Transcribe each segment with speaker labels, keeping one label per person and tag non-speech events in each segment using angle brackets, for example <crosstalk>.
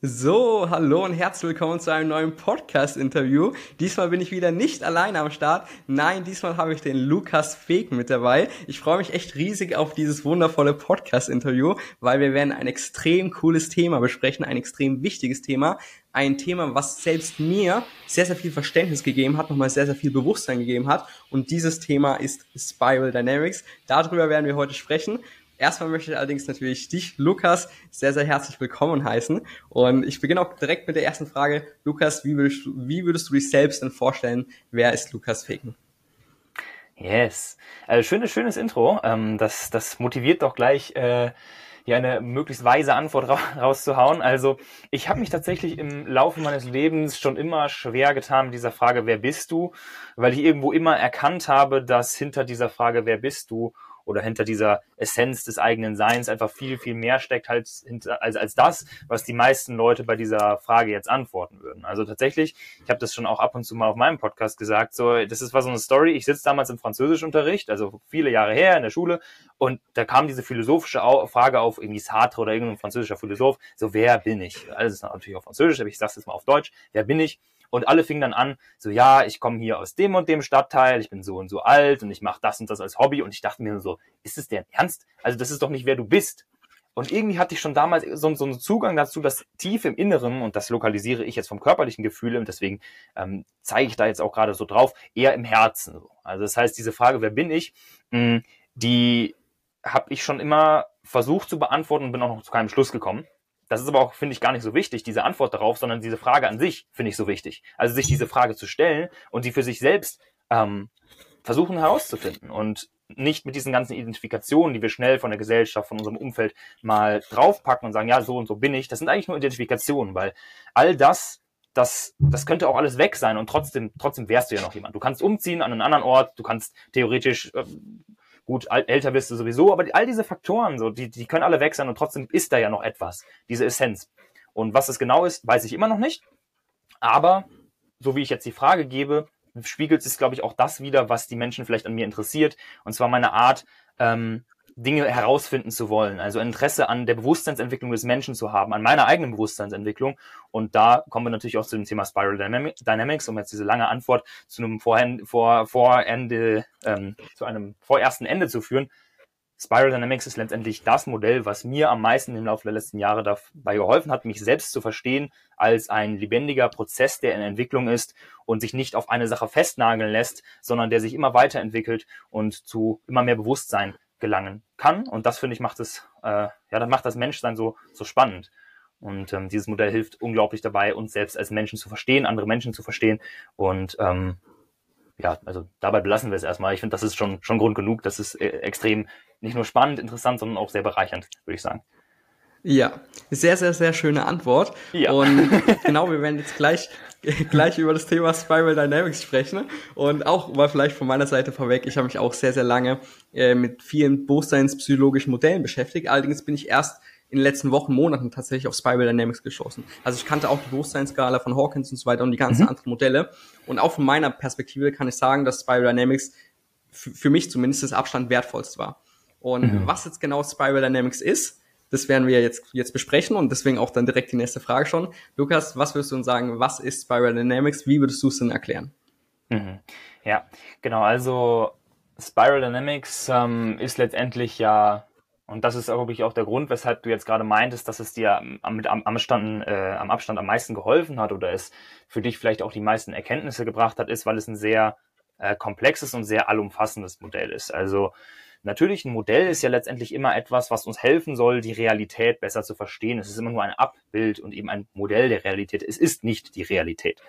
Speaker 1: So, hallo und herzlich willkommen zu einem neuen Podcast-Interview. Diesmal bin ich wieder nicht alleine am Start. Nein, diesmal habe ich den Lukas Feg mit dabei. Ich freue mich echt riesig auf dieses wundervolle Podcast-Interview, weil wir werden ein extrem cooles Thema besprechen, ein extrem wichtiges Thema. Ein Thema, was selbst mir sehr, sehr viel Verständnis gegeben hat, nochmal sehr, sehr viel Bewusstsein gegeben hat. Und dieses Thema ist Spiral Dynamics. Darüber werden wir heute sprechen. Erstmal möchte ich allerdings natürlich dich, Lukas, sehr, sehr herzlich willkommen heißen. Und ich beginne auch direkt mit der ersten Frage. Lukas, wie würdest du, wie würdest du dich selbst denn vorstellen? Wer ist Lukas Feken?
Speaker 2: Yes. Also schönes, schönes Intro. Ähm, das, das motiviert doch gleich, äh, hier eine möglichst weise Antwort ra rauszuhauen. Also ich habe mich tatsächlich im Laufe meines Lebens schon immer schwer getan mit dieser Frage, wer bist du? Weil ich irgendwo immer erkannt habe, dass hinter dieser Frage, wer bist du, oder hinter dieser Essenz des eigenen Seins einfach viel, viel mehr steckt als, als, als das, was die meisten Leute bei dieser Frage jetzt antworten würden. Also tatsächlich, ich habe das schon auch ab und zu mal auf meinem Podcast gesagt, so, das ist war so eine Story, ich sitze damals im Französischunterricht, also viele Jahre her in der Schule, und da kam diese philosophische Frage auf, irgendwie Sartre oder irgendein französischer Philosoph, so, wer bin ich? Alles ist natürlich auf Französisch, aber ich sage es jetzt mal auf Deutsch, wer bin ich? Und alle fingen dann an, so ja, ich komme hier aus dem und dem Stadtteil, ich bin so und so alt und ich mache das und das als Hobby. Und ich dachte mir so, ist es denn ernst? Also das ist doch nicht, wer du bist. Und irgendwie hatte ich schon damals so, so einen Zugang dazu, dass tief im Inneren, und das lokalisiere ich jetzt vom körperlichen Gefühl, und deswegen ähm, zeige ich da jetzt auch gerade so drauf, eher im Herzen. Also das heißt, diese Frage, wer bin ich, mh, hm, die habe ich schon immer versucht zu beantworten und bin auch noch zu keinem Schluss gekommen. Das ist aber auch, finde ich, gar nicht so wichtig, diese Antwort darauf, sondern diese Frage an sich finde ich so wichtig. Also sich diese Frage zu stellen und sie für sich selbst ähm, versuchen herauszufinden und nicht mit diesen ganzen Identifikationen, die wir schnell von der Gesellschaft, von unserem Umfeld mal draufpacken und sagen, ja, so und so bin ich. Das sind eigentlich nur Identifikationen, weil all das, das, das könnte auch alles weg sein und trotzdem, trotzdem wärst du ja noch jemand. Du kannst umziehen an einen anderen Ort, du kannst theoretisch äh, gut, älter bist du sowieso, aber all diese Faktoren, so, die, die können alle weg sein und trotzdem ist da ja noch etwas, diese Essenz. Und was es genau ist, weiß ich immer noch nicht. Aber so wie ich jetzt die Frage gebe, spiegelt es, glaube ich, auch das wieder, was die Menschen vielleicht an mir interessiert. Und zwar meine Art, ähm, Dinge herausfinden zu wollen, also Interesse an der Bewusstseinsentwicklung des Menschen zu haben, an meiner eigenen Bewusstseinsentwicklung. Und da kommen wir natürlich auch zu dem Thema Spiral Dynamics, um jetzt diese lange Antwort zu einem Vorhand, vor, Vorende, ähm, zu einem vorersten Ende zu führen. Spiral Dynamics ist letztendlich das Modell, was mir am meisten im Laufe der letzten Jahre dabei geholfen hat, mich selbst zu verstehen als ein lebendiger Prozess, der in Entwicklung ist und sich nicht auf eine Sache festnageln lässt, sondern der sich immer weiterentwickelt und zu immer mehr Bewusstsein gelangen kann. Und das finde ich macht es, äh, ja, dann macht das Menschsein so, so spannend. Und ähm, dieses Modell hilft unglaublich dabei, uns selbst als Menschen zu verstehen, andere Menschen zu verstehen. Und ähm, ja, also dabei belassen wir es erstmal. Ich finde, das ist schon, schon Grund genug. Das ist äh, extrem nicht nur spannend, interessant, sondern auch sehr bereichernd, würde ich sagen.
Speaker 1: Ja, sehr, sehr, sehr schöne Antwort. Ja. Und <laughs> genau, wir werden jetzt gleich gleich über das Thema Spiral Dynamics sprechen. Und auch mal vielleicht von meiner Seite vorweg, ich habe mich auch sehr, sehr lange äh, mit vielen bewusstseinspsychologischen Modellen beschäftigt. Allerdings bin ich erst in den letzten Wochen, Monaten tatsächlich auf Spiral Dynamics geschossen. Also ich kannte auch die Bewusstseinsskala von Hawkins und so weiter und die ganzen mhm. anderen Modelle. Und auch von meiner Perspektive kann ich sagen, dass Spiral Dynamics für mich zumindest das Abstand wertvollst war. Und mhm. was jetzt genau Spiral Dynamics ist, das werden wir jetzt, jetzt besprechen und deswegen auch dann direkt die nächste Frage schon. Lukas, was würdest du uns sagen, was ist Spiral Dynamics? Wie würdest du es denn erklären?
Speaker 2: Mhm. Ja, genau. Also Spiral Dynamics ähm, ist letztendlich ja, und das ist, glaube ich, auch der Grund, weshalb du jetzt gerade meintest, dass es dir am, am, am, Abstand, äh, am Abstand am meisten geholfen hat oder es für dich vielleicht auch die meisten Erkenntnisse gebracht hat, ist, weil es ein sehr äh, komplexes und sehr allumfassendes Modell ist. Also Natürlich, ein Modell ist ja letztendlich immer etwas, was uns helfen soll, die Realität besser zu verstehen. Es ist immer nur ein Abbild und eben ein Modell der Realität. Es ist nicht die Realität.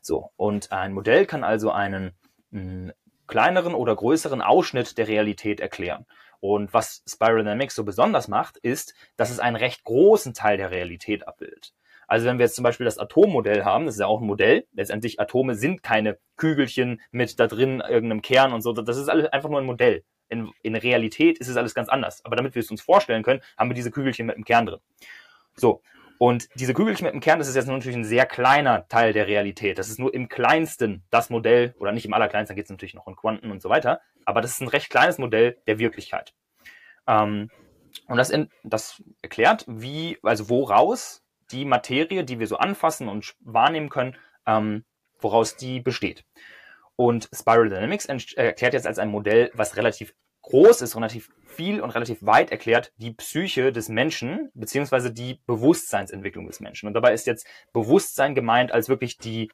Speaker 2: So. Und ein Modell kann also einen mh, kleineren oder größeren Ausschnitt der Realität erklären. Und was Spiral Dynamics so besonders macht, ist, dass es einen recht großen Teil der Realität abbildet. Also wenn wir jetzt zum Beispiel das Atommodell haben, das ist ja auch ein Modell, letztendlich Atome sind keine Kügelchen mit da drin irgendeinem Kern und so, das ist alles einfach nur ein Modell. In, in Realität ist es alles ganz anders. Aber damit wir es uns vorstellen können, haben wir diese Kügelchen mit dem Kern drin. So. Und diese Kügelchen mit dem Kern, das ist jetzt natürlich ein sehr kleiner Teil der Realität. Das ist nur im kleinsten das Modell, oder nicht im allerkleinsten, da geht es natürlich noch um Quanten und so weiter. Aber das ist ein recht kleines Modell der Wirklichkeit. Ähm, und das, in, das erklärt, wie, also woraus die Materie, die wir so anfassen und wahrnehmen können, ähm, woraus die besteht. Und Spiral Dynamics erklärt jetzt als ein Modell, was relativ groß ist, relativ viel und relativ weit erklärt, die Psyche des Menschen, beziehungsweise die Bewusstseinsentwicklung des Menschen. Und dabei ist jetzt Bewusstsein gemeint als wirklich die,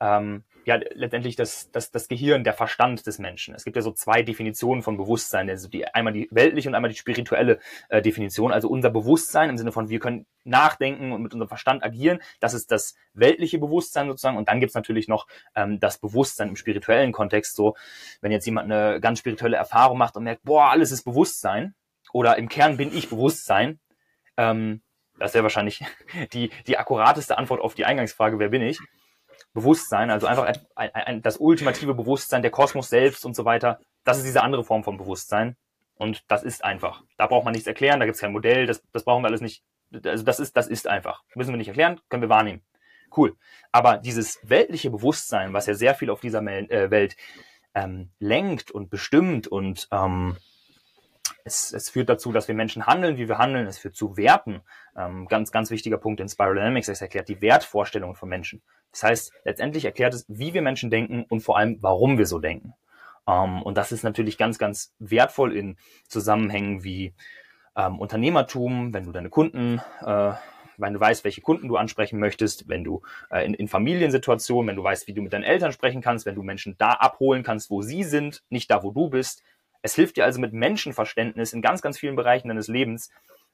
Speaker 2: ähm, ja letztendlich das, das, das Gehirn, der Verstand des Menschen. Es gibt ja so zwei Definitionen von Bewusstsein, also die, einmal die weltliche und einmal die spirituelle äh, Definition. Also unser Bewusstsein im Sinne von, wir können nachdenken und mit unserem Verstand agieren, das ist das weltliche Bewusstsein sozusagen. Und dann gibt's natürlich noch ähm, das Bewusstsein im spirituellen Kontext. So, wenn jetzt jemand eine ganz spirituelle Erfahrung macht und merkt, boah, alles ist Bewusstsein, oder im Kern bin ich Bewusstsein, ähm, das wäre wahrscheinlich <laughs> die, die akkurateste Antwort auf die Eingangsfrage, wer bin ich? Bewusstsein, also einfach ein, ein, ein, das ultimative Bewusstsein, der Kosmos selbst und so weiter. Das ist diese andere Form von Bewusstsein. Und das ist einfach. Da braucht man nichts erklären, da gibt es kein Modell, das, das brauchen wir alles nicht. Also das ist, das ist einfach. Müssen wir nicht erklären, können wir wahrnehmen. Cool. Aber dieses weltliche Bewusstsein, was ja sehr viel auf dieser äh, Welt ähm, lenkt und bestimmt und ähm, es, es führt dazu, dass wir Menschen handeln, wie wir handeln. Es führt zu Werten. Ähm, ganz, ganz wichtiger Punkt in Spiral Dynamics. Es erklärt die Wertvorstellungen von Menschen. Das heißt, letztendlich erklärt es, wie wir Menschen denken und vor allem, warum wir so denken. Ähm, und das ist natürlich ganz, ganz wertvoll in Zusammenhängen wie ähm, Unternehmertum, wenn du deine Kunden, äh, wenn du weißt, welche Kunden du ansprechen möchtest, wenn du äh, in, in Familiensituationen, wenn du weißt, wie du mit deinen Eltern sprechen kannst, wenn du Menschen da abholen kannst, wo sie sind, nicht da, wo du bist, es hilft dir also mit Menschenverständnis in ganz, ganz vielen Bereichen deines Lebens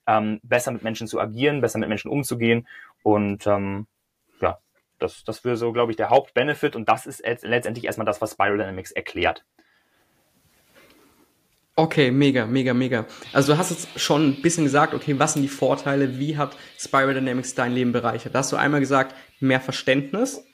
Speaker 2: ähm, besser mit Menschen zu agieren, besser mit Menschen umzugehen. Und ähm, ja, das, das wäre so, glaube ich, der Hauptbenefit. Und das ist letztendlich erstmal das, was Spiral Dynamics erklärt.
Speaker 1: Okay, mega, mega, mega. Also du hast jetzt schon ein bisschen gesagt, okay, was sind die Vorteile, wie hat Spiral Dynamics dein Leben bereichert? Da hast du einmal gesagt, mehr Verständnis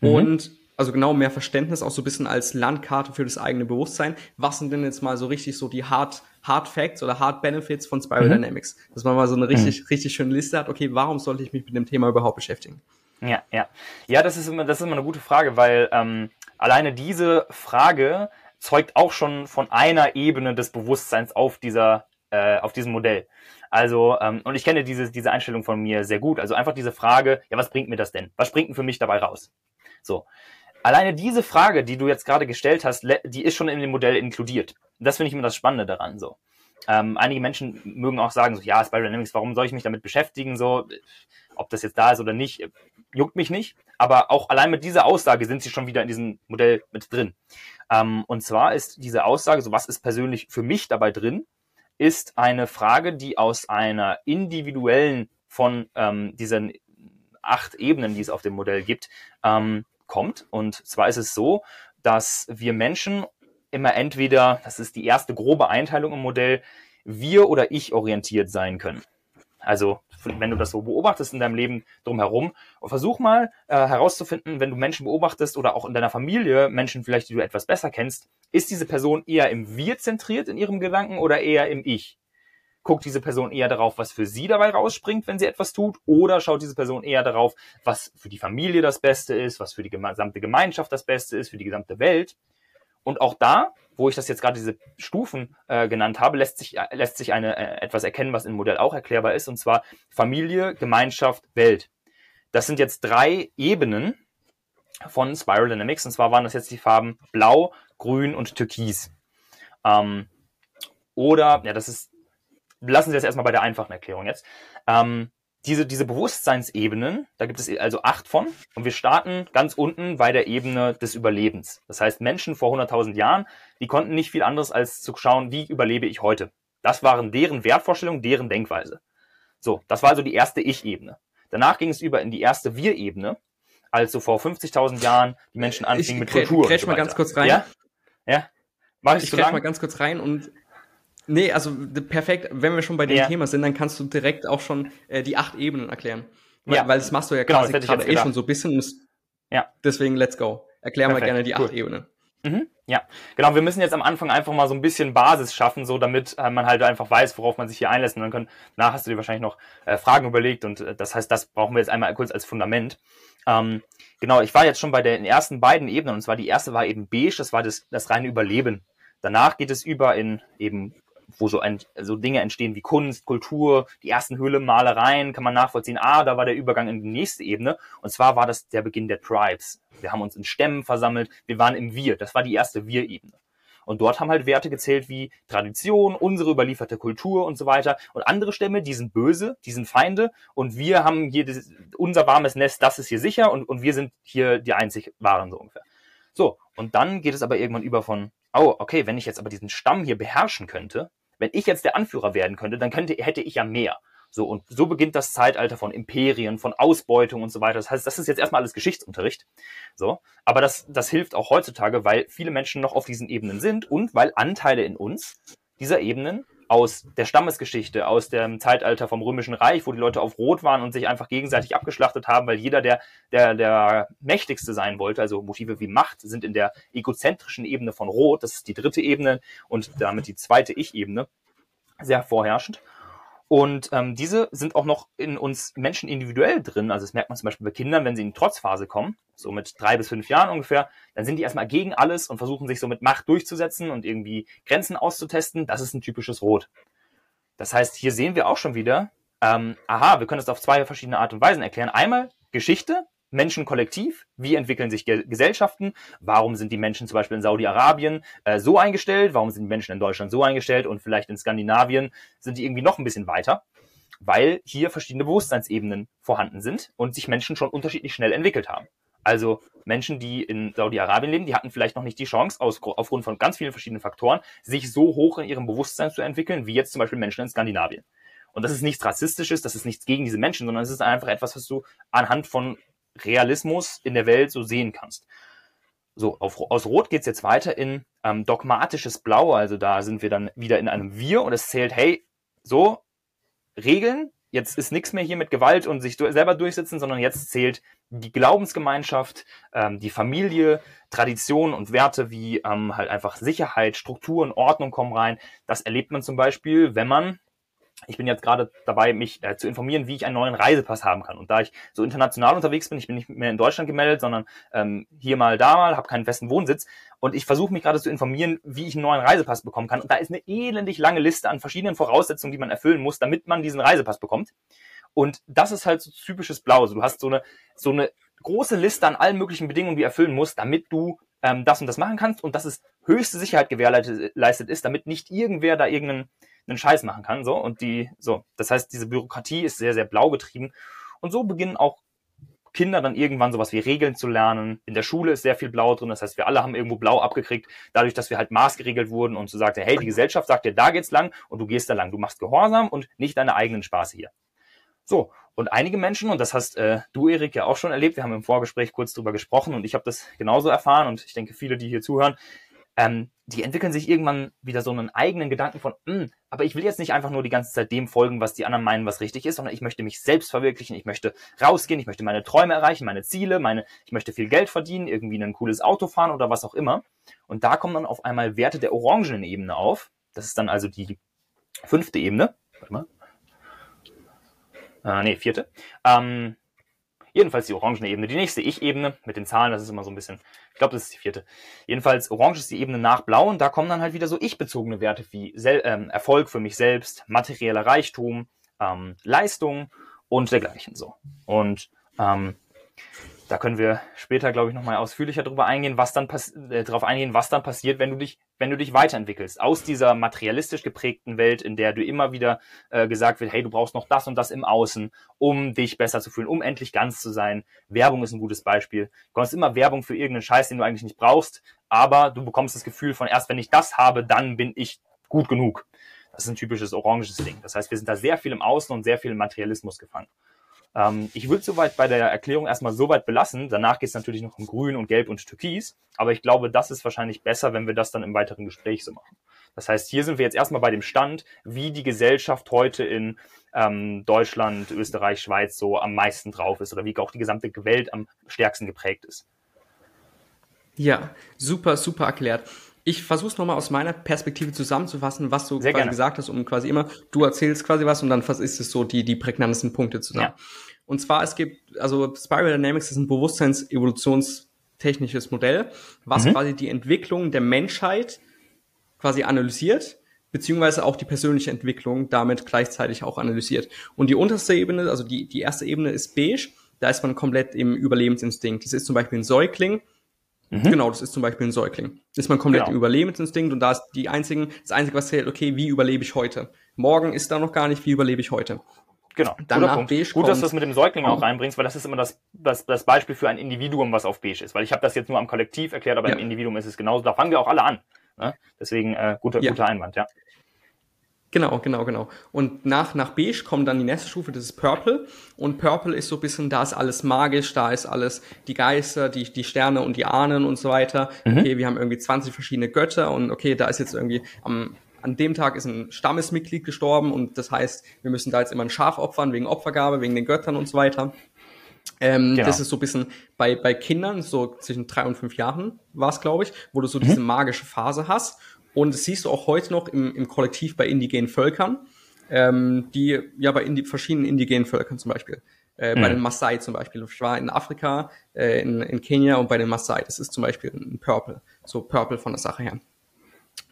Speaker 1: mhm. und also genau mehr Verständnis, auch so ein bisschen als Landkarte für das eigene Bewusstsein. Was sind denn jetzt mal so richtig so die Hard, Hard Facts oder Hard Benefits von Spiral mhm. Dynamics? Dass man mal so eine richtig, mhm. richtig schöne Liste hat, okay, warum sollte ich mich mit dem Thema überhaupt beschäftigen?
Speaker 2: Ja, ja. Ja, das ist immer, das ist immer eine gute Frage, weil ähm, alleine diese Frage zeugt auch schon von einer Ebene des Bewusstseins auf dieser, äh, auf diesem Modell. Also, ähm, und ich kenne diese, diese Einstellung von mir sehr gut. Also einfach diese Frage, ja, was bringt mir das denn? Was springt denn für mich dabei raus? So. Alleine diese Frage, die du jetzt gerade gestellt hast, die ist schon in dem Modell inkludiert. Das finde ich immer das Spannende daran, so. Ähm, einige Menschen mögen auch sagen, so, ja, Spiral Dynamics, warum soll ich mich damit beschäftigen, so, ob das jetzt da ist oder nicht, juckt mich nicht. Aber auch allein mit dieser Aussage sind sie schon wieder in diesem Modell mit drin. Ähm, und zwar ist diese Aussage, so was ist persönlich für mich dabei drin, ist eine Frage, die aus einer individuellen von ähm, diesen acht Ebenen, die es auf dem Modell gibt, ähm, kommt. Und zwar ist es so, dass wir Menschen immer entweder, das ist die erste grobe Einteilung im Modell, wir oder ich orientiert sein können. Also wenn du das so beobachtest in deinem Leben drumherum, versuch mal äh, herauszufinden, wenn du Menschen beobachtest oder auch in deiner Familie Menschen vielleicht, die du etwas besser kennst, ist diese Person eher im Wir zentriert in ihrem Gedanken oder eher im Ich? Guckt diese Person eher darauf, was für sie dabei rausspringt, wenn sie etwas tut, oder schaut diese Person eher darauf, was für die Familie das Beste ist, was für die gesamte Gemeinschaft das Beste ist, für die gesamte Welt. Und auch da, wo ich das jetzt gerade diese Stufen äh, genannt habe, lässt sich, äh, lässt sich eine, äh, etwas erkennen, was im Modell auch erklärbar ist, und zwar Familie, Gemeinschaft, Welt. Das sind jetzt drei Ebenen von Spiral Dynamics, und zwar waren das jetzt die Farben Blau, Grün und Türkis. Ähm, oder, ja, das ist lassen Sie das erstmal bei der einfachen Erklärung jetzt. Ähm, diese, diese Bewusstseinsebenen, da gibt es also acht von, und wir starten ganz unten bei der Ebene des Überlebens. Das heißt, Menschen vor 100.000 Jahren, die konnten nicht viel anderes als zu schauen, wie überlebe ich heute. Das waren deren Wertvorstellungen, deren Denkweise. So, das war also die erste Ich-Ebene. Danach ging es über in die erste Wir-Ebene, also vor 50.000 Jahren die Menschen anfingen mit Kultur.
Speaker 1: Ich so mal ganz kurz rein.
Speaker 2: Ja? Ja?
Speaker 1: Mach ich ich mal ganz kurz rein und Nee, also perfekt. Wenn wir schon bei dem ja. Thema sind, dann kannst du direkt auch schon äh, die acht Ebenen erklären. Weil, ja. weil das machst du ja genau, quasi gerade eh schon so ein bisschen. ja. Deswegen let's go. Erklär perfekt. mal gerne die cool. acht Ebenen.
Speaker 2: Mhm. Ja, genau. Wir müssen jetzt am Anfang einfach mal so ein bisschen Basis schaffen, so damit äh, man halt einfach weiß, worauf man sich hier einlässt. Und dann können, nach hast du dir wahrscheinlich noch äh, Fragen überlegt und äh, das heißt, das brauchen wir jetzt einmal kurz als Fundament. Ähm, genau, ich war jetzt schon bei den ersten beiden Ebenen und zwar die erste war eben beige, das war das, das reine Überleben. Danach geht es über in eben wo so, ein, so Dinge entstehen wie Kunst, Kultur, die ersten Höhlenmalereien, kann man nachvollziehen, ah, da war der Übergang in die nächste Ebene. Und zwar war das der Beginn der Tribes. Wir haben uns in Stämmen versammelt, wir waren im Wir, das war die erste Wir-Ebene. Und dort haben halt Werte gezählt wie Tradition, unsere überlieferte Kultur und so weiter. Und andere Stämme, die sind böse, die sind Feinde. Und wir haben hier das, unser warmes Nest, das ist hier sicher. Und, und wir sind hier die einzig Wahren, so ungefähr. So, und dann geht es aber irgendwann über von, oh, okay, wenn ich jetzt aber diesen Stamm hier beherrschen könnte, wenn ich jetzt der Anführer werden könnte, dann könnte, hätte ich ja mehr. So, und so beginnt das Zeitalter von Imperien, von Ausbeutung und so weiter. Das heißt, das ist jetzt erstmal alles Geschichtsunterricht. So. Aber das, das hilft auch heutzutage, weil viele Menschen noch auf diesen Ebenen sind und weil Anteile in uns dieser Ebenen aus der Stammesgeschichte, aus dem Zeitalter vom Römischen Reich, wo die Leute auf Rot waren und sich einfach gegenseitig abgeschlachtet haben, weil jeder der, der, der Mächtigste sein wollte. Also Motive wie Macht sind in der egozentrischen Ebene von Rot, das ist die dritte Ebene und damit die zweite Ich-Ebene, sehr vorherrschend. Und ähm, diese sind auch noch in uns Menschen individuell drin. Also das merkt man zum Beispiel bei Kindern, wenn sie in die Trotzphase kommen, so mit drei bis fünf Jahren ungefähr, dann sind die erstmal gegen alles und versuchen sich so mit Macht durchzusetzen und irgendwie Grenzen auszutesten. Das ist ein typisches Rot. Das heißt, hier sehen wir auch schon wieder, ähm, aha, wir können das auf zwei verschiedene Art und Weisen erklären. Einmal Geschichte, Menschen kollektiv? Wie entwickeln sich Ge Gesellschaften? Warum sind die Menschen zum Beispiel in Saudi-Arabien äh, so eingestellt? Warum sind die Menschen in Deutschland so eingestellt? Und vielleicht in Skandinavien sind die irgendwie noch ein bisschen weiter? Weil hier verschiedene Bewusstseinsebenen vorhanden sind und sich Menschen schon unterschiedlich schnell entwickelt haben. Also Menschen, die in Saudi-Arabien leben, die hatten vielleicht noch nicht die Chance, aus, aufgrund von ganz vielen verschiedenen Faktoren, sich so hoch in ihrem Bewusstsein zu entwickeln, wie jetzt zum Beispiel Menschen in Skandinavien. Und das ist nichts Rassistisches, das ist nichts gegen diese Menschen, sondern es ist einfach etwas, was du anhand von Realismus in der Welt so sehen kannst. So, auf, aus Rot geht's jetzt weiter in ähm, dogmatisches Blau, also da sind wir dann wieder in einem Wir und es zählt, hey, so, Regeln, jetzt ist nichts mehr hier mit Gewalt und sich selber durchsetzen, sondern jetzt zählt die Glaubensgemeinschaft, ähm, die Familie, Tradition und Werte wie ähm, halt einfach Sicherheit, Struktur und Ordnung kommen rein. Das erlebt man zum Beispiel, wenn man ich bin jetzt gerade dabei, mich äh, zu informieren, wie ich einen neuen Reisepass haben kann. Und da ich so international unterwegs bin, ich bin nicht mehr in Deutschland gemeldet, sondern ähm, hier mal, da mal, habe keinen festen Wohnsitz. Und ich versuche mich gerade zu informieren, wie ich einen neuen Reisepass bekommen kann. Und da ist eine elendig lange Liste an verschiedenen Voraussetzungen, die man erfüllen muss, damit man diesen Reisepass bekommt. Und das ist halt so typisches Blau. Also du hast so eine, so eine große Liste an allen möglichen Bedingungen, die erfüllen musst, damit du ähm, das und das machen kannst und dass es höchste Sicherheit gewährleistet ist, damit nicht irgendwer da irgendeinen einen Scheiß machen kann. So, und die, so, das heißt, diese Bürokratie ist sehr, sehr blau getrieben. Und so beginnen auch Kinder dann irgendwann sowas wie Regeln zu lernen. In der Schule ist sehr viel Blau drin, das heißt, wir alle haben irgendwo Blau abgekriegt, dadurch, dass wir halt maßgeregelt wurden und so sagte, hey, die Gesellschaft sagt dir, da geht's lang und du gehst da lang. Du machst Gehorsam und nicht deine eigenen Spaße hier. So, und einige Menschen, und das hast äh, du, Erik, ja auch schon erlebt, wir haben im Vorgespräch kurz drüber gesprochen und ich habe das genauso erfahren und ich denke, viele, die hier zuhören, ähm, die entwickeln sich irgendwann wieder so einen eigenen Gedanken von, hm, aber ich will jetzt nicht einfach nur die ganze Zeit dem folgen, was die anderen meinen, was richtig ist, sondern ich möchte mich selbst verwirklichen, ich möchte rausgehen, ich möchte meine Träume erreichen, meine Ziele, meine, ich möchte viel Geld verdienen, irgendwie ein cooles Auto fahren oder was auch immer. Und da kommen dann auf einmal Werte der orangenen Ebene auf. Das ist dann also die fünfte Ebene. Warte mal. Äh, nee, vierte. Ähm, Jedenfalls die orangene Ebene. Die nächste Ich-Ebene mit den Zahlen, das ist immer so ein bisschen, ich glaube, das ist die vierte. Jedenfalls orange ist die Ebene nach blau und da kommen dann halt wieder so ich-bezogene Werte wie Sel ähm, Erfolg für mich selbst, materieller Reichtum, ähm, Leistung und dergleichen so. Und ähm, da können wir später, glaube ich, nochmal ausführlicher darüber eingehen, was dann äh, darauf eingehen, was dann passiert, wenn du dich, wenn du dich weiterentwickelst aus dieser materialistisch geprägten Welt, in der du immer wieder äh, gesagt wird, hey, du brauchst noch das und das im Außen, um dich besser zu fühlen, um endlich ganz zu sein. Werbung ist ein gutes Beispiel. Du bekommst immer Werbung für irgendeinen Scheiß, den du eigentlich nicht brauchst, aber du bekommst das Gefühl von erst wenn ich das habe, dann bin ich gut genug. Das ist ein typisches oranges Ding. Das heißt, wir sind da sehr viel im Außen und sehr viel im Materialismus gefangen. Ähm, ich würde soweit bei der Erklärung erstmal soweit belassen. Danach geht es natürlich noch um Grün und Gelb und Türkis. Aber ich glaube, das ist wahrscheinlich besser, wenn wir das dann im weiteren Gespräch so machen. Das heißt, hier sind wir jetzt erstmal bei dem Stand, wie die Gesellschaft heute in ähm, Deutschland, Österreich, Schweiz so am meisten drauf ist oder wie auch die gesamte Welt am stärksten geprägt ist.
Speaker 1: Ja, super, super erklärt. Ich versuche es nochmal aus meiner Perspektive zusammenzufassen, was du Sehr quasi gerne. gesagt hast, um quasi immer, du erzählst quasi was und dann ist es so die, die prägnantesten Punkte zusammen. Ja. Und zwar, es gibt, also Spiral Dynamics ist ein bewusstseins-evolutionstechnisches Modell, was mhm. quasi die Entwicklung der Menschheit quasi analysiert, beziehungsweise auch die persönliche Entwicklung damit gleichzeitig auch analysiert. Und die unterste Ebene, also die, die erste Ebene ist beige, da ist man komplett im Überlebensinstinkt. Das ist zum Beispiel ein Säugling, Mhm. Genau, das ist zum Beispiel ein Säugling. Ist man komplett genau. im Überlebensinstinkt und da ist die einzigen, das Einzige, was zählt, okay, wie überlebe ich heute? Morgen ist da noch gar nicht, wie überlebe ich heute?
Speaker 2: Genau. Danach Punkt. Beige Gut, dass du das mit dem Säugling auch reinbringst, weil das ist immer das, das, das Beispiel für ein Individuum, was auf beige ist. Weil ich habe das jetzt nur am Kollektiv erklärt, aber ja. im Individuum ist es genauso. Da fangen wir auch alle an. Ne? Deswegen äh, guter, ja. guter Einwand, ja.
Speaker 1: Genau, genau, genau. Und nach, nach Beige kommt dann die nächste Stufe, das ist Purple. Und Purple ist so ein bisschen, da ist alles magisch, da ist alles die Geister, die, die Sterne und die Ahnen und so weiter. Mhm. Okay, wir haben irgendwie 20 verschiedene Götter und okay, da ist jetzt irgendwie am, an dem Tag ist ein Stammesmitglied gestorben und das heißt, wir müssen da jetzt immer ein Schaf opfern wegen Opfergabe, wegen den Göttern und so weiter. Ähm, genau. Das ist so ein bisschen bei, bei Kindern, so zwischen drei und fünf Jahren war es, glaube ich, wo du so mhm. diese magische Phase hast. Und das siehst du auch heute noch im, im Kollektiv bei indigenen Völkern, ähm, die, ja, bei indi verschiedenen indigenen Völkern zum Beispiel. Äh, mhm. Bei den Maasai zum Beispiel. Ich war in Afrika, äh, in, in Kenia und bei den Maasai. Das ist zum Beispiel ein Purple. So Purple von der Sache her.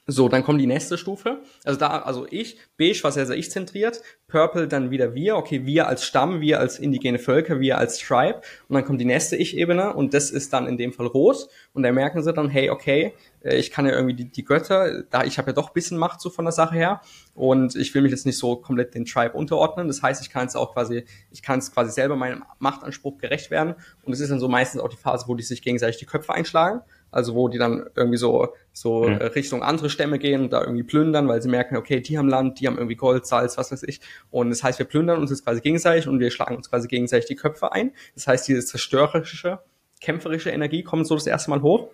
Speaker 1: So, dann kommt die nächste Stufe. Also da, also ich, beige war sehr, sehr ich-zentriert, purple dann wieder wir, okay, wir als Stamm, wir als indigene Völker, wir als Tribe. Und dann kommt die nächste Ich-Ebene und das ist dann in dem Fall rot. Und da merken sie dann, hey, okay, äh, ich kann ja irgendwie die, die Götter, da ich habe ja doch bisschen Macht so von der Sache her und ich will mich jetzt nicht so komplett den Tribe unterordnen. Das heißt, ich kann es auch quasi, ich kann es quasi selber meinem Machtanspruch gerecht werden. Und es ist dann so meistens auch die Phase, wo die sich gegenseitig die Köpfe einschlagen also wo die dann irgendwie so so mhm. Richtung andere Stämme gehen und da irgendwie plündern, weil sie merken, okay, die haben Land, die haben irgendwie Gold, Salz, was weiß ich. Und das heißt, wir plündern uns jetzt quasi gegenseitig und wir schlagen uns quasi gegenseitig die Köpfe ein. Das heißt, diese zerstörerische, kämpferische Energie kommt so das erste Mal hoch.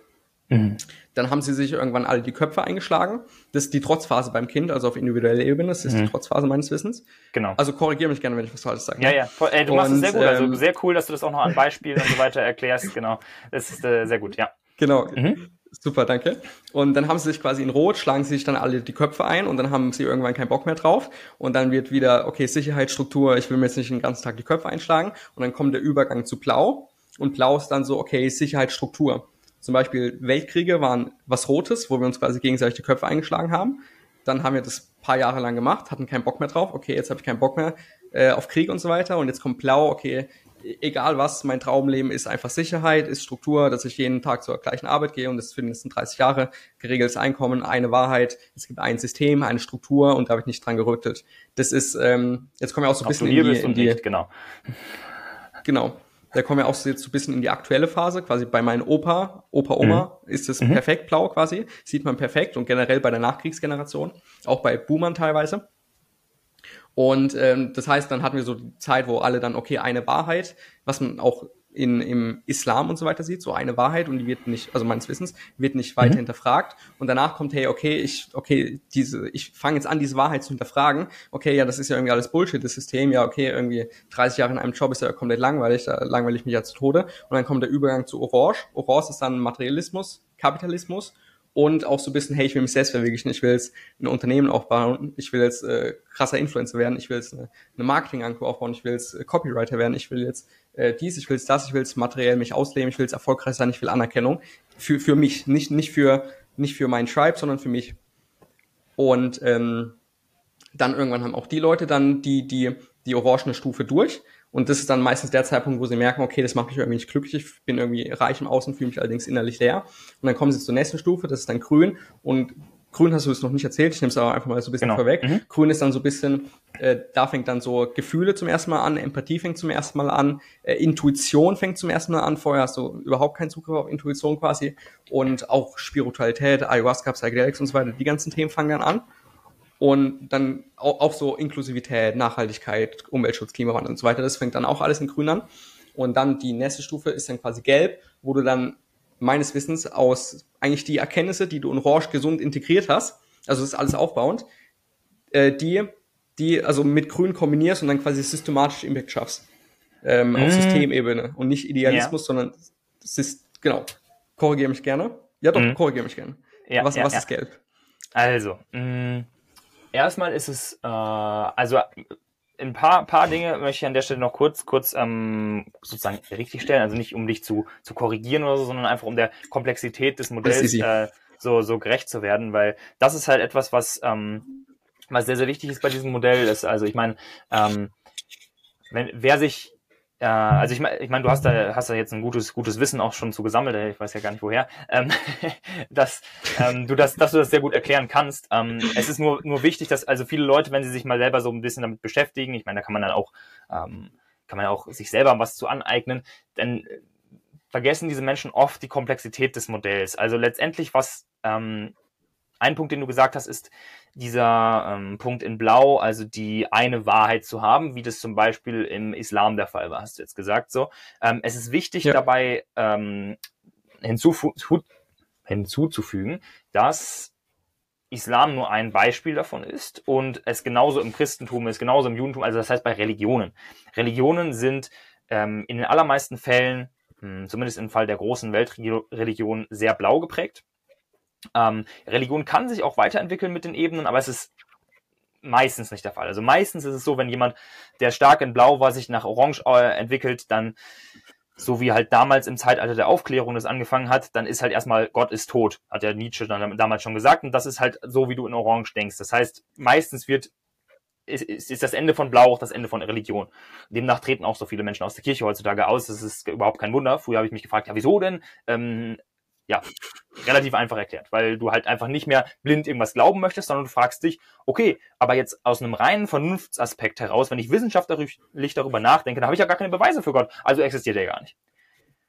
Speaker 1: Mhm. Dann haben sie sich irgendwann alle die Köpfe eingeschlagen. Das ist die Trotzphase beim Kind, also auf individueller Ebene. Das ist mhm. die Trotzphase meines Wissens.
Speaker 2: Genau.
Speaker 1: Also korrigiere mich gerne, wenn ich was falsch sage.
Speaker 2: Ja, ja. Ey, du machst es sehr gut. Also ähm, sehr cool, dass du das auch noch an Beispielen und so weiter erklärst. Genau. Das ist äh, sehr gut, ja.
Speaker 1: Genau. Mhm. Super, danke. Und dann haben sie sich quasi in Rot, schlagen sie sich dann alle die Köpfe ein und dann haben sie irgendwann keinen Bock mehr drauf. Und dann wird wieder, okay, Sicherheitsstruktur, ich will mir jetzt nicht den ganzen Tag die Köpfe einschlagen. Und dann kommt der Übergang zu Blau. Und Blau ist dann so, okay, Sicherheitsstruktur. Zum Beispiel Weltkriege waren was Rotes, wo wir uns quasi gegenseitig die Köpfe eingeschlagen haben. Dann haben wir das paar Jahre lang gemacht, hatten keinen Bock mehr drauf. Okay, jetzt habe ich keinen Bock mehr äh, auf Krieg und so weiter. Und jetzt kommt Blau, okay, egal was, mein Traumleben ist einfach Sicherheit, ist Struktur, dass ich jeden Tag zur gleichen Arbeit gehe und das für die nächsten 30 Jahre geregeltes Einkommen, eine Wahrheit, es gibt ein System, eine Struktur und da habe ich nicht dran gerüttelt. Das ist, ähm, jetzt kommen wir auch so ein bisschen in die, in die
Speaker 2: nicht, genau.
Speaker 1: Genau. Da kommen wir auch so jetzt so ein bisschen in die aktuelle Phase, quasi bei meinem Opa, Opa, Oma, mhm. ist es mhm. perfekt blau quasi, sieht man perfekt und generell bei der Nachkriegsgeneration, auch bei Boomern teilweise. Und ähm, das heißt, dann hatten wir so die Zeit, wo alle dann, okay, eine Wahrheit, was man auch in, im Islam und so weiter sieht, so eine Wahrheit und die wird nicht, also meines Wissens, wird nicht weiter mhm. hinterfragt. Und danach kommt, hey, okay, ich, okay, diese, ich fange jetzt an, diese Wahrheit zu hinterfragen. Okay, ja, das ist ja irgendwie alles Bullshit, das System. Ja, okay, irgendwie 30 Jahre in einem Job ist ja komplett langweilig, da langweile ich mich ja zu Tode. Und dann kommt der Übergang zu Orange. Orange ist dann Materialismus, Kapitalismus und auch so ein bisschen, hey, ich will mich selbst verwirklichen, ich will jetzt ein Unternehmen aufbauen, ich will jetzt äh, krasser Influencer werden, ich will jetzt eine, eine Marketing-Agentur aufbauen, ich will jetzt äh, Copywriter werden, ich will jetzt äh, dies, ich will jetzt das, ich will jetzt materiell mich ausleben, ich will jetzt erfolgreich sein, ich will Anerkennung für, für mich, nicht, nicht, für, nicht für meinen Tribe, sondern für mich. Und ähm, dann irgendwann haben auch die Leute dann die, die, die orangene Stufe durch und das ist dann meistens der Zeitpunkt, wo sie merken, okay, das macht mich irgendwie nicht glücklich, ich bin irgendwie reich im Außen, fühle mich allerdings innerlich leer. Und dann kommen sie zur nächsten Stufe, das ist dann grün. Und grün hast du es noch nicht erzählt, ich nehme es aber einfach mal so ein bisschen genau. vorweg. Mhm. Grün ist dann so ein bisschen, äh, da fängt dann so Gefühle zum ersten Mal an, Empathie fängt zum ersten Mal an, äh, Intuition fängt zum ersten Mal an, vorher hast du überhaupt keinen Zugriff auf Intuition quasi. Und auch Spiritualität, Ayahuasca, Psychedelics und so weiter, die ganzen Themen fangen dann an. Und dann auch, auch so Inklusivität, Nachhaltigkeit, Umweltschutz, Klimawandel und so weiter, das fängt dann auch alles in Grün an. Und dann die nächste Stufe ist dann quasi gelb, wo du dann meines Wissens aus eigentlich die Erkenntnisse, die du in Orange gesund integriert hast, also das ist alles aufbauend, äh, die, die also mit Grün kombinierst und dann quasi systematisch Impact schaffst. Ähm, mm. Auf Systemebene und nicht Idealismus, ja. sondern das ist, genau, korrigiere mich gerne. Ja doch, mm. korrigiere mich gerne. Ja, was
Speaker 2: ja,
Speaker 1: was
Speaker 2: ja.
Speaker 1: ist gelb?
Speaker 2: Also, mh, mm, erstmal ist es, äh, also ein paar, paar Dinge möchte ich an der Stelle noch kurz, kurz ähm, sozusagen richtigstellen. Also nicht um dich zu, zu korrigieren oder so, sondern einfach um der Komplexität des Modells äh, so, so gerecht zu werden, weil das ist halt etwas, was, ähm, was sehr, sehr wichtig ist bei diesem Modell. Ist, also ich meine, ähm, wenn, wer sich äh, also ich meine, ich mein, du hast da, hast da jetzt ein gutes, gutes Wissen auch schon zu gesammelt, äh, ich weiß ja gar nicht woher, ähm, <laughs> dass ähm, du das, dass du das sehr gut erklären kannst. Ähm, es ist nur, nur wichtig, dass also viele Leute, wenn sie sich mal selber so ein bisschen damit beschäftigen, ich meine, da kann man dann auch, ähm, kann man auch sich selber was zu aneignen, dann vergessen diese Menschen oft die Komplexität des Modells. Also letztendlich, was ähm, ein Punkt, den du gesagt hast, ist dieser ähm, Punkt in Blau, also die eine Wahrheit zu haben, wie das zum Beispiel im Islam der Fall war, hast du jetzt gesagt so. Ähm, es ist wichtig ja. dabei ähm, hinzuzufügen, dass Islam nur ein Beispiel davon ist und es genauso im Christentum ist, genauso im Judentum, also das heißt bei Religionen. Religionen sind ähm, in den allermeisten Fällen, mh, hm, zumindest im Fall der großen Weltreligionen, sehr blau geprägt. Ähm, Religion kann sich auch weiterentwickeln mit den Ebenen, aber es ist meistens nicht der Fall. Also meistens ist es so, wenn jemand, der stark in Blau war, sich nach Orange äh, entwickelt, dann so wie halt damals im Zeitalter der Aufklärung das angefangen hat, dann ist halt erstmal Gott ist tot, hat ja Nietzsche dann damals schon gesagt. Und das ist halt so, wie du in Orange denkst. Das heißt, meistens wird ist, ist das Ende von Blau auch das Ende von Religion. Demnach treten auch so viele Menschen aus der Kirche heutzutage aus. Das ist überhaupt kein Wunder. Früher habe ich mich gefragt, ja, wieso denn? Ähm, ja, relativ einfach erklärt, weil du halt einfach nicht mehr blind irgendwas glauben möchtest, sondern du fragst dich, okay, aber jetzt aus einem reinen Vernunftsaspekt heraus, wenn ich wissenschaftlich darüber nachdenke, dann habe ich ja gar keine Beweise für Gott, also existiert er gar nicht.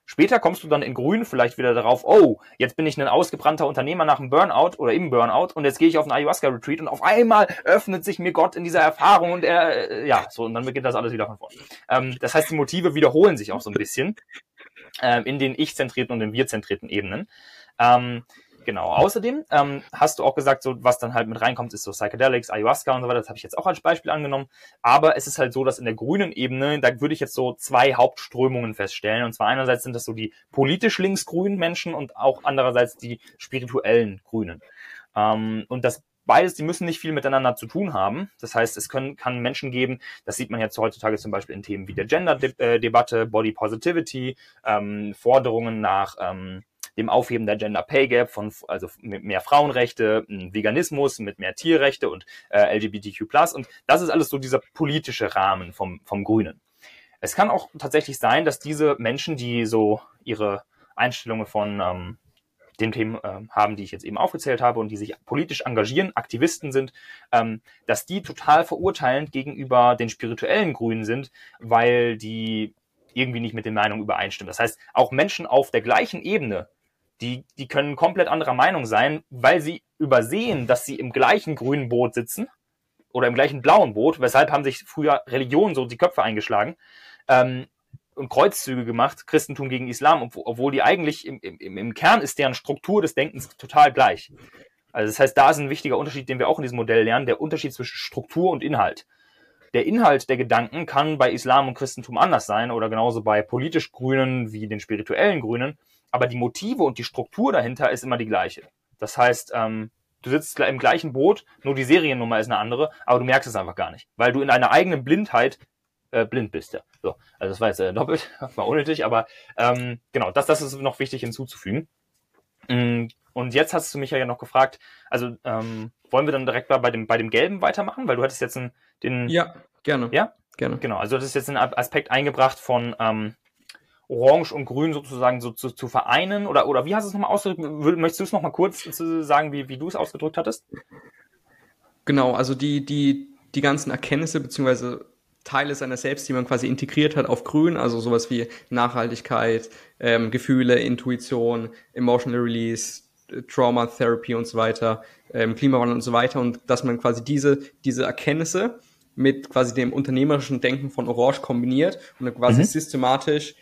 Speaker 2: Später kommst du dann in Grün vielleicht wieder darauf, oh, jetzt bin ich ein ausgebrannter Unternehmer nach einem Burnout oder im Burnout und jetzt gehe ich auf einen Ayahuasca-Retreat und auf einmal öffnet sich mir Gott in dieser Erfahrung und er, äh, ja, so, und dann beginnt das alles wieder von vorne. Ähm, das heißt, die Motive wiederholen sich auch so ein bisschen ähm, in den ich-zentrierten und den wir-zentrierten Ebenen. Ähm, genau. Außerdem ähm, hast du auch gesagt, so was dann halt mit reinkommt, ist so Psychedelics, Ayahuasca und so weiter. Das habe ich jetzt auch als Beispiel angenommen. Aber es ist halt so, dass in der grünen Ebene, da würde ich jetzt so zwei Hauptströmungen feststellen. Und zwar einerseits sind das so die politisch linksgrünen Menschen und auch andererseits die spirituellen Grünen. Ähm, und das beides, die müssen nicht viel miteinander zu tun haben. Das heißt, es können, kann Menschen geben, das sieht man jetzt heutzutage zum Beispiel in Themen wie der Gender-Debatte, Body Positivity, ähm, Forderungen nach ähm, dem Aufheben der Gender Pay Gap von also mehr Frauenrechte, Veganismus mit mehr Tierrechte und äh, LGBTQ+. Und das ist alles so dieser politische Rahmen vom, vom Grünen. Es kann auch tatsächlich sein, dass diese Menschen, die so ihre Einstellungen von ähm, den Themen äh, haben, die ich jetzt eben aufgezählt habe und die sich politisch engagieren, Aktivisten sind, ähm, dass die total verurteilend gegenüber den spirituellen Grünen sind, weil die irgendwie nicht mit den Meinungen übereinstimmen. Das heißt, auch Menschen auf der gleichen Ebene, die, die können komplett anderer Meinung sein, weil sie übersehen, dass sie im gleichen grünen Boot sitzen oder im gleichen blauen Boot. Weshalb haben sich früher Religionen so die Köpfe eingeschlagen. Ähm, und Kreuzzüge gemacht, Christentum gegen Islam, obwohl die eigentlich im, im, im Kern ist deren Struktur des Denkens total gleich. Also das heißt, da ist ein wichtiger Unterschied, den wir auch in diesem Modell lernen, der Unterschied zwischen Struktur und Inhalt. Der Inhalt der Gedanken kann bei Islam und Christentum anders sein oder genauso bei politisch Grünen wie den spirituellen Grünen, aber die Motive und die Struktur dahinter ist immer die gleiche. Das heißt, ähm, du sitzt im gleichen Boot, nur die Seriennummer ist eine andere, aber du merkst es einfach gar nicht, weil du in deiner eigenen Blindheit äh, blind bist. Ja. So, also das war jetzt äh, doppelt, <laughs> war unnötig, aber ähm, genau, das, das ist noch wichtig hinzuzufügen. Mm, und jetzt hast du mich ja noch gefragt, also ähm, wollen wir dann direkt mal bei dem, bei dem Gelben weitermachen, weil du hattest jetzt einen, den.
Speaker 1: Ja, gerne.
Speaker 2: Ja? Gerne. Genau, also du hattest jetzt einen Aspekt eingebracht von ähm, Orange und Grün sozusagen so zu, zu vereinen oder, oder wie hast du es nochmal ausgedrückt? Möchtest du es nochmal kurz sagen, wie, wie du es ausgedrückt hattest?
Speaker 1: Genau, also die, die, die ganzen Erkenntnisse beziehungsweise Teile seiner selbst, die man quasi integriert hat auf Grün, also sowas wie Nachhaltigkeit, ähm, Gefühle, Intuition, Emotional Release, Trauma Therapy und so weiter, ähm, Klimawandel und so weiter und dass man quasi diese, diese Erkenntnisse mit quasi dem unternehmerischen Denken von Orange kombiniert und dann quasi mhm. systematisch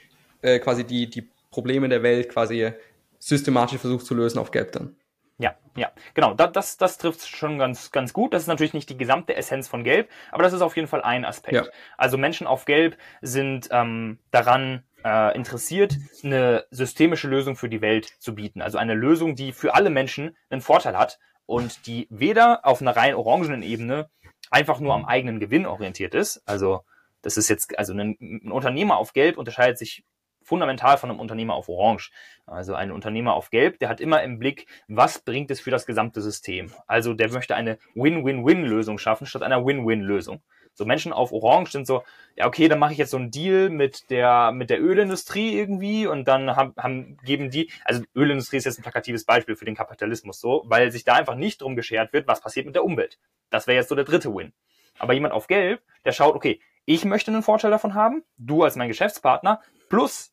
Speaker 1: äh, quasi die, die Probleme der Welt quasi systematisch versucht zu lösen auf Gelb dann.
Speaker 2: Ja, ja, genau. Das, das, das trifft schon ganz, ganz gut. Das ist natürlich nicht die gesamte Essenz von Gelb, aber das ist auf jeden Fall ein Aspekt. Ja. Also Menschen auf Gelb sind ähm, daran äh, interessiert, eine systemische Lösung für die Welt zu bieten. Also eine Lösung, die für alle Menschen einen Vorteil hat und die weder auf einer rein orangenen Ebene einfach nur am eigenen Gewinn orientiert ist. Also das ist jetzt, also ein, ein Unternehmer auf Gelb unterscheidet sich fundamental von einem Unternehmer auf Orange. Also ein Unternehmer auf Gelb, der hat immer im Blick, was bringt es für das gesamte System. Also der möchte eine Win-Win-Win-Lösung schaffen statt einer Win-Win-Lösung. So Menschen auf Orange sind so, ja okay, dann mache ich jetzt so einen Deal mit der mit der Ölindustrie irgendwie und dann haben, haben geben die, also Ölindustrie ist jetzt ein plakatives Beispiel für den Kapitalismus so, weil sich da einfach nicht drum geschert wird, was passiert mit der Umwelt. Das wäre jetzt so der dritte Win. Aber jemand auf Gelb, der schaut, okay, ich möchte einen Vorteil davon haben, du als mein Geschäftspartner, plus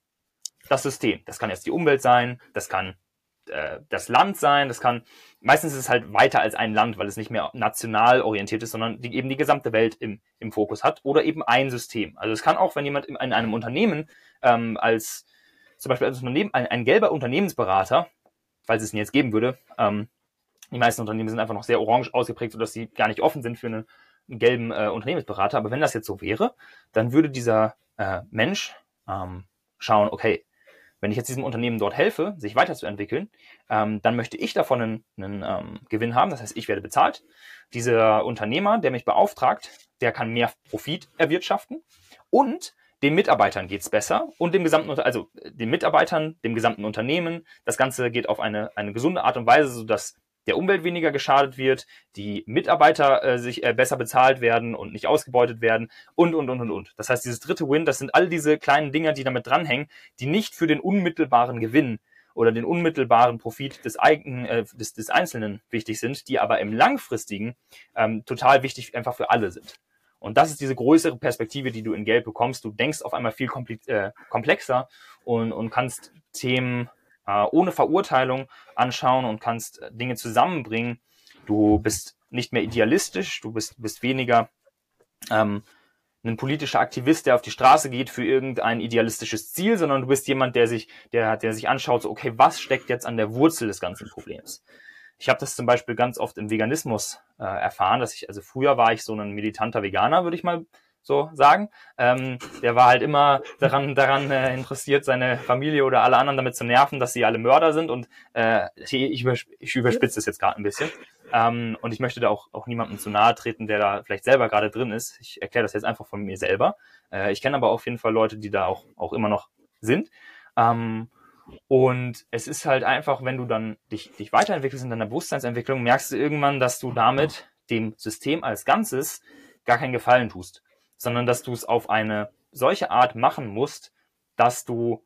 Speaker 2: das System. Das kann jetzt die Umwelt sein, das kann äh, das Land sein, das kann, meistens ist es halt weiter als ein Land, weil es nicht mehr national orientiert ist, sondern die, eben die gesamte Welt im, im Fokus hat oder eben ein System. Also es kann auch, wenn jemand in, in einem Unternehmen ähm, als zum Beispiel als Unternehmen, ein, ein gelber Unternehmensberater, falls es ihn jetzt geben würde, ähm, die meisten Unternehmen sind einfach noch sehr orange ausgeprägt, sodass sie gar nicht offen sind für einen, einen gelben äh, Unternehmensberater. Aber wenn das jetzt so wäre, dann würde dieser äh, Mensch ähm, schauen, okay, wenn ich jetzt diesem Unternehmen dort helfe, sich weiterzuentwickeln, ähm, dann möchte ich davon einen, einen ähm, Gewinn haben. Das heißt, ich werde bezahlt. Dieser Unternehmer, der mich beauftragt, der kann mehr Profit erwirtschaften und den Mitarbeitern geht's besser und dem gesamten, also den Mitarbeitern, dem gesamten Unternehmen. Das Ganze geht auf eine, eine gesunde Art und Weise, sodass der Umwelt weniger geschadet wird, die Mitarbeiter äh, sich äh, besser bezahlt werden und nicht ausgebeutet werden und, und, und, und, und. Das heißt, dieses dritte Win, das sind all diese kleinen Dinger, die damit dranhängen, die nicht für den unmittelbaren Gewinn oder den unmittelbaren Profit des eigenen, äh, des, des Einzelnen wichtig sind, die aber im langfristigen ähm, total wichtig einfach für alle sind. Und das ist diese größere Perspektive, die du in Gelb bekommst. Du denkst auf einmal viel äh, komplexer und, und kannst Themen äh, ohne Verurteilung anschauen und kannst äh, Dinge zusammenbringen. Du bist nicht mehr idealistisch, du bist, bist weniger ähm, ein politischer Aktivist, der auf die Straße geht für irgendein idealistisches Ziel, sondern du bist jemand, der sich, der, der sich anschaut, so, okay, was steckt jetzt an der Wurzel des ganzen Problems? Ich habe das zum Beispiel ganz oft im Veganismus äh, erfahren, dass ich, also früher war ich so ein militanter Veganer, würde ich mal so sagen. Ähm, der war halt immer daran, daran äh, interessiert, seine Familie oder alle anderen damit zu nerven, dass sie alle Mörder sind. Und äh, ich, übersp ich überspitze es jetzt gerade ein bisschen. Ähm, und ich möchte da auch, auch niemandem zu nahe treten, der da vielleicht selber gerade drin ist. Ich erkläre das jetzt einfach von mir selber. Äh, ich kenne aber auf jeden Fall Leute, die da auch, auch immer noch sind. Ähm, und es ist halt einfach, wenn du dann dich, dich weiterentwickelst in deiner Bewusstseinsentwicklung, merkst du irgendwann, dass du damit dem System als Ganzes gar keinen Gefallen tust sondern dass du es auf eine solche Art machen musst, dass du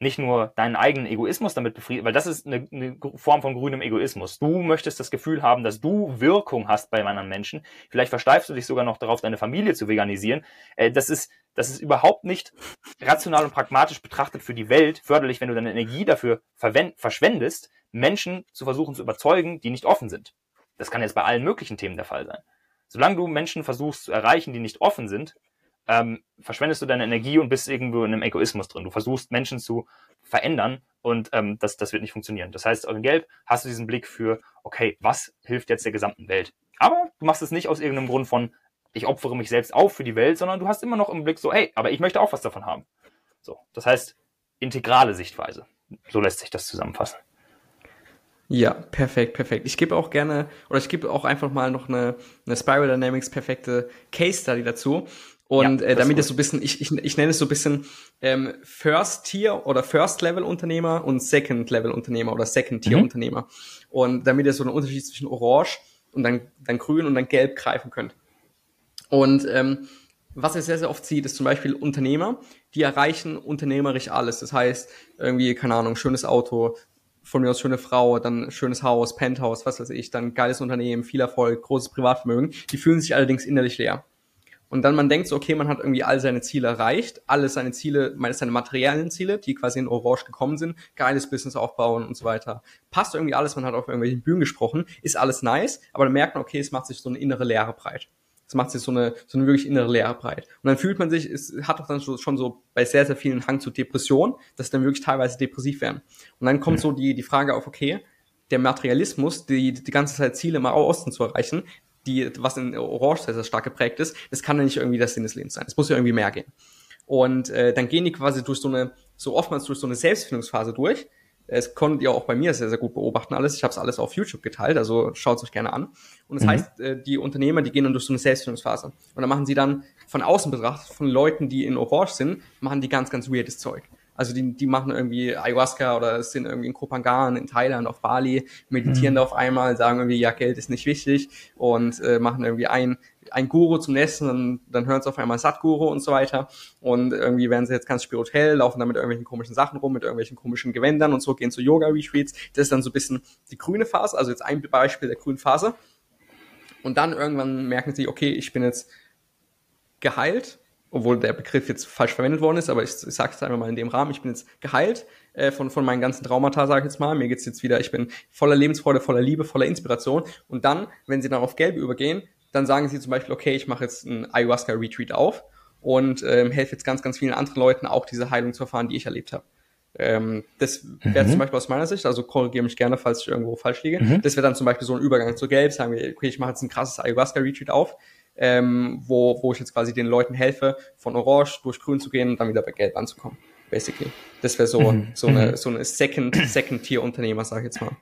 Speaker 2: nicht nur deinen eigenen Egoismus damit befriedigst, weil das ist eine, eine, Form von grünem Egoismus. Du möchtest das Gefühl haben, dass du Wirkung hast bei anderen Menschen. Vielleicht versteifst du dich sogar noch darauf, deine Familie zu veganisieren. Äh, das ist, das ist überhaupt nicht rational und pragmatisch betrachtet für die Welt förderlich, wenn du deine Energie dafür verschwendest, Menschen zu versuchen zu überzeugen, die nicht offen sind. Das kann jetzt bei allen möglichen Themen der Fall sein. Solange du Menschen versuchst zu erreichen, die nicht offen sind, ähm, verschwendest du deine Energie und bist irgendwo in einem Egoismus drin. Du versuchst Menschen zu verändern und ähm, das, das wird nicht funktionieren. Das heißt, in Gelb hast du diesen Blick für, okay, was hilft jetzt der gesamten Welt? Aber du machst es nicht aus irgendeinem Grund von, ich opfere mich selbst auf für die Welt, sondern du hast immer noch im Blick so, hey, aber ich möchte auch was davon haben. So, das heißt, integrale Sichtweise. So lässt sich das zusammenfassen.
Speaker 1: Ja, perfekt, perfekt. Ich gebe auch gerne, oder ich gebe auch einfach mal noch eine, eine Spiral Dynamics perfekte Case Study dazu. Und ja, äh, damit es so ein bisschen, ich, ich, ich nenne es so ein bisschen ähm, First Tier oder First Level Unternehmer und Second Level Unternehmer oder Second Tier mhm. Unternehmer. Und damit ihr so einen Unterschied zwischen Orange und dann, dann Grün und dann Gelb greifen könnt. Und ähm, was ihr sehr, sehr oft sieht, ist zum Beispiel Unternehmer, die erreichen unternehmerisch alles. Das heißt, irgendwie, keine Ahnung, schönes Auto, von mir aus schöne Frau, dann schönes Haus, Penthouse, was weiß ich, dann geiles Unternehmen, viel Erfolg, großes Privatvermögen. Die fühlen sich allerdings innerlich leer. Und dann man denkt so, okay, man hat irgendwie all seine Ziele erreicht, alle seine Ziele, meine seine materiellen Ziele, die quasi in Orange gekommen sind, geiles Business aufbauen und so weiter. Passt irgendwie alles, man hat auf irgendwelchen Bühnen gesprochen, ist alles nice, aber dann merkt man, okay, es macht sich so eine innere Leere breit. Es macht sich so eine, so eine wirklich innere Leere breit. Und dann fühlt man sich, es hat doch dann schon so bei sehr, sehr vielen Hang zu Depression, dass dann wirklich teilweise depressiv werden. Und dann kommt mhm. so die, die Frage auf, okay, der Materialismus, die, die ganze Zeit Ziele im Außen zu erreichen, die, was in Orange sehr, sehr stark geprägt ist, das kann ja nicht irgendwie der Sinn des Lebens sein. Es muss ja irgendwie mehr gehen. Und äh, dann gehen die quasi durch so eine, so oftmals durch so eine Selbstfindungsphase durch, es konntet ihr auch bei mir sehr, sehr gut beobachten alles. Ich habe es alles auf YouTube geteilt, also schaut es euch gerne an. Und das mhm. heißt, äh, die Unternehmer, die gehen dann durch so eine Selbstfindungsphase. Und dann machen sie dann von außen betrachtet, von Leuten, die in Orange sind, machen die ganz, ganz weirdes Zeug. Also die, die machen irgendwie Ayahuasca oder sind irgendwie in Kopangan, in Thailand, auf Bali, meditieren mhm. da auf einmal, sagen irgendwie, ja, Geld ist nicht wichtig und äh, machen irgendwie ein, ein Guru zum nächsten, dann, dann hören sie auf einmal Satguru und so weiter. Und irgendwie werden sie jetzt ganz spirituell, laufen dann mit irgendwelchen komischen Sachen rum, mit irgendwelchen komischen Gewändern und so, gehen zu Yoga-Retreats. Das ist dann so ein bisschen die grüne Phase, also jetzt ein Beispiel der grünen Phase. Und dann irgendwann merken sie, okay, ich bin jetzt geheilt, obwohl der Begriff jetzt falsch verwendet worden ist, aber ich, ich sage es einfach mal in dem Rahmen, ich bin jetzt geheilt äh, von, von meinen ganzen Traumata, sage ich jetzt mal. Mir geht's jetzt wieder, ich bin voller Lebensfreude, voller Liebe, voller Inspiration. Und dann, wenn sie dann auf Gelb übergehen, dann sagen sie zum Beispiel, okay, ich mache jetzt ein Ayahuasca-Retreat auf und ähm, helfe jetzt ganz, ganz vielen anderen Leuten auch diese Heilung zu erfahren, die ich erlebt habe. Ähm, das wäre mhm. zum Beispiel aus meiner Sicht, also korrigiere mich gerne, falls ich irgendwo falsch liege. Mhm. Das wäre dann zum Beispiel so ein Übergang zu Gelb, sagen wir, okay, ich mache jetzt ein krasses Ayahuasca-Retreat auf, ähm, wo, wo ich jetzt quasi den Leuten helfe, von Orange durch Grün zu gehen und dann wieder bei Gelb anzukommen. Basically. Das wäre so, mhm. so eine, mhm. so eine Second, Second-Tier-Unternehmer, sag ich jetzt mal.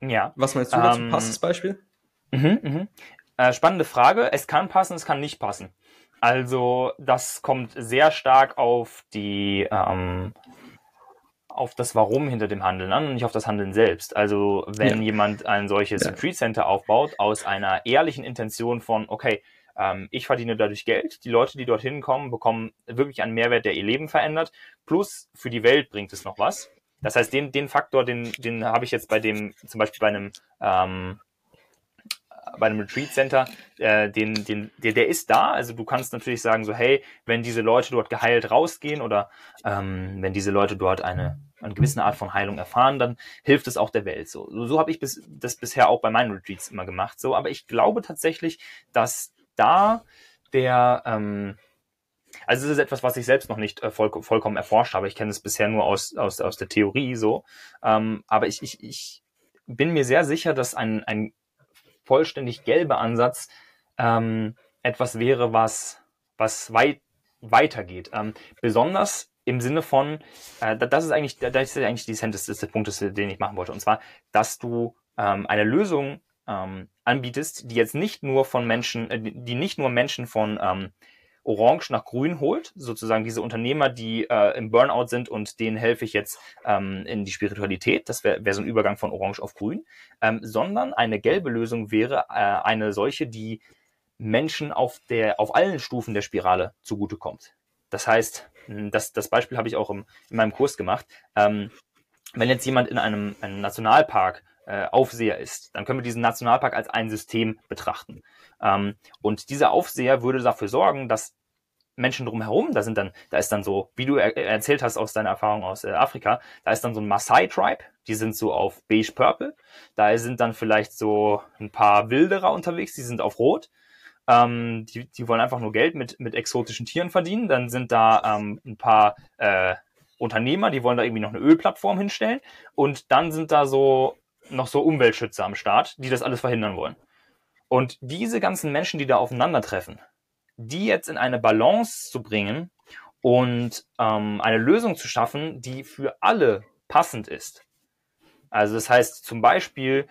Speaker 2: Ja.
Speaker 1: Was meinst du dazu? Um, Passt das Beispiel?
Speaker 2: Mhm, mhm. Äh, spannende Frage. Es kann passen, es kann nicht passen. Also das kommt sehr stark auf die ähm, auf das Warum hinter dem Handeln an und nicht auf das Handeln selbst. Also wenn ja. jemand ein solches ja. Retreat Center aufbaut aus einer ehrlichen Intention von, okay, ähm, ich verdiene dadurch Geld, die Leute, die dorthin kommen, bekommen wirklich einen Mehrwert, der ihr Leben verändert, plus für die Welt bringt es noch was. Das heißt, den, den Faktor, den, den habe ich jetzt bei dem, zum Beispiel bei einem ähm, bei einem Retreat Center, äh, den, den, der, der ist da. Also du kannst natürlich sagen, so, hey, wenn diese Leute dort geheilt rausgehen oder ähm, wenn diese Leute dort eine, eine gewisse Art von Heilung erfahren, dann hilft es auch der Welt. So, so, so habe ich bis, das bisher auch bei meinen Retreats immer gemacht. So, aber ich glaube tatsächlich, dass da der ähm, also es ist etwas, was ich selbst noch nicht äh, voll, vollkommen erforscht habe. Ich kenne es bisher nur aus, aus, aus der Theorie so. Ähm, aber ich, ich, ich bin mir sehr sicher, dass ein, ein vollständig gelbe Ansatz ähm, etwas wäre, was, was weit weitergeht. Ähm, besonders im Sinne von, äh, das ist eigentlich, das ist eigentlich die Essenz des, des Punktes, den ich machen wollte. Und zwar, dass du ähm, eine Lösung ähm, anbietest, die jetzt nicht nur von Menschen, äh, die nicht nur Menschen von ähm, Orange nach Grün holt, sozusagen diese Unternehmer, die äh, im Burnout sind und denen helfe ich jetzt ähm, in die Spiritualität, das wäre wär so ein Übergang von Orange auf Grün, ähm, sondern eine gelbe Lösung wäre äh, eine solche, die Menschen auf der auf allen Stufen der Spirale zugutekommt. Das heißt, hm, das, das Beispiel habe ich auch im, in meinem Kurs gemacht. Ähm, wenn jetzt jemand in einem, einem Nationalpark äh, Aufseher ist, dann können wir diesen Nationalpark als ein System betrachten. Ähm, und dieser Aufseher würde dafür sorgen, dass Menschen drumherum, da sind dann, da ist dann so, wie du er erzählt hast aus deiner Erfahrung aus äh, Afrika, da ist dann so ein Maasai-Tribe, die sind so auf beige-purple, da sind dann vielleicht so ein paar Wilderer unterwegs, die sind auf rot, ähm, die, die wollen einfach nur Geld mit, mit exotischen Tieren verdienen, dann sind da ähm, ein paar äh, Unternehmer, die wollen da irgendwie noch eine Ölplattform hinstellen. Und dann sind da so noch so Umweltschützer am Start, die das alles verhindern wollen. Und diese ganzen Menschen, die da aufeinandertreffen, die jetzt in eine Balance zu bringen und ähm, eine Lösung zu schaffen, die für alle passend ist. Also das heißt, zum Beispiel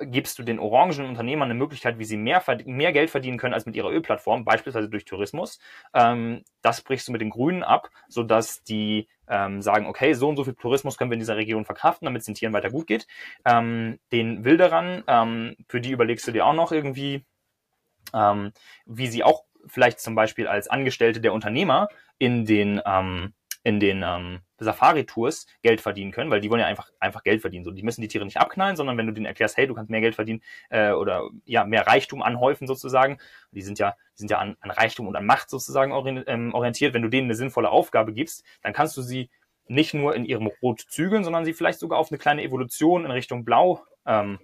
Speaker 2: gibst du den orangen Unternehmern eine Möglichkeit, wie sie mehr, mehr Geld verdienen können als mit ihrer Ölplattform, beispielsweise durch Tourismus. Ähm, das brichst du mit den Grünen ab, sodass die ähm, sagen, okay, so und so viel Tourismus können wir in dieser Region verkraften, damit es den Tieren weiter gut geht. Ähm, den Wilderern, ähm, für die überlegst du dir auch noch irgendwie, ähm, wie sie auch vielleicht zum Beispiel als Angestellte der Unternehmer in den, ähm, in den ähm, Safari-Tours Geld verdienen können, weil die wollen ja einfach, einfach Geld verdienen. So, die müssen die Tiere nicht abknallen, sondern wenn du denen erklärst, hey, du kannst mehr Geld verdienen äh, oder ja, mehr Reichtum anhäufen sozusagen, die sind ja, die sind ja an, an Reichtum und an Macht sozusagen ähm, orientiert. Wenn du denen eine sinnvolle Aufgabe gibst, dann kannst du sie nicht nur in ihrem Rot zügeln, sondern sie vielleicht sogar auf eine kleine Evolution in Richtung Blau ähm,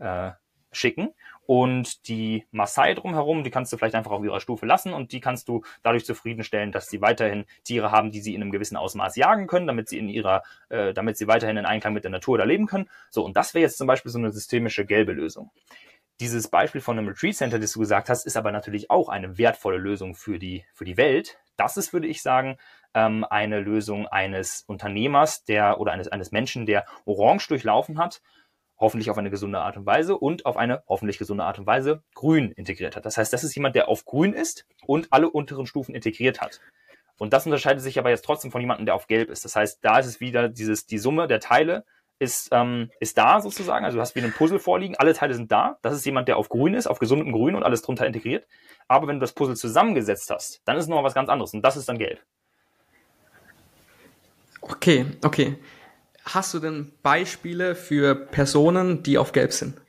Speaker 2: äh, schicken. Und die Maasai drumherum, die kannst du vielleicht einfach auf ihrer Stufe lassen und die kannst du dadurch zufriedenstellen, dass sie weiterhin Tiere haben, die sie in einem gewissen Ausmaß jagen können, damit sie in ihrer, äh, damit sie weiterhin in Einklang mit der Natur da leben können. So, und das wäre jetzt zum Beispiel so eine systemische gelbe Lösung. Dieses Beispiel von einem Retreat Center, das du gesagt hast, ist aber natürlich auch eine wertvolle Lösung für die, für die Welt. Das ist, würde ich sagen, ähm, eine Lösung eines Unternehmers, der oder eines, eines Menschen, der Orange durchlaufen hat hoffentlich auf eine gesunde Art und Weise und auf eine hoffentlich gesunde Art und Weise grün integriert hat. Das heißt, das ist jemand, der auf grün ist und alle unteren Stufen integriert hat. Und das unterscheidet sich aber jetzt trotzdem von jemandem, der auf Gelb ist. Das heißt, da ist es wieder dieses, die Summe der Teile ist, ähm, ist da sozusagen. Also du hast wie ein Puzzle vorliegen, alle Teile sind da. Das ist jemand, der auf Grün ist, auf gesundem Grün und alles drunter integriert. Aber wenn du das Puzzle zusammengesetzt hast, dann ist es noch was ganz anderes und das ist dann Gelb.
Speaker 1: Okay, okay. Hast du denn Beispiele für Personen, die auf Gelb sind?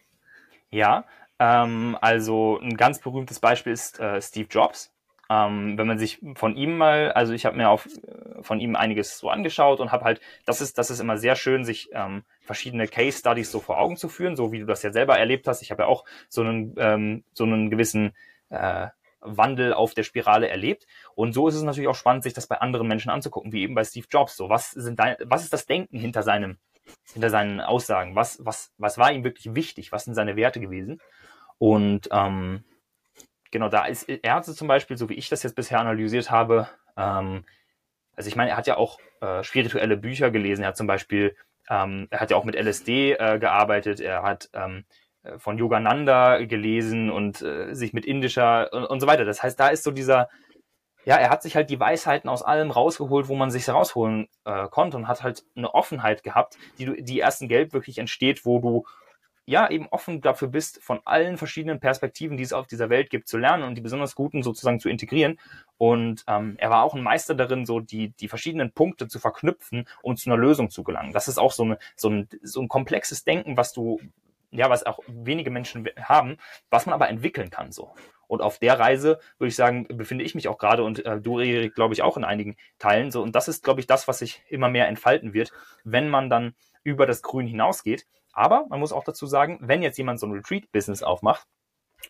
Speaker 2: Ja, ähm, also ein ganz berühmtes Beispiel ist äh, Steve Jobs. Ähm, wenn man sich von ihm mal, also ich habe mir auf, äh, von ihm einiges so angeschaut und habe halt, das ist, das ist immer sehr schön, sich ähm, verschiedene Case Studies so vor Augen zu führen, so wie du das ja selber erlebt hast. Ich habe ja auch so einen, ähm, so einen gewissen äh, Wandel auf der Spirale erlebt. Und so ist es natürlich auch spannend, sich das bei anderen Menschen anzugucken, wie eben bei Steve Jobs. So, was sind dein, was ist das Denken hinter seinem, hinter seinen Aussagen? Was, was, was war ihm wirklich wichtig? Was sind seine Werte gewesen? Und ähm, genau, da ist hat zum Beispiel, so wie ich das jetzt bisher analysiert habe, ähm, also ich meine, er hat ja auch äh, spirituelle Bücher gelesen. Er hat zum Beispiel, ähm, er hat ja auch mit LSD äh, gearbeitet. Er hat ähm, äh, von Yogananda gelesen und äh, sich mit indischer und, und so weiter. Das heißt, da ist so dieser, ja, er hat sich halt die Weisheiten aus allem rausgeholt, wo man sich rausholen äh, konnte und hat halt eine Offenheit gehabt, die du, die erst in Gelb wirklich entsteht, wo du ja eben offen dafür bist, von allen verschiedenen Perspektiven, die es auf dieser Welt gibt, zu lernen und die besonders guten sozusagen zu integrieren. Und ähm, er war auch ein Meister darin, so die, die verschiedenen Punkte zu verknüpfen, um zu einer Lösung zu gelangen. Das ist auch so, eine, so, ein, so ein komplexes Denken, was du, ja, was auch wenige Menschen haben, was man aber entwickeln kann so. Und auf der Reise würde ich sagen, befinde ich mich auch gerade und äh, du, Erik, glaube ich, auch in einigen Teilen. So, und das ist, glaube ich, das, was sich immer mehr entfalten wird, wenn man dann über das Grün hinausgeht. Aber man muss auch dazu sagen, wenn jetzt jemand so ein Retreat-Business aufmacht,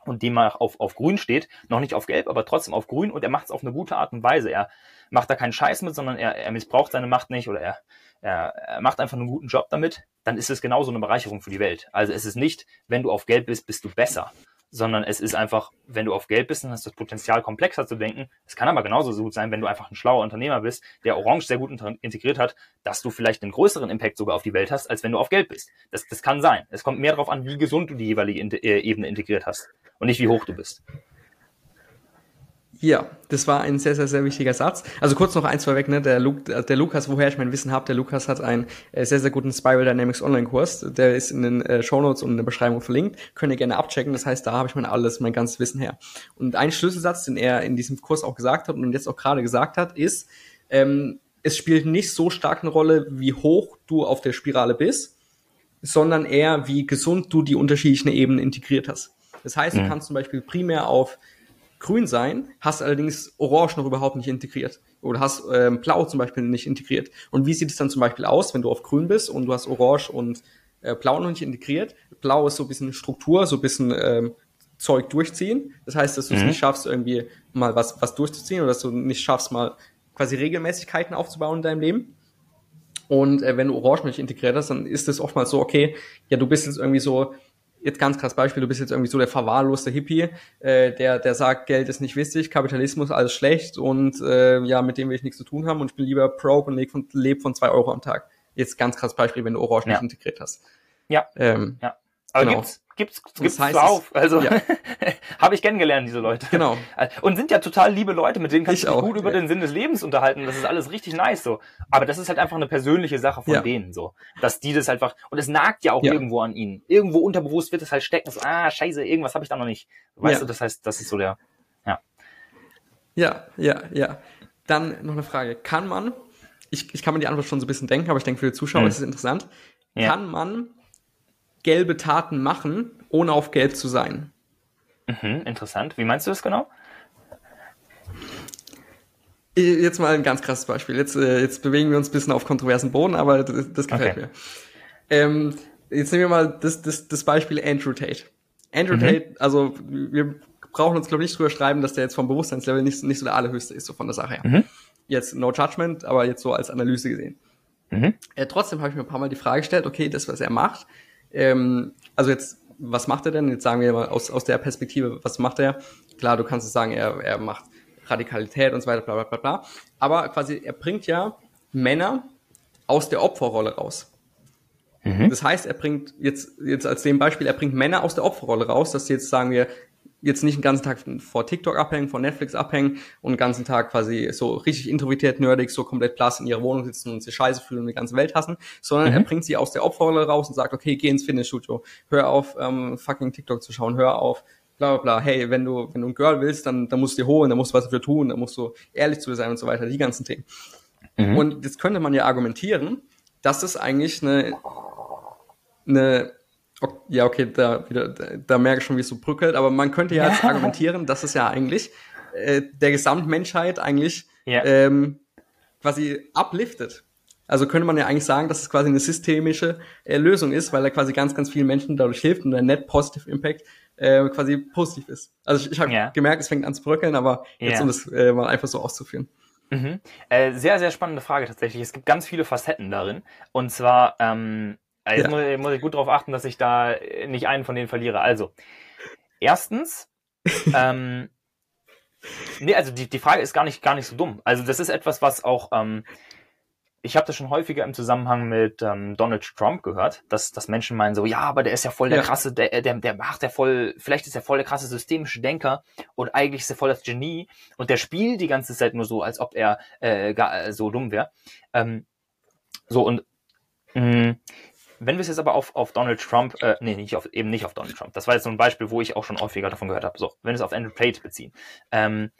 Speaker 2: und dem mal auf, auf grün steht, noch nicht auf gelb, aber trotzdem auf grün und er macht es auf eine gute Art und Weise. Er macht da keinen Scheiß mit, sondern er, er missbraucht seine Macht nicht oder er, er, er macht einfach einen guten Job damit, dann ist es genauso eine Bereicherung für die Welt. Also es ist nicht, wenn du auf gelb bist, bist du besser, sondern es ist einfach, wenn du auf Geld bist, dann hast du das Potenzial, komplexer zu denken. Es kann aber genauso so gut sein, wenn du einfach ein schlauer Unternehmer bist, der Orange sehr gut integriert hat, dass du vielleicht einen größeren Impact sogar auf die Welt hast, als wenn du auf Geld bist. Das, das kann sein. Es kommt mehr darauf an, wie gesund du die jeweilige äh, Ebene integriert hast und nicht wie hoch du bist.
Speaker 1: Ja, das war ein sehr, sehr, sehr wichtiger Satz. Also kurz noch eins vorweg, ne? Der, Lu der Lukas, woher ich mein Wissen habe, der Lukas hat einen äh, sehr, sehr guten Spiral Dynamics Online-Kurs. Der ist in den äh, Show Notes und in der Beschreibung verlinkt. Könnt ihr gerne abchecken. Das heißt, da habe ich mein alles, mein ganzes Wissen her. Und ein Schlüsselsatz, den er in diesem Kurs auch gesagt hat und jetzt auch gerade gesagt hat, ist, ähm, es spielt nicht so stark eine Rolle, wie hoch du auf der Spirale bist, sondern eher, wie gesund du die unterschiedlichen Ebenen integriert hast. Das heißt, mhm. du kannst zum Beispiel primär auf grün sein, hast allerdings orange noch überhaupt nicht integriert. Oder hast ähm, blau zum Beispiel nicht integriert. Und wie sieht es dann zum Beispiel aus, wenn du auf grün bist und du hast orange und äh, blau noch nicht integriert? Blau ist so ein bisschen Struktur, so ein bisschen ähm, Zeug durchziehen. Das heißt, dass du es mhm. nicht schaffst, irgendwie mal was, was durchzuziehen oder dass du nicht schaffst, mal quasi Regelmäßigkeiten aufzubauen in deinem Leben. Und äh, wenn du Orange nicht integriert hast, dann ist es oftmals so, okay, ja, du bist jetzt irgendwie so jetzt ganz krass Beispiel, du bist jetzt irgendwie so der verwahrloste Hippie, äh, der, der sagt, Geld ist nicht wichtig, Kapitalismus alles schlecht und äh, ja, mit dem will ich nichts zu tun haben und ich bin lieber broke und lebe von, leb von zwei Euro am Tag. Jetzt ganz krass Beispiel, wenn du Orange ja. nicht integriert hast.
Speaker 2: Ja. Ähm, ja. Aber genau. gibt's, gibt's, gibt's das heißt, auf. Also ja. <laughs> habe ich kennengelernt, diese Leute.
Speaker 1: Genau. <laughs>
Speaker 2: Und sind ja total liebe Leute, mit denen kannst du dich gut über den Sinn des Lebens unterhalten. Das ist alles richtig nice so. Aber das ist halt einfach eine persönliche Sache von ja. denen so. Dass die das einfach, und es nagt ja auch ja. irgendwo an ihnen. Irgendwo unterbewusst wird es halt stecken. So, ah, scheiße, irgendwas habe ich da noch nicht. Weißt du, das heißt, das ist so der, ja.
Speaker 1: Ja, ja, ja. Dann noch eine Frage. Kann man, ich, ich kann mir die Antwort schon so ein bisschen denken, aber ich denke für die Zuschauer hm. ist es interessant. Kann man gelbe Taten machen, ohne auf gelb zu sein.
Speaker 2: Mhm, interessant. Wie meinst du das genau?
Speaker 1: Jetzt mal ein ganz krasses Beispiel. Jetzt, äh, jetzt bewegen wir uns ein bisschen auf kontroversen Boden, aber das, das gefällt okay. mir. Ähm, jetzt nehmen wir mal das, das, das Beispiel Andrew Tate. Andrew mhm. Tate, also wir brauchen uns, glaube ich, nicht drüber schreiben, dass der jetzt vom Bewusstseinslevel nicht, nicht so der allerhöchste ist, so von der Sache her. Mhm. Jetzt no judgment, aber jetzt so als Analyse gesehen. Mhm. Äh, trotzdem habe ich mir ein paar Mal die Frage gestellt, okay, das, was er macht, ähm, also jetzt, was macht er denn? Jetzt sagen wir mal aus, aus der Perspektive, was macht er? Klar, du kannst es sagen, er, er macht Radikalität und so weiter, bla bla bla bla. Aber quasi, er bringt ja Männer aus der Opferrolle raus. Mhm. Das heißt, er bringt jetzt, jetzt als dem Beispiel, er bringt Männer aus der Opferrolle raus, dass jetzt sagen wir, jetzt nicht den ganzen Tag vor TikTok abhängen, vor Netflix abhängen und den ganzen Tag quasi so richtig introvertiert, nerdig, so komplett blass in ihrer Wohnung sitzen und sich scheiße fühlen und die ganze Welt hassen, sondern mhm. er bringt sie aus der Opferrolle raus und sagt, okay, geh ins Fitnessstudio, hör auf, ähm, fucking TikTok zu schauen, hör auf, bla bla bla, hey, wenn du, wenn du ein Girl willst, dann, dann musst du dir holen, dann musst du was dafür tun, dann musst du ehrlich zu dir sein und so weiter, die ganzen Themen. Mhm. Und jetzt könnte man ja argumentieren, dass das eigentlich eine, eine ja, okay, da, wieder, da, da merke ich schon, wie es so brückelt, aber man könnte ja, jetzt argumentieren, dass es ja eigentlich äh, der Gesamtmenschheit eigentlich ja. ähm, quasi upliftet. Also könnte man ja eigentlich sagen, dass es quasi eine systemische äh, Lösung ist, weil er quasi ganz, ganz vielen Menschen dadurch hilft und der Net Positive Impact äh, quasi positiv ist. Also ich, ich habe ja. gemerkt, es fängt an zu bröckeln, aber jetzt ja. um das äh, mal einfach so auszuführen.
Speaker 2: Mhm. Äh, sehr, sehr spannende Frage tatsächlich. Es gibt ganz viele Facetten darin. Und zwar, ähm, jetzt ja. muss, muss, ich gut darauf achten, dass ich da nicht einen von denen verliere. Also, erstens, <laughs> ähm, nee, also die, die Frage ist gar nicht, gar nicht so dumm. Also das ist etwas, was auch ähm, ich habe das schon häufiger im Zusammenhang mit ähm, Donald Trump gehört, dass, dass Menschen meinen so, ja, aber der ist ja voll der ja. krasse, der, der, der macht ja voll, vielleicht ist er voll der krasse systemische Denker und eigentlich ist er voll das Genie und der spielt die ganze Zeit nur so, als ob er äh, gar, äh, so dumm wäre. Ähm, so und mh, mm, wenn wir es jetzt aber auf, auf Donald Trump, äh, nee, nicht auf, eben nicht auf Donald Trump, das war jetzt so ein Beispiel, wo ich auch schon häufiger davon gehört habe. So, wenn wir es auf Andrew Tate beziehen. Ähm,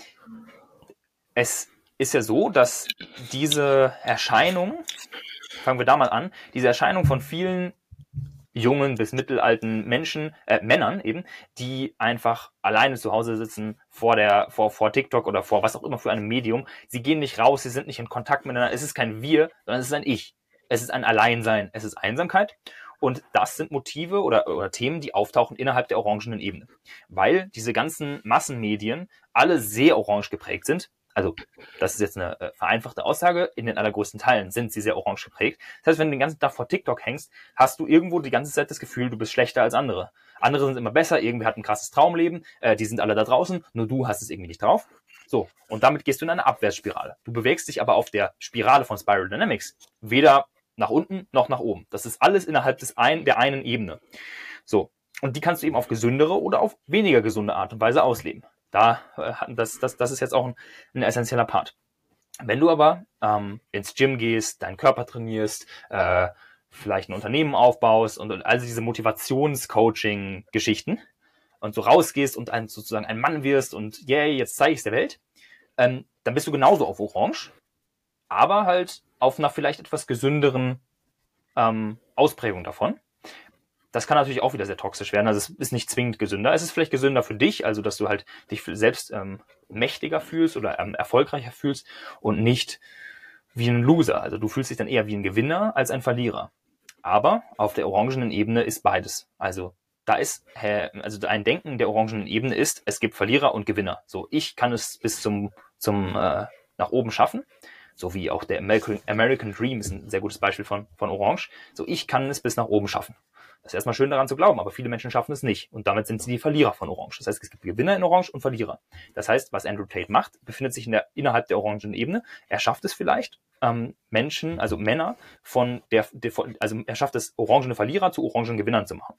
Speaker 2: es ist ja so, dass diese Erscheinung, fangen wir da mal an, diese Erscheinung von vielen jungen bis mittelalten Menschen, äh, Männern eben, die einfach alleine zu Hause sitzen vor der, vor, vor TikTok oder vor was auch immer für einem Medium. Sie gehen nicht raus, sie sind nicht in Kontakt miteinander. Es ist kein Wir, sondern es ist ein Ich. Es ist ein Alleinsein. Es ist Einsamkeit. Und das sind Motive oder, oder Themen, die auftauchen innerhalb der orangenen Ebene. Weil diese ganzen Massenmedien alle sehr orange geprägt sind also das ist jetzt eine äh, vereinfachte Aussage, in den allergrößten Teilen sind sie sehr orange geprägt. Das heißt, wenn du den ganzen Tag vor TikTok hängst, hast du irgendwo die ganze Zeit das Gefühl, du bist schlechter als andere. Andere sind immer besser, irgendwie hat ein krasses Traumleben, äh, die sind alle da draußen, nur du hast es irgendwie nicht drauf. So, und damit gehst du in eine Abwärtsspirale. Du bewegst dich aber auf der Spirale von Spiral Dynamics weder nach unten noch nach oben. Das ist alles innerhalb des ein, der einen Ebene. So, und die kannst du eben auf gesündere oder auf weniger gesunde Art und Weise ausleben. Da, äh, das, das, das ist jetzt auch ein, ein essentieller Part. Wenn du aber ähm, ins Gym gehst, deinen Körper trainierst, äh, vielleicht ein Unternehmen aufbaust und, und also diese Motivationscoaching-Geschichten und so rausgehst und ein, sozusagen ein Mann wirst und yay, jetzt zeige ich es der Welt, ähm, dann bist du genauso auf Orange, aber halt auf einer vielleicht etwas gesünderen ähm, Ausprägung davon. Das kann natürlich auch wieder sehr toxisch werden. Also es ist nicht zwingend gesünder. Es ist vielleicht gesünder für dich, also dass du halt dich selbst ähm, mächtiger fühlst oder ähm, erfolgreicher fühlst und nicht wie ein Loser. Also du fühlst dich dann eher wie ein Gewinner als ein Verlierer. Aber auf der orangenen Ebene ist beides. Also da ist, also ein Denken der orangenen Ebene ist, es gibt Verlierer und Gewinner. So, ich kann es bis zum, zum äh, nach oben schaffen. So wie auch der American, American Dream ist ein sehr gutes Beispiel von, von Orange. So, ich kann es bis nach oben schaffen. Das ist erstmal schön daran zu glauben, aber viele Menschen schaffen es nicht. Und damit sind sie die Verlierer von Orange. Das heißt, es gibt Gewinner in Orange und Verlierer. Das heißt, was Andrew Tate macht, befindet sich in der, innerhalb der orangen Ebene. Er schafft es vielleicht, ähm, Menschen, also Männer, von der, der, also er schafft es, orangene Verlierer zu orangen Gewinnern zu machen.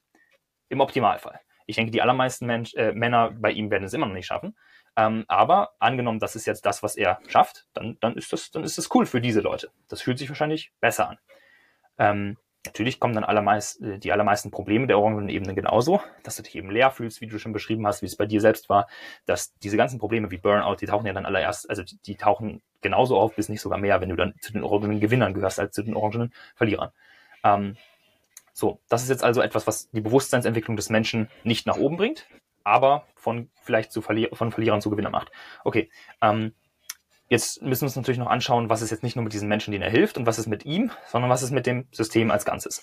Speaker 2: Im Optimalfall. Ich denke, die allermeisten Mensch, äh, Männer bei ihm werden es immer noch nicht schaffen. Ähm, aber angenommen, das ist jetzt das, was er schafft, dann, dann, ist das, dann ist das cool für diese Leute. Das fühlt sich wahrscheinlich besser an. Ähm, Natürlich kommen dann allermeist, äh, die allermeisten Probleme der orangenen Ebene genauso, dass du dich eben leer fühlst, wie du schon beschrieben hast, wie es bei dir selbst war, dass diese ganzen Probleme wie Burnout, die tauchen ja dann allererst, also die, die tauchen genauso auf, bis nicht sogar mehr, wenn du dann zu den orangenen Gewinnern gehörst, als zu den orangenen Verlierern. Ähm, so, das ist jetzt also etwas, was die Bewusstseinsentwicklung des Menschen nicht nach oben bringt, aber von vielleicht zu Verlier von Verlierern zu Gewinnern macht. Okay, ähm, Jetzt müssen wir uns natürlich noch anschauen, was ist jetzt nicht nur mit diesen Menschen, denen er hilft und was ist mit ihm, sondern was ist mit dem System als Ganzes.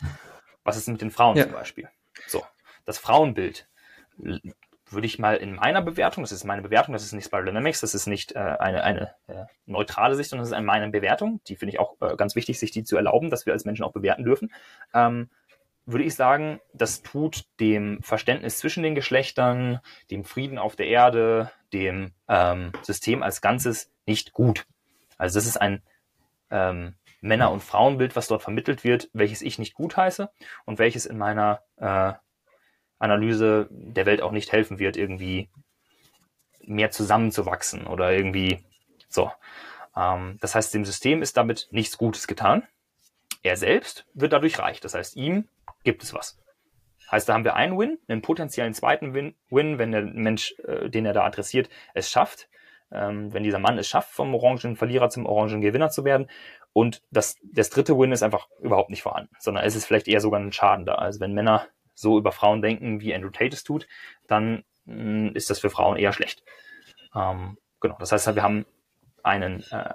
Speaker 2: Was ist mit den Frauen ja. zum Beispiel? So, das Frauenbild würde ich mal in meiner Bewertung, das ist meine Bewertung, das ist nicht Spiral Dynamics, das ist nicht äh, eine, eine äh, neutrale Sicht, sondern das ist eine meine Bewertung. Die finde ich auch äh, ganz wichtig, sich die zu erlauben, dass wir als Menschen auch bewerten dürfen. Ähm, würde ich sagen, das tut dem Verständnis zwischen den Geschlechtern, dem Frieden auf der Erde, dem ähm, System als Ganzes nicht gut. Also das ist ein ähm, Männer- und Frauenbild, was dort vermittelt wird, welches ich nicht gut heiße und welches in meiner äh, Analyse der Welt auch nicht helfen wird, irgendwie mehr zusammenzuwachsen oder irgendwie so. Ähm, das heißt, dem System ist damit nichts Gutes getan. Er selbst wird dadurch reich. Das heißt, ihm gibt es was. Heißt, da haben wir einen Win, einen potenziellen zweiten Win, Win wenn der Mensch, äh, den er da adressiert, es schafft. Ähm, wenn dieser Mann es schafft, vom orangen Verlierer zum orangen Gewinner zu werden. Und das, das dritte Win ist einfach überhaupt nicht vorhanden, sondern es ist vielleicht eher sogar ein Schaden da. Also wenn Männer so über Frauen denken, wie Andrew Tate es tut, dann mh, mm, ist das für Frauen eher schlecht. Ähm, genau, das heißt, wir haben einen, äh,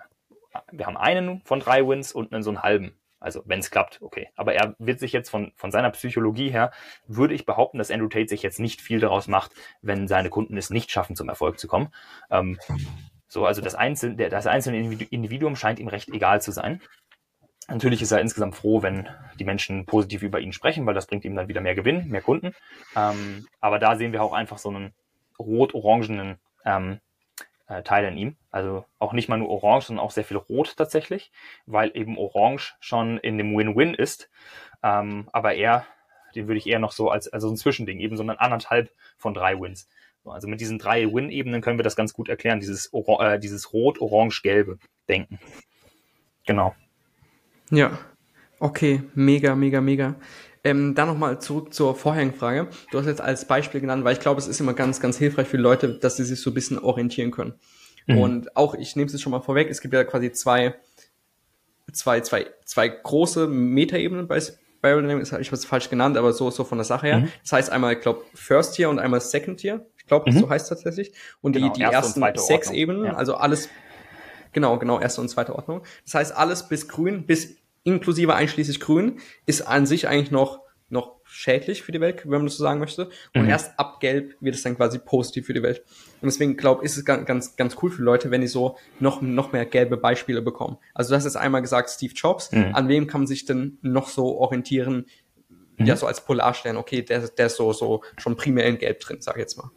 Speaker 2: wir haben einen von drei Wins und einen so einen halben. Also wenn es klappt, okay. Aber er wird sich jetzt von, von seiner Psychologie her, würde ich behaupten, dass Andrew Tate sich jetzt nicht viel daraus macht, wenn seine Kunden es nicht schaffen, zum Erfolg zu kommen. Ähm, so, also das einzelne, das einzelne Individuum scheint ihm recht egal zu sein. Natürlich ist er insgesamt froh, wenn die Menschen positiv über ihn sprechen, weil das bringt ihm dann wieder mehr Gewinn, mehr Kunden. Ähm, aber da sehen wir auch einfach so einen rot-orangenen ähm, äh, Teil in ihm. Also auch nicht mal nur orange, sondern auch sehr viel rot tatsächlich, weil eben orange schon in dem Win-Win ist. Ähm, aber er, den würde ich eher noch so als also ein Zwischending, eben so ein anderthalb von drei Wins. Also mit diesen drei Win-Ebenen können wir das ganz gut erklären, dieses, äh, dieses Rot-Orange-Gelbe Denken. Genau.
Speaker 1: Ja, okay, mega, mega, mega. Ähm, dann nochmal zurück zur vorherigen Frage. Du hast jetzt als Beispiel genannt, weil ich glaube, es ist immer ganz, ganz hilfreich für Leute, dass sie sich so ein bisschen orientieren können. Mhm. Und auch, ich nehme es jetzt schon mal vorweg, es gibt ja quasi zwei, zwei, zwei, zwei große Metaebenen bei Spiral Dynamics, habe ich was falsch genannt, aber so, so von der Sache her. Mhm. Das heißt einmal, ich glaube, First Tier und einmal Second Tier. Ich glaube, mhm. so heißt es tatsächlich. Und genau, die, die ersten sechs. Ebenen, ja. also alles, genau, genau, erste und zweite Ordnung. Das heißt, alles bis grün, bis inklusive einschließlich grün, ist an sich eigentlich noch, noch schädlich für die Welt, wenn man das so sagen möchte. Und mhm. erst ab gelb wird es dann quasi positiv für die Welt. Und deswegen glaube ich, ist es ganz, ganz, ganz cool für Leute, wenn die so noch, noch mehr gelbe Beispiele bekommen. Also du hast jetzt einmal gesagt, Steve Jobs. Mhm. An wem kann man sich denn noch so orientieren? Mhm. Ja, so als Polarstern. Okay, der, der ist so, so schon primär in gelb drin, sag ich jetzt mal.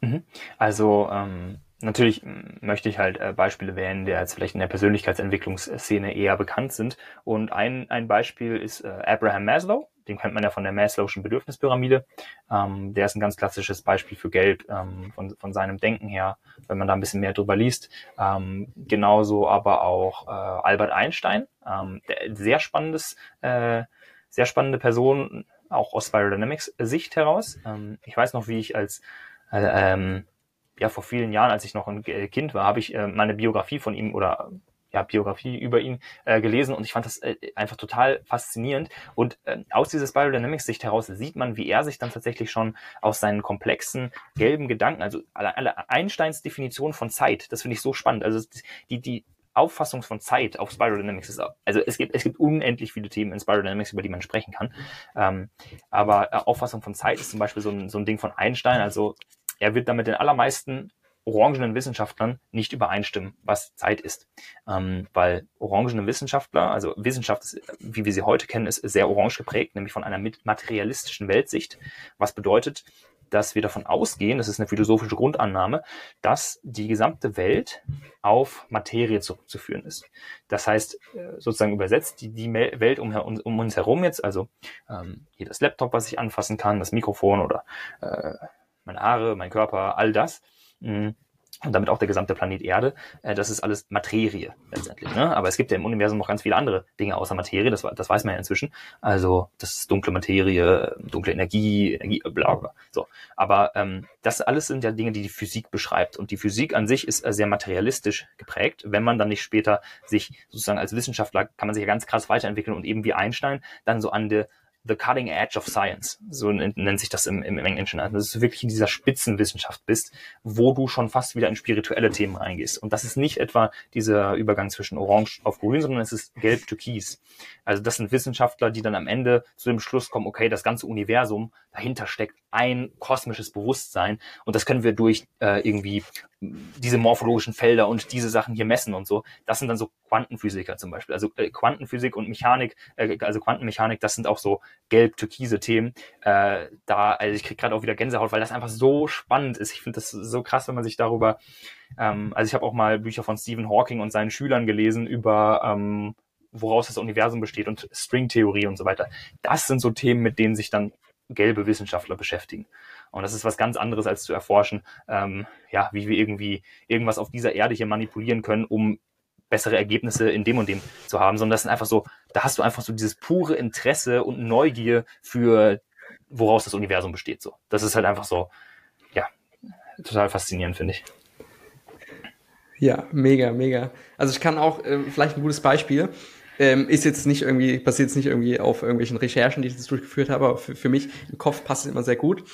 Speaker 2: Mhm. Also, ähm Natürlich möchte ich halt äh, Beispiele wählen, die jetzt vielleicht in der Persönlichkeitsentwicklungsszene eher bekannt sind. Und ein, ein Beispiel ist äh, Abraham Maslow. Den kennt man ja von der Maslow'schen Bedürfnispyramide. Ähm, der ist ein ganz klassisches Beispiel für Geld ähm, von, von seinem Denken her, wenn man da ein bisschen mehr drüber liest. Ähm, genauso aber auch äh, Albert Einstein. Ähm, der, sehr spannendes, äh, sehr spannende Person, auch aus Spiral Dynamics Sicht heraus. Ähm, ich weiß noch, wie ich als äh, ähm, ja, vor vielen Jahren, als ich noch ein Kind war, habe ich äh, meine Biografie von ihm oder ja, Biografie über ihn äh, gelesen und ich fand das äh, einfach total faszinierend. Und äh, aus dieser Spiral Dynamics Sicht heraus sieht man, wie er sich dann tatsächlich schon aus seinen komplexen gelben Gedanken, also alle, alle Einsteins Definition von Zeit, das finde ich so spannend. Also die, die Auffassung von Zeit auf Spiral Dynamics ist, also es gibt, es gibt unendlich viele Themen in Spiral Dynamics, über die man sprechen kann. Ähm, aber äh, Auffassung von Zeit ist zum Beispiel so ein, so ein Ding von Einstein, also er wird damit den allermeisten orangenen Wissenschaftlern nicht übereinstimmen, was Zeit ist. Ähm, weil orangene Wissenschaftler, also Wissenschaft, ist, wie wir sie heute kennen, ist sehr orange geprägt, nämlich von einer materialistischen Weltsicht, was bedeutet, dass wir davon ausgehen, das ist eine philosophische Grundannahme, dass die gesamte Welt auf Materie zurückzuführen ist. Das heißt, äh, sozusagen übersetzt, die, die Welt um, um, uns herum jetzt, also ähm, hier das Laptop, was ich anfassen kann, das Mikrofon oder äh, meine Haare, mein Körper, all das. Mhm. Und damit auch der gesamte Planet Erde. Äh, das ist alles Materie letztendlich. Ne? Aber es gibt ja im Universum noch ganz viele andere Dinge außer Materie. Das, das weiß man ja inzwischen. Also das ist dunkle Materie, dunkle Energie, Energie, bla bla. So. Aber ähm, das alles sind ja Dinge, die die Physik beschreibt. Und die Physik an sich ist äh, sehr materialistisch geprägt. Wenn man dann nicht später sich sozusagen als Wissenschaftler kann man sich ja ganz krass weiterentwickeln und eben wie Einstein dann so an der the cutting edge of science, so nennt sich das im, im Englischen. Also, dass du wirklich in dieser Spitzenwissenschaft bist, wo du schon fast wieder in spirituelle Themen reingehst. Und das ist nicht etwa dieser Übergang zwischen Orange auf Grün, sondern es ist Gelb-Türkis. Also das sind Wissenschaftler, die dann am Ende zu dem Schluss kommen, okay, das ganze Universum, dahinter steckt ein kosmisches Bewusstsein und das können wir durch äh, irgendwie diese morphologischen Felder und diese Sachen hier messen und so. Das sind dann so Quantenphysiker zum Beispiel. Also äh, Quantenphysik und Mechanik, äh, also Quantenmechanik, das sind auch so gelb-türkise Themen. Äh, da, also ich krieg gerade auch wieder Gänsehaut, weil das einfach so spannend ist. Ich finde das so krass, wenn man sich darüber, ähm, also ich habe auch mal Bücher von Stephen Hawking und seinen Schülern gelesen über ähm, woraus das Universum besteht und Stringtheorie und so weiter. Das sind so Themen, mit denen sich dann gelbe Wissenschaftler beschäftigen. Und das ist was ganz anderes, als zu erforschen, ähm, ja, wie wir irgendwie irgendwas auf dieser Erde hier manipulieren können, um bessere Ergebnisse in dem und dem zu haben, sondern das sind einfach so, da hast du einfach so dieses pure Interesse und Neugier für, woraus das Universum besteht. So, das ist halt einfach so, ja, total faszinierend, finde ich.
Speaker 1: Ja, mega, mega. Also ich kann auch, äh, vielleicht ein gutes Beispiel, ähm, ist jetzt nicht irgendwie, basiert jetzt nicht irgendwie auf irgendwelchen Recherchen, die ich jetzt durchgeführt habe, aber für, für mich im Kopf passt es immer sehr gut.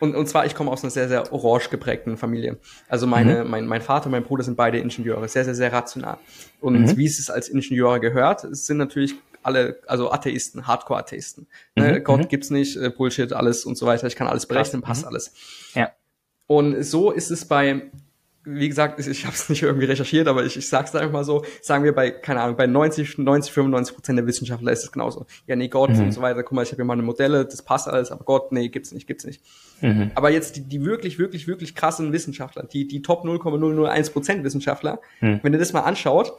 Speaker 1: Und, und zwar, ich komme aus einer sehr, sehr orange geprägten Familie. Also meine, mhm. mein, mein Vater und mein Bruder sind beide Ingenieure, sehr, sehr, sehr rational. Und mhm. wie es als Ingenieure gehört, es sind natürlich alle, also Atheisten, Hardcore-Atheisten. Ne? Mhm. Gott mhm. gibt's nicht, äh, Bullshit, alles und so weiter. Ich kann alles berechnen, passt mhm. alles. Ja. Und so ist es bei wie gesagt, ich, ich habe es nicht irgendwie recherchiert, aber ich, ich sage es einfach mal so, sagen wir bei, keine Ahnung, bei 90, 90, 95 Prozent der Wissenschaftler ist es genauso. Ja, nee, Gott mhm. und so weiter, guck mal, ich habe hier meine Modelle, das passt alles, aber Gott, nee, gibt's nicht, gibt's nicht. Mhm. Aber jetzt die, die wirklich, wirklich, wirklich krassen Wissenschaftler, die, die Top 0,001 Prozent Wissenschaftler, mhm. wenn ihr das mal anschaut,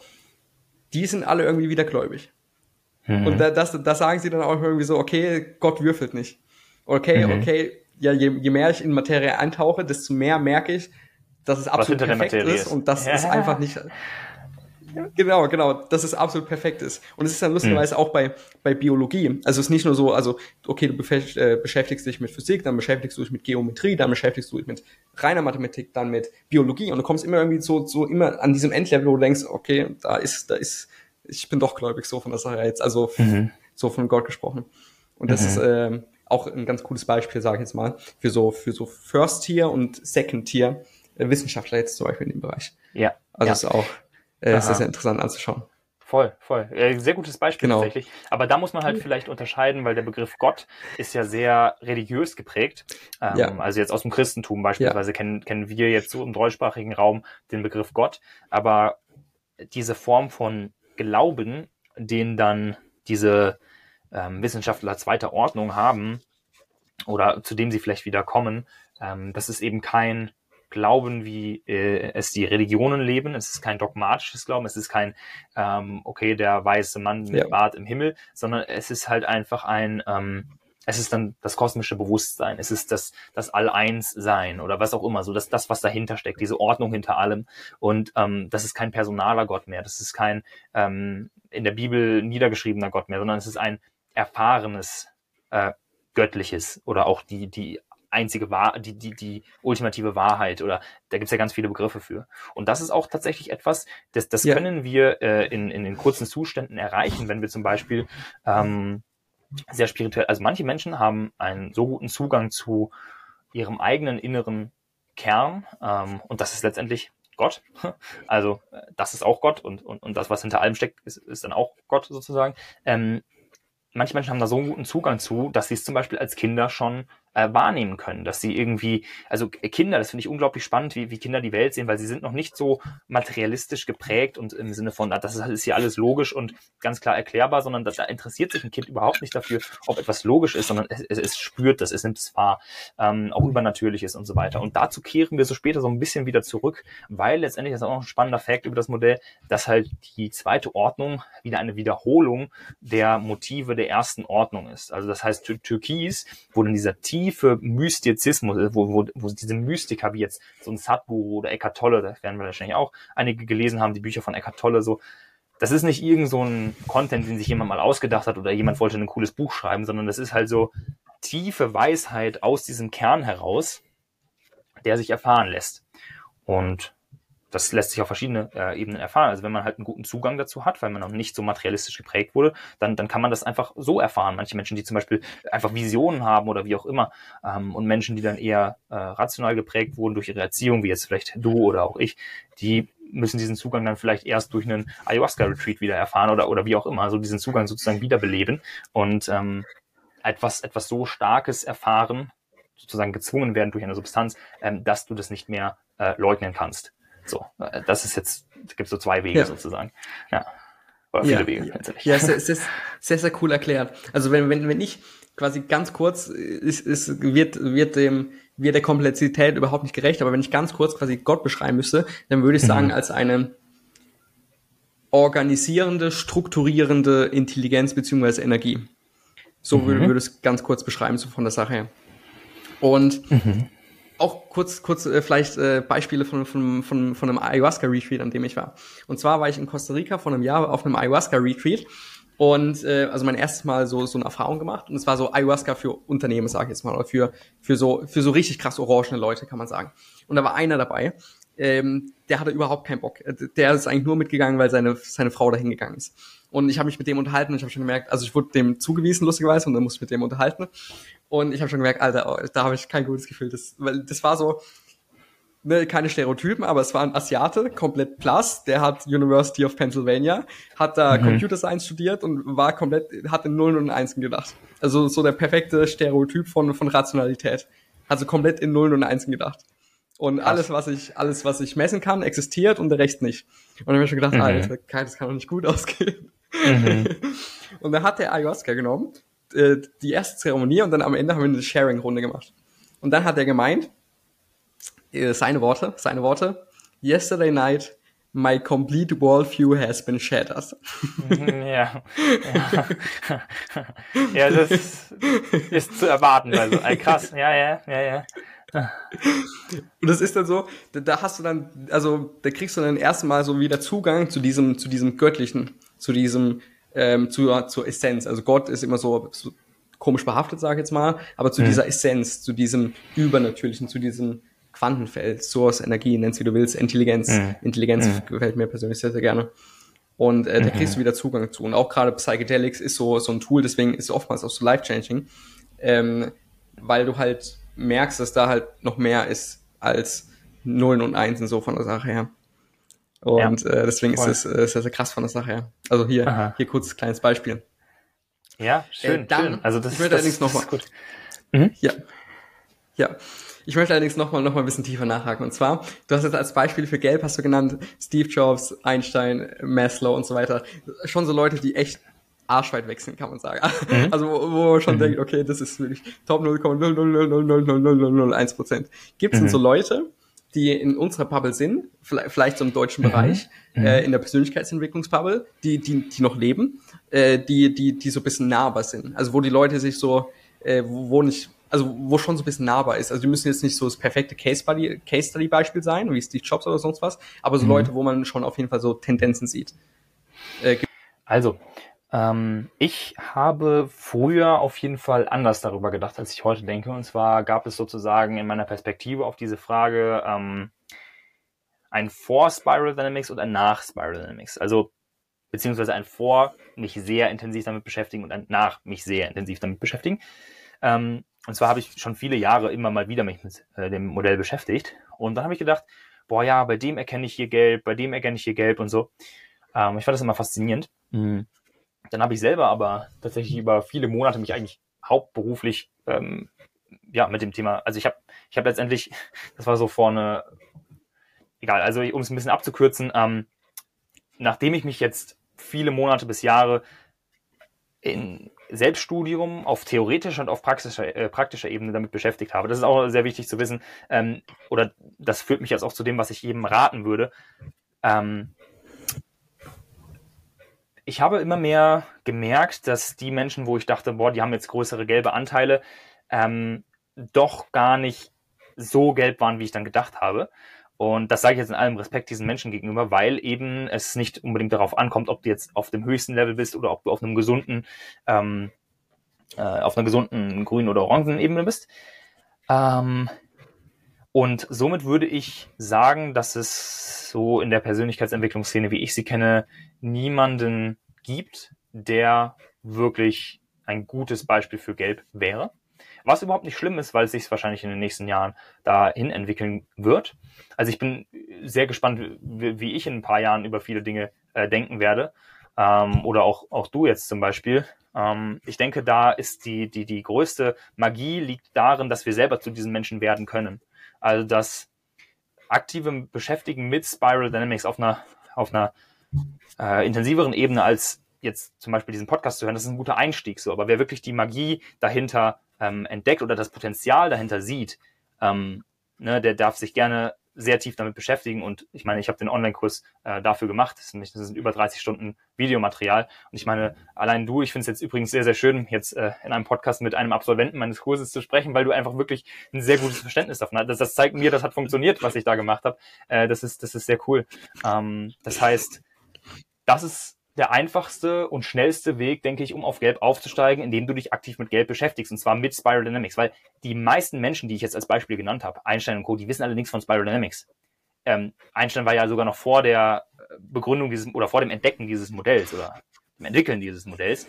Speaker 1: die sind alle irgendwie wieder gläubig. Mhm. Und da, das, das sagen sie dann auch irgendwie so, okay, Gott würfelt nicht. Okay, mhm. okay, ja, je, je mehr ich in Materie eintauche, desto mehr merke ich, dass es absolut perfekt ist, ist und dass ja. es einfach nicht Genau, genau, dass es absolut perfekt ist. Und es ist dann lustigerweise mhm. auch bei, bei Biologie. Also es ist nicht nur so, also, okay, du äh, beschäftigst dich mit Physik, dann beschäftigst du dich mit Geometrie, dann beschäftigst du dich mit reiner Mathematik, dann mit Biologie und du kommst immer irgendwie so, so immer an diesem Endlevel, wo du denkst, okay, da ist, da ist, ich bin doch gläubig so von der Sache jetzt, also mhm. so von Gott gesprochen. Und das mhm. ist äh, auch ein ganz cooles Beispiel, sage ich jetzt mal, für so, für so First Tier und Second Tier Wissenschaftler jetzt zum Beispiel in dem Bereich. Ja. Also ja. ist auch äh, sehr, sehr interessant anzuschauen.
Speaker 2: Voll, voll. Äh, sehr gutes Beispiel genau. tatsächlich. Aber da muss man halt vielleicht unterscheiden, weil der Begriff Gott ist ja sehr religiös geprägt. Ähm, ja. Also jetzt aus dem Christentum beispielsweise ja. kennen, kennen wir jetzt so im deutschsprachigen Raum den Begriff Gott. Aber diese Form von Glauben, den dann diese ähm, Wissenschaftler zweiter Ordnung haben oder zu dem sie vielleicht wieder kommen, ähm, das ist eben kein Glauben, wie äh, es die Religionen leben. Es ist kein dogmatisches Glauben, es ist kein, ähm, okay, der weiße Mann mit ja. Bart im Himmel, sondern es ist halt einfach ein, ähm, es ist dann das kosmische Bewusstsein, es ist das, das All-Eins-Sein oder was auch immer, so das, das, was dahinter steckt, diese Ordnung hinter allem. Und ähm, das ist kein personaler Gott mehr, das ist kein ähm, in der Bibel niedergeschriebener Gott mehr, sondern es ist ein erfahrenes äh, Göttliches oder auch die, die einzige Wahr, die, die, die ultimative Wahrheit oder da gibt's ja ganz viele Begriffe für. Und das ist auch tatsächlich etwas, das, das ja. können wir äh, in, in den kurzen Zuständen erreichen, wenn wir zum Beispiel ähm, sehr spirituell, also manche Menschen haben einen so guten Zugang zu ihrem eigenen inneren Kern ähm, und das ist letztendlich Gott. <laughs> Also das ist auch Gott und, und, und das, was hinter allem steckt, ist, ist dann auch Gott sozusagen. Ähm, manche Menschen haben da so einen guten Zugang zu, dass sie es zum Beispiel als Kinder schon äh, wahrnehmen können, dass sie irgendwie, also Kinder, das finde ich unglaublich spannend, wie, wie Kinder die Welt sehen, weil sie sind noch nicht so materialistisch geprägt und im Sinne von, das ist, ist hier alles logisch und ganz klar erklärbar, sondern da, da interessiert sich ein Kind überhaupt nicht dafür, ob etwas logisch ist, sondern es, es, es spürt das, es nimmt es wahr, ähm, auch übernatürlich ist und so weiter. Und dazu kehren wir so später so ein bisschen wieder zurück, weil letztendlich ist auch noch ein spannender Fakt über das Modell, dass halt die zweite Ordnung wieder eine Wiederholung der Motive der ersten Ordnung ist. Also das heißt, Türkis, wo dann dieser Tiefe Mystizismus, äh, wo, wo, wo diese Mystiker wie jetzt so ein Sadhguru oder Eckhart Tolle, das werden wir wahrscheinlich auch einige gelesen haben, die Bücher von Eckhart Tolle, so, das ist nicht irgend so ein Content, den sich jemand mal ausgedacht hat oder jemand wollte ein cooles Buch schreiben, sondern das ist halt so tiefe Weisheit aus diesem Kern heraus, der sich erfahren lässt. Und das lässt sich auf verschiedene äh, Ebenen erfahren. Also wenn man halt einen guten Zugang dazu hat, weil man noch nicht so materialistisch geprägt wurde, dann, dann kann man das einfach so erfahren. Manche Menschen, die zum Beispiel einfach Visionen haben oder wie auch immer, ähm, und Menschen, die dann eher äh, rational geprägt wurden durch ihre Erziehung, wie jetzt vielleicht du oder auch ich, die müssen diesen Zugang dann vielleicht erst durch einen Ayahuasca-Retreat wieder erfahren oder, oder wie auch immer, also diesen Zugang sozusagen wiederbeleben und ähm, etwas, etwas so Starkes erfahren, sozusagen gezwungen werden durch eine Substanz, ähm, dass du das nicht mehr äh, leugnen kannst. So, das ist jetzt, es gibt so zwei Wege ja. sozusagen. Ja.
Speaker 1: Oder viele ja, Wege ja. Ja, es ist, ist sehr, sehr cool erklärt. Also wenn, wenn, wenn ich quasi ganz kurz, ist, ist, wird, wird dem, wird der Komplexität überhaupt nicht gerecht, aber wenn ich ganz kurz quasi Gott beschreiben müsste, dann würde ich sagen, mhm. als eine organisierende, strukturierende Intelligenz beziehungsweise Energie. So mhm. würde, würde es ganz kurz beschreiben, so von der Sache her. Und mhm. Auch kurz, kurz äh, vielleicht äh, Beispiele von, von, von, von einem Ayahuasca-Retreat, an dem ich war. Und zwar war ich in Costa Rica vor einem Jahr auf einem Ayahuasca-Retreat und äh, also mein erstes Mal so so eine Erfahrung gemacht und es war so Ayahuasca für Unternehmen, sage ich jetzt mal, oder für für so für so richtig krass orangene Leute, kann man sagen. Und da war einer dabei, ähm, der hatte überhaupt keinen Bock. Äh, der ist eigentlich nur mitgegangen, weil seine seine Frau dahin gegangen ist. Und ich habe mich mit dem unterhalten und ich habe schon gemerkt, also ich wurde dem zugewiesen lustigerweise und dann musste ich mit dem unterhalten und ich habe schon gemerkt, Alter, oh, da habe ich kein gutes Gefühl. Das, weil das war so, ne, keine Stereotypen, aber es war ein Asiate, komplett plus, der hat University of Pennsylvania, hat da mhm. Computer Science studiert und war komplett, hat in Nullen und Einsen gedacht. Also so der perfekte Stereotyp von, von Rationalität. Also komplett in Nullen und Einsen gedacht. Und Krass. alles, was ich, alles, was ich messen kann, existiert und der Rest nicht. Und dann habe ich schon gedacht, mhm. Alter, das kann doch nicht gut <laughs> ausgehen. Mhm. <laughs> und dann hat der Ayahuasca genommen, äh, die erste Zeremonie und dann am Ende haben wir eine Sharing-Runde gemacht. Und dann hat er gemeint, äh, seine Worte, seine Worte. Yesterday night, my complete worldview has been shattered. <laughs>
Speaker 2: Mhm, ja. Ja, ja das ist zu erwarten. Also, krass, ja, ja, ja, ja.
Speaker 1: Und das ist dann so, da, hast du dann, also da kriegst du dann erstmal so wieder Zugang zu diesem, zu diesem Göttlichen, zu diesem, ähm, zu, zur Essenz. Also Gott ist immer so, so komisch behaftet, sage ich jetzt mal, aber zu mhm. dieser Essenz, zu diesem Übernatürlichen, zu diesem Quantenfeld, Source, Energie, nennst wie du willst, Intelligenz. Mhm. Intelligenz mhm. gefällt mir persönlich sehr, sehr gerne. Und äh, da mhm. kriegst du wieder Zugang zu. Und auch gerade Psychedelics ist so, so ein Tool, deswegen ist es oftmals auch so life-changing, ähm, weil du halt merkst, dass da halt noch mehr ist als Nullen und Einsen so von der Sache her. Und ja, äh, deswegen voll. ist es äh, sehr, sehr krass von der Sache her. Also hier, Aha. hier kurz ein kleines Beispiel.
Speaker 2: Ja, schön. Äh, dann, schön.
Speaker 1: Also das, ich möchte das, allerdings noch mal, gut. Mhm. Ja. Ja. Ich möchte allerdings nochmal noch mal ein bisschen tiefer nachhaken. Und zwar, du hast jetzt als Beispiel für Gelb hast du genannt Steve Jobs, Einstein, Maslow und so weiter. Schon so Leute, die echt arschweit wechseln, kann man sagen. Mhm. Also wo, wo man schon mhm. denkt, okay, das ist wirklich Top 0,0000001 Prozent. Gibt es mhm. so Leute, die in unserer Bubble sind, vielleicht, vielleicht so im deutschen mhm. Bereich, mhm. äh, in der Persönlichkeitsentwicklungsbubble, die, die, die noch leben, äh, die, die, die so ein bisschen nahbar sind. Also wo die Leute sich so, äh, wo, wo nicht also wo schon so ein bisschen nahbar ist. Also die müssen jetzt nicht so das perfekte Case Study, Case Study Beispiel sein, wie Steve Jobs oder sonst was, aber so mhm. Leute, wo man schon auf jeden Fall so Tendenzen sieht.
Speaker 2: Äh, also, ähm, ich habe früher auf jeden Fall anders darüber gedacht, als ich heute denke. Und zwar gab es sozusagen in meiner Perspektive auf diese Frage ähm, ein Vor Spiral Dynamics und ein Nach Spiral Dynamics. Also beziehungsweise ein Vor mich sehr intensiv damit beschäftigen und ein Nach mich sehr intensiv damit beschäftigen. Ähm, und zwar habe ich schon viele Jahre immer mal wieder mich mit äh, dem Modell beschäftigt. Und dann habe ich gedacht, boah ja, bei dem erkenne ich hier gelb, bei dem erkenne ich hier gelb und so. Ähm, ich fand das immer faszinierend. Mhm. Dann habe ich selber aber tatsächlich über viele Monate mich eigentlich hauptberuflich ähm, ja mit dem Thema, also ich habe ich habe letztendlich, <laughs> das war so vorne, egal, also um es ein bisschen abzukürzen, ähm, nachdem ich mich jetzt viele Monate bis Jahre in Selbststudium auf theoretischer und auf praktischer, äh, praktischer Ebene damit beschäftigt habe. Das ist auch sehr wichtig zu wissen. Ähm, oder das führt mich jetzt auch zu dem, was ich jedem raten würde. Ähm, ich habe immer mehr gemerkt, dass die Menschen, wo ich dachte, boah, die haben jetzt größere gelbe Anteile, ähm, doch gar nicht so gelb waren, wie ich dann gedacht habe. Und das sage ich jetzt in allem Respekt diesen Menschen gegenüber, weil eben es nicht unbedingt darauf ankommt, ob du jetzt auf dem höchsten Level bist oder ob du auf einem gesunden, ähm, äh, auf einer gesunden grünen oder orangen Ebene bist. Ähm, und somit würde ich sagen, dass es so in der Persönlichkeitsentwicklungsszene, wie ich sie kenne, niemanden gibt, der wirklich ein gutes Beispiel für Gelb wäre. Was überhaupt nicht schlimm ist, weil es sich wahrscheinlich in den nächsten Jahren dahin entwickeln wird. Also ich bin sehr gespannt, wie ich in ein paar Jahren über viele Dinge äh, denken werde. Ähm, oder auch, auch du jetzt zum Beispiel. Ähm, ich denke, da ist die, die, die größte Magie liegt darin, dass wir selber zu diesen Menschen werden können. Also das aktive Beschäftigen mit Spiral Dynamics auf einer, auf einer äh, intensiveren Ebene als jetzt zum Beispiel diesen Podcast zu hören, das ist ein guter Einstieg so. Aber wer wirklich die Magie dahinter ähm, entdeckt oder das Potenzial dahinter sieht, ähm, ne, der darf sich gerne sehr tief damit beschäftigen. Und ich meine, ich habe den Online-Kurs äh, dafür gemacht. Das sind, das sind über 30 Stunden Videomaterial. Und ich meine, allein du, ich finde es jetzt übrigens sehr, sehr schön, jetzt äh, in einem Podcast mit einem Absolventen meines Kurses zu sprechen, weil du einfach wirklich ein sehr gutes Verständnis davon hast. Das, das zeigt mir, das hat funktioniert, was ich da gemacht habe. Äh, das, ist, das ist sehr cool. Ähm, das heißt, das ist der einfachste und schnellste Weg, denke ich, um auf Gelb aufzusteigen, indem du dich aktiv mit Gelb beschäftigst, und zwar mit Spiral Dynamics, weil die meisten Menschen, die ich jetzt als Beispiel genannt habe, Einstein und Co., die wissen alle nichts von Spiral Dynamics. Ähm, Einstein war ja sogar noch vor der Begründung dieses oder vor dem Entdecken dieses Modells oder dem Entwickeln dieses Modells.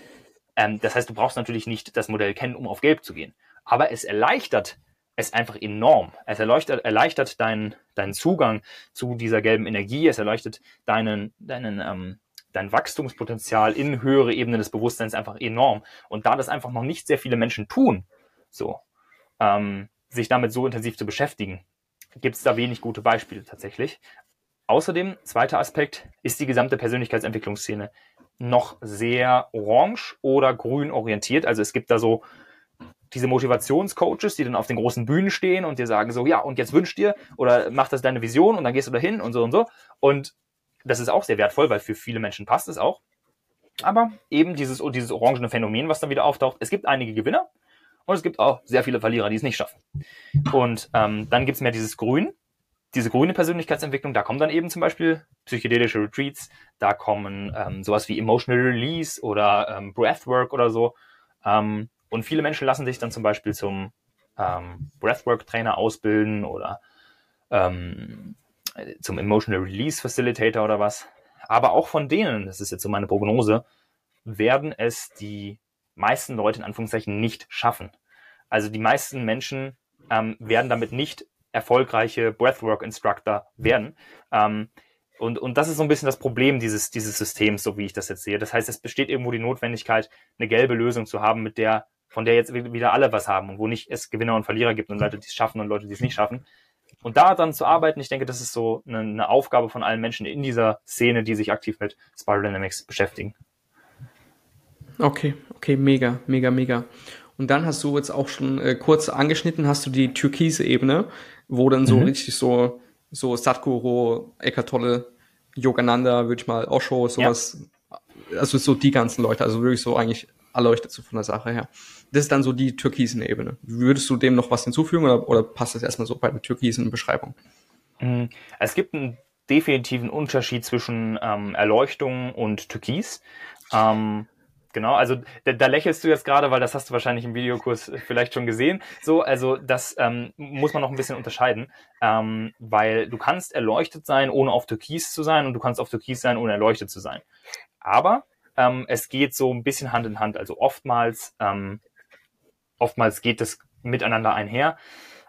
Speaker 2: Ähm, das heißt, du brauchst natürlich nicht das Modell kennen, um auf Gelb zu gehen. Aber es erleichtert es einfach enorm. Es erleichtert, erleichtert deinen, deinen Zugang zu dieser gelben Energie. Es erleichtert deinen, deinen ähm, dein Wachstumspotenzial in höhere Ebenen des Bewusstseins einfach enorm. Und da das einfach noch nicht sehr viele Menschen tun, so, ähm, sich damit so intensiv zu beschäftigen, gibt es da wenig gute Beispiele tatsächlich. Außerdem, zweiter Aspekt, ist die gesamte Persönlichkeitsentwicklungsszene noch sehr orange oder grün orientiert. Also es gibt da so diese Motivationscoaches, die dann auf den großen Bühnen stehen und dir sagen so, ja, und jetzt wünsch dir oder mach das deine Vision und dann gehst du dahin und so und so. Und das ist auch sehr wertvoll, weil für viele Menschen passt es auch. Aber eben dieses, dieses orangene Phänomen, was dann wieder auftaucht. Es gibt einige Gewinner und es gibt auch sehr viele Verlierer, die es nicht schaffen. Und ähm, dann gibt es mehr dieses Grün, diese grüne Persönlichkeitsentwicklung. Da kommen dann eben zum Beispiel psychedelische Retreats, da kommen ähm, sowas wie Emotional Release oder ähm, Breathwork oder so. Ähm, und viele Menschen lassen sich dann zum Beispiel zum ähm, Breathwork-Trainer ausbilden oder ähm, zum Emotional Release Facilitator oder was. Aber auch von denen, das ist jetzt so meine Prognose, werden es die meisten Leute in Anführungszeichen nicht schaffen. Also die meisten Menschen ähm, werden damit nicht erfolgreiche Breathwork Instructor werden. Ähm, und, und das ist so ein bisschen das Problem dieses, dieses Systems, so wie ich das jetzt sehe. Das heißt, es besteht irgendwo die Notwendigkeit, eine gelbe Lösung zu haben, mit der, von der jetzt wieder alle was haben und wo nicht es Gewinner und Verlierer gibt und Leute, die es schaffen und Leute, die es nicht schaffen. Und da dann zu arbeiten, ich denke, das ist so eine, eine Aufgabe von allen Menschen in dieser Szene, die sich aktiv mit Spiral Dynamics beschäftigen.
Speaker 1: Okay, okay, mega, mega, mega. Und dann hast du jetzt auch schon äh, kurz angeschnitten, hast du die türkise Ebene, wo dann so mhm. richtig so, so Sadhguru, Eckhart Tolle, Yogananda, würde ich mal, Osho, sowas, ja. also so die ganzen Leute, also wirklich so eigentlich erleuchtet so von der Sache her. Das ist dann so die türkisen Ebene. Würdest du dem noch was hinzufügen oder, oder passt das erstmal so bei der türkisen Beschreibung?
Speaker 2: Mhm. Es gibt einen definitiven Unterschied zwischen ähm, Erleuchtung und Türkis. Ähm, genau, also da, da, lächelst du jetzt gerade, weil das hast du wahrscheinlich im Videokurs vielleicht schon gesehen. So, also das ähm, muss man noch ein bisschen unterscheiden, ähm, weil du kannst erleuchtet sein, ohne auf Türkis zu sein und du kannst auf Türkis sein, ohne erleuchtet zu sein. Aber ähm, es geht so ein bisschen Hand in Hand. Also oftmals, ähm, oftmals geht es miteinander einher.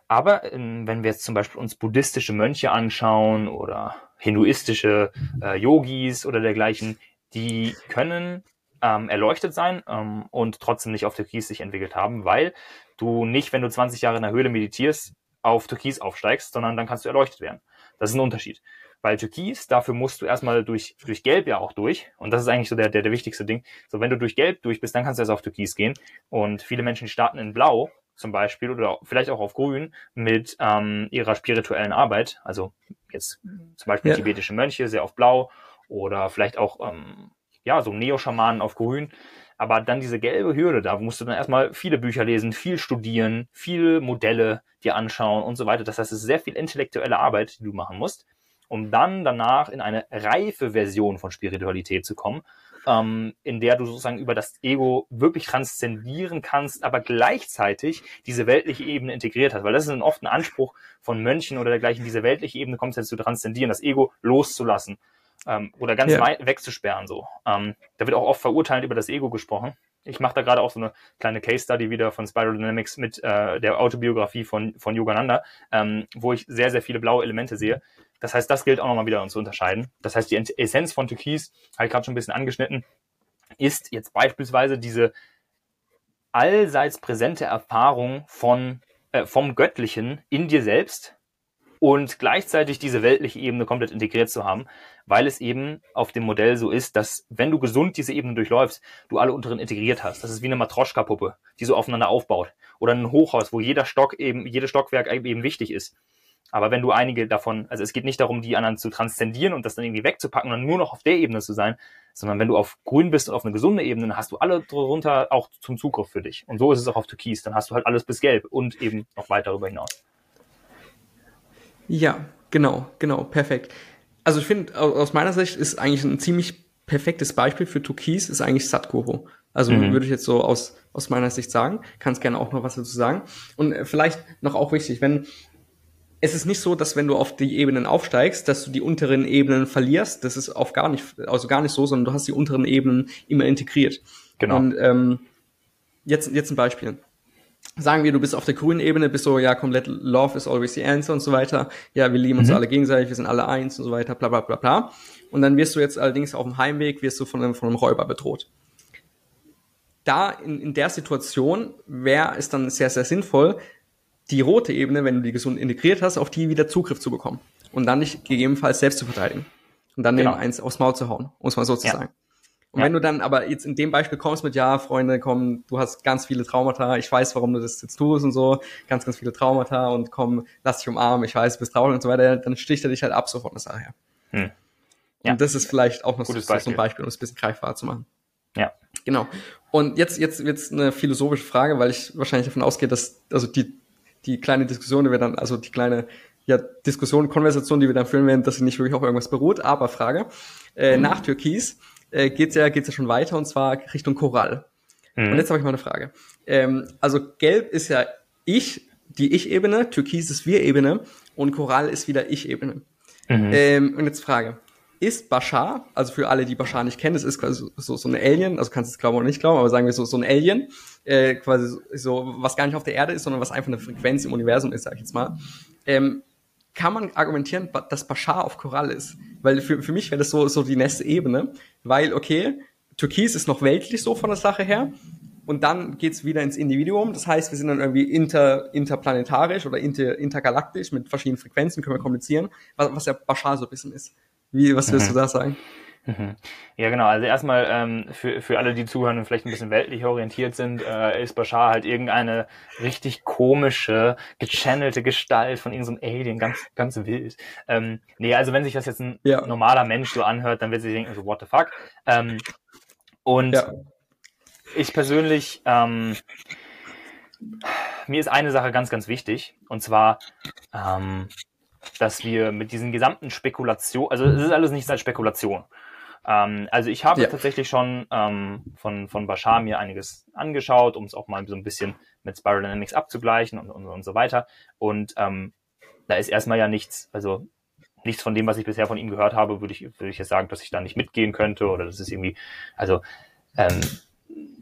Speaker 2: Aber ähm, wenn wir jetzt zum Beispiel uns buddhistische Mönche anschauen oder hinduistische äh, Yogis oder dergleichen, die können ähm, erleuchtet sein ähm, und trotzdem nicht auf Türkis sich entwickelt haben, weil du nicht, wenn du 20 Jahre in der Höhle meditierst, auf Türkis aufsteigst, sondern dann kannst du erleuchtet werden. Das ist ein Unterschied. Weil Türkis, dafür musst du erstmal durch, durch Gelb ja auch durch. Und das ist eigentlich so der, der, der wichtigste Ding. So, wenn du durch Gelb durch bist, dann kannst du erst auf Türkis gehen. Und viele Menschen starten in Blau zum Beispiel oder vielleicht auch auf Grün mit ähm, ihrer spirituellen Arbeit. Also jetzt zum Beispiel ja. tibetische Mönche, sehr auf Blau oder vielleicht auch ähm, ja so Neo-Schamanen auf Grün. Aber dann diese gelbe Hürde, da musst du dann erstmal viele Bücher lesen, viel studieren, viele Modelle dir anschauen und so weiter. Das heißt, es ist sehr viel intellektuelle Arbeit, die du machen musst um dann danach in eine reife Version von Spiritualität zu kommen, ähm, in der du sozusagen über das Ego wirklich transzendieren kannst, aber gleichzeitig diese weltliche Ebene integriert hast. Weil das ist oft ein Anspruch von Mönchen oder dergleichen, diese weltliche Ebene kommt zu transzendieren, das Ego loszulassen ähm, oder ganz ja. wegzusperren. So, ähm, Da wird auch oft verurteilend über das Ego gesprochen. Ich mache da gerade auch so eine kleine Case Study wieder von Spiral Dynamics mit äh, der Autobiografie von, von Yogananda, ähm, wo ich sehr, sehr viele blaue Elemente sehe. Das heißt, das gilt auch nochmal wieder zu unterscheiden. Das heißt, die Essenz von Türkis, habe ich gerade schon ein bisschen angeschnitten, ist jetzt beispielsweise diese allseits präsente Erfahrung von, äh, vom Göttlichen in dir selbst und gleichzeitig diese weltliche Ebene komplett integriert zu haben, weil es eben auf dem Modell so ist, dass wenn du gesund diese Ebene durchläufst, du alle unteren integriert hast. Das ist wie eine Matroschka-Puppe, die so aufeinander aufbaut. Oder ein Hochhaus, wo jeder Stock eben, jedes Stockwerk eben wichtig ist. Aber wenn du einige davon, also es geht nicht darum, die anderen zu transzendieren und das dann irgendwie wegzupacken und nur noch auf der Ebene zu sein, sondern wenn du auf grün bist und auf eine gesunde Ebene, dann hast du alle drunter auch zum Zugriff für dich. Und so ist es auch auf Türkis. Dann hast du halt alles bis gelb und eben noch weit darüber hinaus.
Speaker 1: Ja, genau, genau, perfekt. Also ich finde, aus meiner Sicht ist eigentlich ein ziemlich perfektes Beispiel für Türkis ist eigentlich Sadhguru. Also mhm. würde ich jetzt so aus, aus meiner Sicht sagen. Kannst gerne auch noch was dazu sagen. Und vielleicht noch auch wichtig, wenn es ist nicht so, dass wenn du auf die Ebenen aufsteigst, dass du die unteren Ebenen verlierst. Das ist auf gar nicht, also gar nicht so, sondern du hast die unteren Ebenen immer integriert. Genau. Und ähm, jetzt, jetzt ein Beispiel. Sagen wir, du bist auf der grünen Ebene, bist so, ja, komplett Love is always the answer und so weiter. Ja, wir lieben uns mhm. alle gegenseitig, wir sind alle eins und so weiter, bla bla bla bla. Und dann wirst du jetzt allerdings auf dem Heimweg, wirst du von einem, von einem Räuber bedroht da in, in der Situation wäre es dann sehr, sehr sinnvoll, die rote Ebene, wenn du die gesund integriert hast, auf die wieder Zugriff zu bekommen. Und dann nicht gegebenenfalls selbst zu verteidigen. Und dann genau. eben eins aufs Maul zu hauen, muss man so zu ja. sagen. Und ja. wenn du dann aber jetzt in dem Beispiel kommst mit, ja, Freunde, komm, du hast ganz viele Traumata, ich weiß, warum du das jetzt tust und so, ganz, ganz viele Traumata und komm, lass dich umarmen, ich weiß, du bist traurig und so weiter, dann sticht er dich halt ab so von der Sache her. Hm. Ja. Und das ist vielleicht auch noch so, so, ein Beispiel, um es ein bisschen greifbar zu machen.
Speaker 2: Ja.
Speaker 1: Genau. Und jetzt, jetzt jetzt eine philosophische Frage, weil ich wahrscheinlich davon ausgehe, dass, also die, die kleine Diskussion, die wir dann, also die kleine, ja, Diskussion, Konversation, die wir dann führen werden, dass sie nicht wirklich auf irgendwas beruht, aber Frage. Äh, mhm. Nach Türkis äh, geht's ja, geht's ja schon weiter und zwar Richtung Korall. Mhm. Und jetzt habe ich mal eine Frage. Ähm, also Gelb ist ja ich, die Ich-Ebene, Türkis ist Wir-Ebene und Korall ist wieder Ich-Ebene. Mhm. Ähm, und jetzt Frage ist Bashar, also für alle, die Bashar nicht kennen, das ist quasi so, so ein Alien, also kannst du es glauben oder nicht glauben, aber sagen wir so, so ein Alien, äh, quasi so, was gar nicht auf der Erde ist, sondern was einfach eine Frequenz im Universum ist, sag ich jetzt mal. Ähm, kann man argumentieren, dass Bashar auf Korall ist? Weil für, für mich wäre das so, so die nächste Ebene, weil, okay, Türkis ist noch weltlich so von der Sache her, und dann geht's wieder ins Individuum. Das heißt, wir sind dann irgendwie inter, interplanetarisch oder inter, intergalaktisch mit verschiedenen Frequenzen, können wir kommunizieren, was, was ja Bashar so ein bisschen ist. Wie, was willst mhm. du da sagen?
Speaker 2: Mhm. Ja, genau. Also erstmal ähm, für, für alle, die zuhören und vielleicht ein bisschen weltlich orientiert sind, äh, ist Bashar halt irgendeine richtig komische, gechannelte Gestalt von irgendeinem so Alien, ganz, ganz wild. Ähm, nee, also wenn sich das jetzt ein ja. normaler Mensch so anhört, dann wird sich denken, so what the fuck. Ähm, und ja. ich persönlich, ähm, mir ist eine Sache ganz, ganz wichtig, und zwar, ähm, dass wir mit diesen gesamten Spekulationen, also es ist alles nichts als Spekulation. Ähm, also ich habe ja. tatsächlich schon ähm, von, von Bashar mir einiges angeschaut, um es auch mal so ein bisschen mit Spiral Dynamics abzugleichen und, und, und so weiter. Und ähm, da ist erstmal ja nichts, also nichts von dem, was ich bisher von ihm gehört habe, würde ich, würde ich jetzt sagen, dass ich da nicht mitgehen könnte oder das ist irgendwie, also ähm,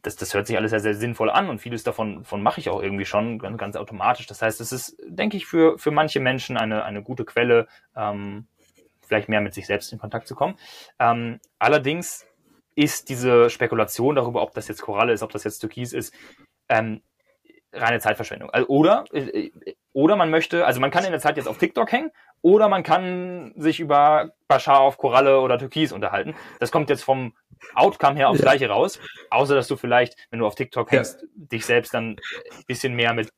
Speaker 2: das, das hört sich alles sehr, sehr sinnvoll an und vieles davon, davon mache ich auch irgendwie schon ganz, ganz automatisch. Das heißt, es ist, denke ich, für, für manche Menschen eine, eine gute Quelle, ähm, vielleicht mehr mit sich selbst in Kontakt zu kommen. Ähm, allerdings ist diese Spekulation darüber, ob das jetzt Koralle ist, ob das jetzt Türkis ist, ähm, reine Zeitverschwendung. Also, oder, äh, oder man möchte, also man kann in der Zeit jetzt auf TikTok hängen oder man kann sich über Bashar auf Koralle oder Türkis unterhalten. Das kommt jetzt vom Outcome her aufs ja. Gleiche raus. Außer, dass du vielleicht, wenn du auf TikTok hängst, ja. dich selbst dann ein bisschen mehr mit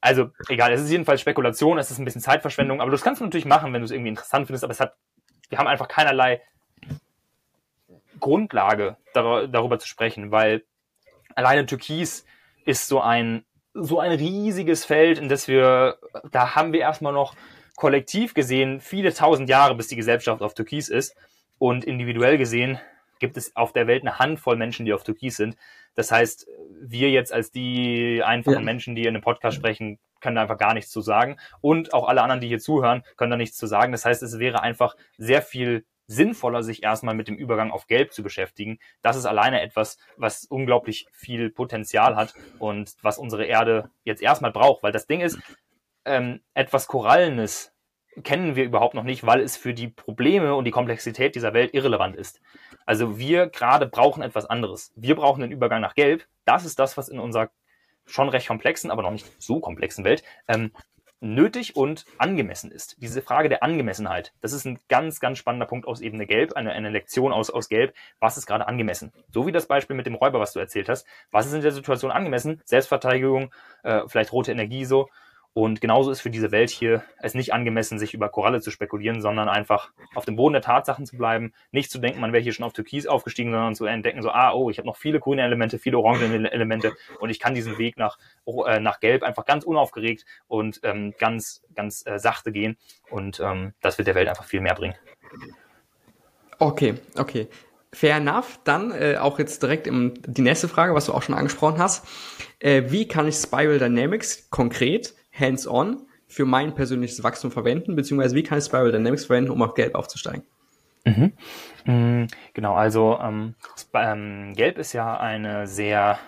Speaker 2: also egal, es ist jedenfalls Spekulation, es ist ein bisschen Zeitverschwendung, aber das kannst du natürlich machen, wenn du es irgendwie interessant findest, aber es hat, wir haben einfach keinerlei Grundlage darüber zu sprechen, weil alleine Türkis ist so ein so ein riesiges Feld, in das wir, da haben wir erstmal noch kollektiv gesehen viele tausend Jahre, bis die Gesellschaft auf Türkis ist. Und individuell gesehen gibt es auf der Welt eine Handvoll Menschen, die auf Türkis sind. Das heißt, wir jetzt als die einfachen ja. Menschen, die in einem Podcast sprechen, können da einfach gar nichts zu sagen. Und auch alle anderen, die hier zuhören, können da nichts zu sagen. Das heißt, es wäre einfach sehr viel sinnvoller, sich erstmal mit dem Übergang auf Gelb zu beschäftigen. Das ist alleine etwas, was unglaublich viel Potenzial hat und was unsere Erde jetzt erstmal braucht. Weil das Ding ist, ähm, etwas Korallenes kennen wir überhaupt noch nicht, weil es für die Probleme und die Komplexität dieser Welt irrelevant ist. Also wir gerade brauchen etwas anderes. Wir brauchen den Übergang nach Gelb. Das ist das, was in unserer schon recht komplexen, aber noch nicht so komplexen Welt ähm, nötig und angemessen ist. Diese Frage der Angemessenheit, das ist ein ganz, ganz spannender Punkt aus Ebene Gelb, eine, eine Lektion aus, aus Gelb. Was ist gerade angemessen? So wie das Beispiel mit dem Räuber, was du erzählt hast. Was ist in der Situation angemessen? Selbstverteidigung, äh, vielleicht rote Energie so. Und genauso ist für diese Welt hier es nicht angemessen, sich über Koralle zu spekulieren, sondern einfach auf dem Boden der Tatsachen zu bleiben, nicht zu denken, man wäre hier schon auf Türkis aufgestiegen, sondern zu entdecken, so, ah, oh, ich habe noch viele grüne Elemente, viele orange Elemente und ich kann diesen Weg nach, äh, nach Gelb einfach ganz unaufgeregt und ähm, ganz, ganz äh, sachte gehen. Und ähm, das wird der Welt einfach viel mehr bringen.
Speaker 1: Okay, okay. Fair enough. Dann äh, auch jetzt direkt im, die nächste Frage, was du auch schon angesprochen hast. Äh, wie kann ich Spiral Dynamics konkret, hands-on, für mein persönliches Wachstum verwenden? Beziehungsweise wie kann ich Spiral Dynamics verwenden, um auf Gelb aufzusteigen?
Speaker 2: Mhm. Mm, genau, also ähm, ähm, Gelb ist ja eine sehr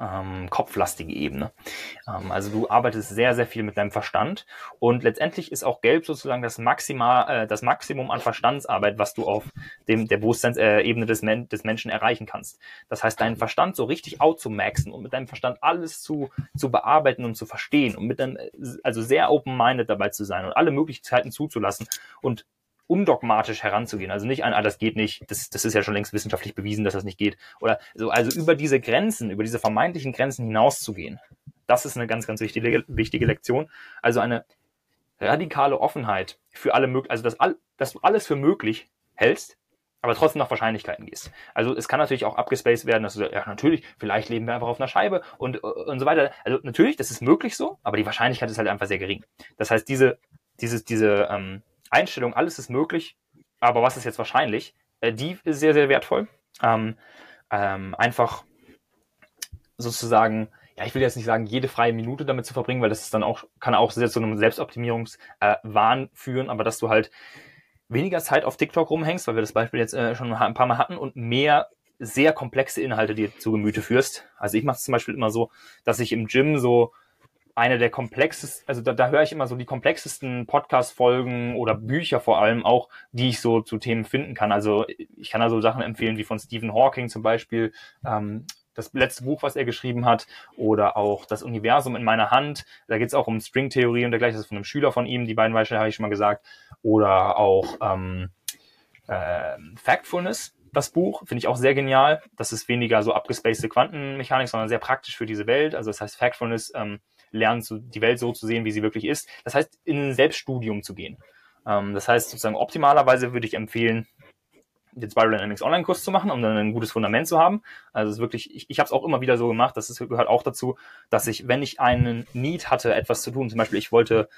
Speaker 2: ähm, kopflastige Ebene. Ähm, also du arbeitest sehr, sehr viel mit deinem Verstand und letztendlich ist auch Gelb sozusagen das, Maxima, äh, das Maximum an Verstandsarbeit, was du auf dem, der Bewusstseinsebene des, Men des Menschen erreichen kannst. Das heißt, deinen Verstand so richtig outzumaxen und mit deinem Verstand alles zu, zu bearbeiten und zu verstehen und mit deinem, also sehr open-minded dabei zu sein und alle Möglichkeiten zuzulassen und undogmatisch heranzugehen. Also nicht ein, ah, das geht nicht, das, das ist ja schon längst wissenschaftlich bewiesen, dass das nicht geht. Oder so, also über diese Grenzen, über diese vermeintlichen Grenzen hinauszugehen. Das ist eine ganz, ganz wichtige, wichtige Lektion. Also eine radikale Offenheit für alle möglichen, also dass, all, dass du alles für möglich hältst, aber trotzdem nach Wahrscheinlichkeiten gehst. Also es kann natürlich auch abgespaced werden, dass du sagst, ja natürlich, vielleicht leben wir einfach auf einer Scheibe und, und so weiter. Also natürlich, das ist möglich so, aber die Wahrscheinlichkeit ist halt einfach sehr gering. Das heißt, diese, dieses, diese, ähm, Einstellung, alles ist möglich, aber was ist jetzt wahrscheinlich, äh, die ist sehr, sehr wertvoll. Ähm, ähm, einfach sozusagen, ja, ich will jetzt nicht sagen, jede freie Minute damit zu verbringen, weil das ist dann auch, kann auch sehr zu einem Selbstoptimierungswahn äh, führen, aber dass du halt weniger Zeit auf TikTok rumhängst, weil wir das Beispiel jetzt äh, schon ein paar Mal hatten und mehr sehr komplexe Inhalte dir zu Gemüte führst. Also ich mache es zum Beispiel immer so, dass ich im Gym so eine der komplexesten, also da, da höre ich immer so die komplexesten Podcast-Folgen oder Bücher vor allem auch, die ich so zu Themen finden kann. Also ich kann da so Sachen empfehlen wie von Stephen Hawking zum Beispiel, ähm, das letzte Buch, was er geschrieben hat, oder auch das Universum in meiner Hand. Da geht es auch um Stringtheorie und dergleichen. Das ist von einem Schüler von ihm, die beiden Beispiele habe ich schon mal gesagt. Oder auch ähm, äh, Factfulness, das Buch, finde ich auch sehr genial. Das ist weniger so abgespacede Quantenmechanik, sondern sehr praktisch für diese Welt. Also das heißt, Factfulness ähm, lernen, die Welt so zu sehen, wie sie wirklich ist. Das heißt, in ein Selbststudium zu gehen. Ähm, das heißt, sozusagen optimalerweise würde ich empfehlen, den Spiral Dynamics Online-Kurs zu machen, um dann ein gutes Fundament zu haben. Also es ist wirklich, ich, ich habe es auch immer wieder so gemacht, das ist, gehört auch dazu, dass ich, wenn ich einen Need hatte, etwas zu tun, zum Beispiel ich wollte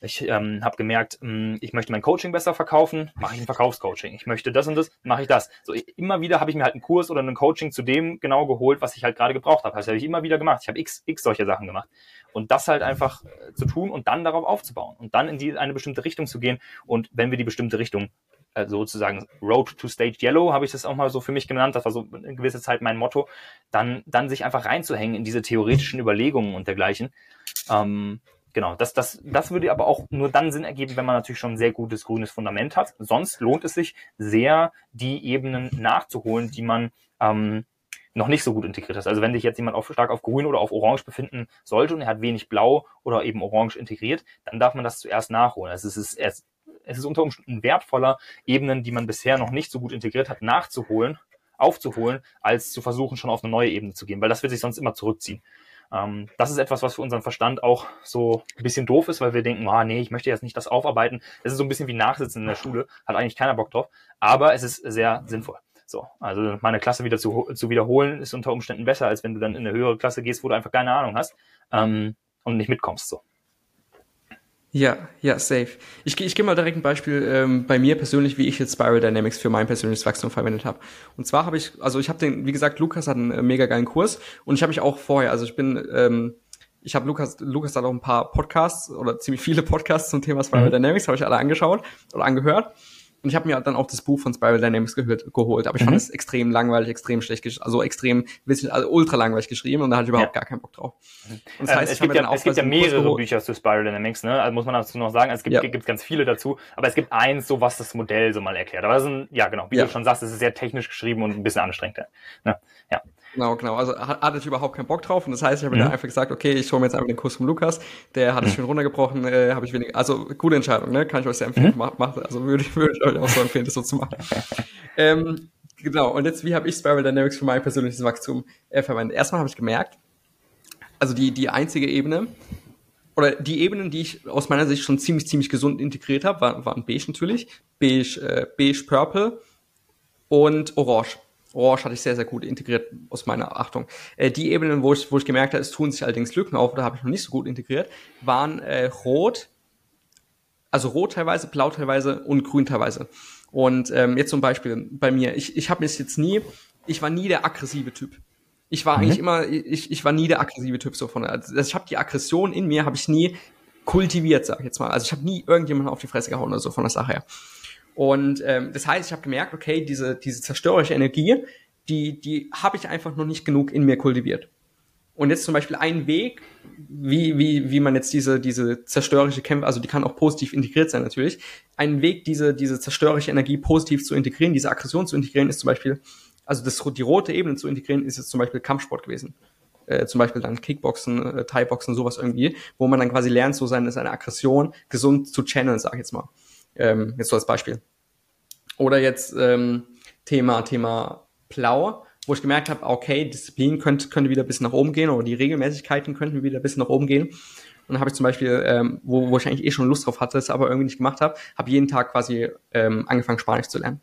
Speaker 2: ich ähm, habe gemerkt, mh, hm, ich möchte mein Coaching besser verkaufen, mache ich ein Verkaufscoaching. Ich möchte das und das, mache ich das. So immer wieder habe ich mir halt einen Kurs oder ein Coaching zu dem genau geholt, was ich halt gerade gebraucht habe. Das habe ich immer wieder gemacht. Ich habe x x solche Sachen gemacht und das halt einfach äh, zu tun und dann darauf aufzubauen und dann in die eine bestimmte Richtung zu gehen und wenn wir die bestimmte Richtung äh, sozusagen Road to Stage Yellow habe ich das auch mal so für mich genannt, das war so eine gewisse Zeit mein Motto, dann dann sich einfach reinzuhängen in diese theoretischen Überlegungen und dergleichen. Ähm, Genau, das, das, das würde aber auch nur dann Sinn ergeben, wenn man natürlich schon ein sehr gutes grünes Fundament hat. Sonst lohnt es sich sehr, die Ebenen nachzuholen, die man ähm, noch nicht so gut integriert hat. Also wenn sich jetzt jemand auf, stark auf grün oder auf orange befinden sollte und er hat wenig blau oder eben orange integriert, dann darf man das zuerst nachholen. Also es ist, es, es ist unter Umständen wertvoller, Ebenen, die man bisher noch nicht so gut integriert hat, nachzuholen, aufzuholen, als zu versuchen, schon auf eine neue Ebene zu gehen, weil das wird sich sonst immer zurückziehen. Ähm, das ist etwas, was für unseren Verstand auch so ein bisschen doof ist, weil wir denken, ah, nee, ich möchte jetzt nicht das aufarbeiten. Das ist so ein bisschen wie Nachsitzen in der Schule, hat eigentlich keiner Bock drauf, aber es ist sehr sinnvoll. So, also meine Klasse wieder zu, zu wiederholen ist unter Umständen besser, als wenn du dann in eine höhere Klasse gehst, wo du einfach keine Ahnung hast ähm, und nicht mitkommst. So.
Speaker 1: Ja, ja, safe. Ich, ich gebe mal direkt ein Beispiel ähm, bei mir persönlich, wie ich jetzt Spiral Dynamics für mein persönliches Wachstum verwendet habe. Und zwar habe ich, also ich habe den, wie gesagt, Lukas hat einen äh, mega geilen Kurs und ich habe mich auch vorher, also ich bin, ähm, ich habe Lukas, Lukas hat auch ein paar Podcasts oder ziemlich viele Podcasts zum Thema Spiral mhm. Dynamics, habe ich alle angeschaut oder angehört. Und ich habe mir dann auch das Buch von Spiral Dynamics gehört, geholt, aber ich mhm. fand es extrem langweilig, extrem schlecht, also extrem, also ultra langweilig geschrieben und da hatte ich überhaupt ja. gar keinen Bock drauf.
Speaker 2: Und das heißt, ähm, es, gibt ja, es gibt ja mehrere Bücher zu Spiral Dynamics, ne? Also muss man dazu noch sagen, es gibt, ja. gibt ganz viele dazu, aber es gibt eins, so was das Modell so mal erklärt. Aber das ist ein, ja genau, wie ja. du schon sagst, es ist sehr technisch geschrieben und ein bisschen anstrengender. Ne? Ja.
Speaker 1: Genau, genau. Also hatte ich überhaupt keinen Bock drauf und das heißt, ich habe mhm. mir einfach gesagt, okay, ich hole mir jetzt einfach den Kurs vom Lukas. Der hat es mhm. schön runtergebrochen, äh, habe ich wenig. Also gute Entscheidung, ne? Kann ich euch sehr empfehlen. Mhm. Macht, also würde ich, würde ich euch auch so empfehlen, das so zu machen. <laughs> ähm, genau. Und jetzt, wie habe ich Spiral Dynamics für mein persönliches Wachstum äh, verwendet? Erstmal habe ich gemerkt, also die die einzige Ebene oder die Ebenen, die ich aus meiner Sicht schon ziemlich, ziemlich gesund integriert habe, waren, waren beige natürlich, beige, äh, beige purple und orange. Orange hatte ich sehr, sehr gut integriert aus meiner Achtung. Äh, die Ebenen, wo ich, wo ich gemerkt habe, es tun sich allerdings Lücken auf, oder habe ich noch nicht so gut integriert, waren äh, rot, also rot teilweise, blau teilweise und grün teilweise. Und ähm, jetzt zum Beispiel bei mir, ich, ich habe es jetzt nie, ich war nie der aggressive Typ. Ich war mhm. eigentlich immer, ich, ich war nie der aggressive Typ so von. Also ich habe die Aggression in mir, habe ich nie kultiviert, sag ich jetzt mal. Also ich habe nie irgendjemanden auf die Fresse gehauen oder so von der Sache her. Und ähm, das heißt, ich habe gemerkt, okay, diese, diese zerstörerische Energie, die, die habe ich einfach noch nicht genug in mir kultiviert. Und jetzt zum Beispiel ein Weg, wie, wie, wie man jetzt diese, diese zerstörerische Kämpfe, also die kann auch positiv integriert sein natürlich, ein Weg, diese, diese zerstörerische Energie positiv zu integrieren, diese Aggression zu integrieren, ist zum Beispiel, also das, die rote Ebene zu integrieren, ist jetzt zum Beispiel Kampfsport gewesen. Äh, zum Beispiel dann Kickboxen, äh, Thai-Boxen, sowas irgendwie, wo man dann quasi lernt, so seine, seine Aggression gesund zu channeln, sag ich jetzt mal. Ähm, jetzt so als Beispiel. Oder jetzt ähm, Thema, Thema Plau, wo ich gemerkt habe, okay, Disziplin könnte, könnte wieder ein bisschen nach oben gehen oder die Regelmäßigkeiten könnten wieder ein bisschen nach oben gehen. Und dann habe ich zum Beispiel, ähm, wo, wo ich eigentlich eh schon Lust drauf hatte, es aber irgendwie nicht gemacht habe, habe jeden Tag quasi ähm, angefangen, Spanisch zu lernen.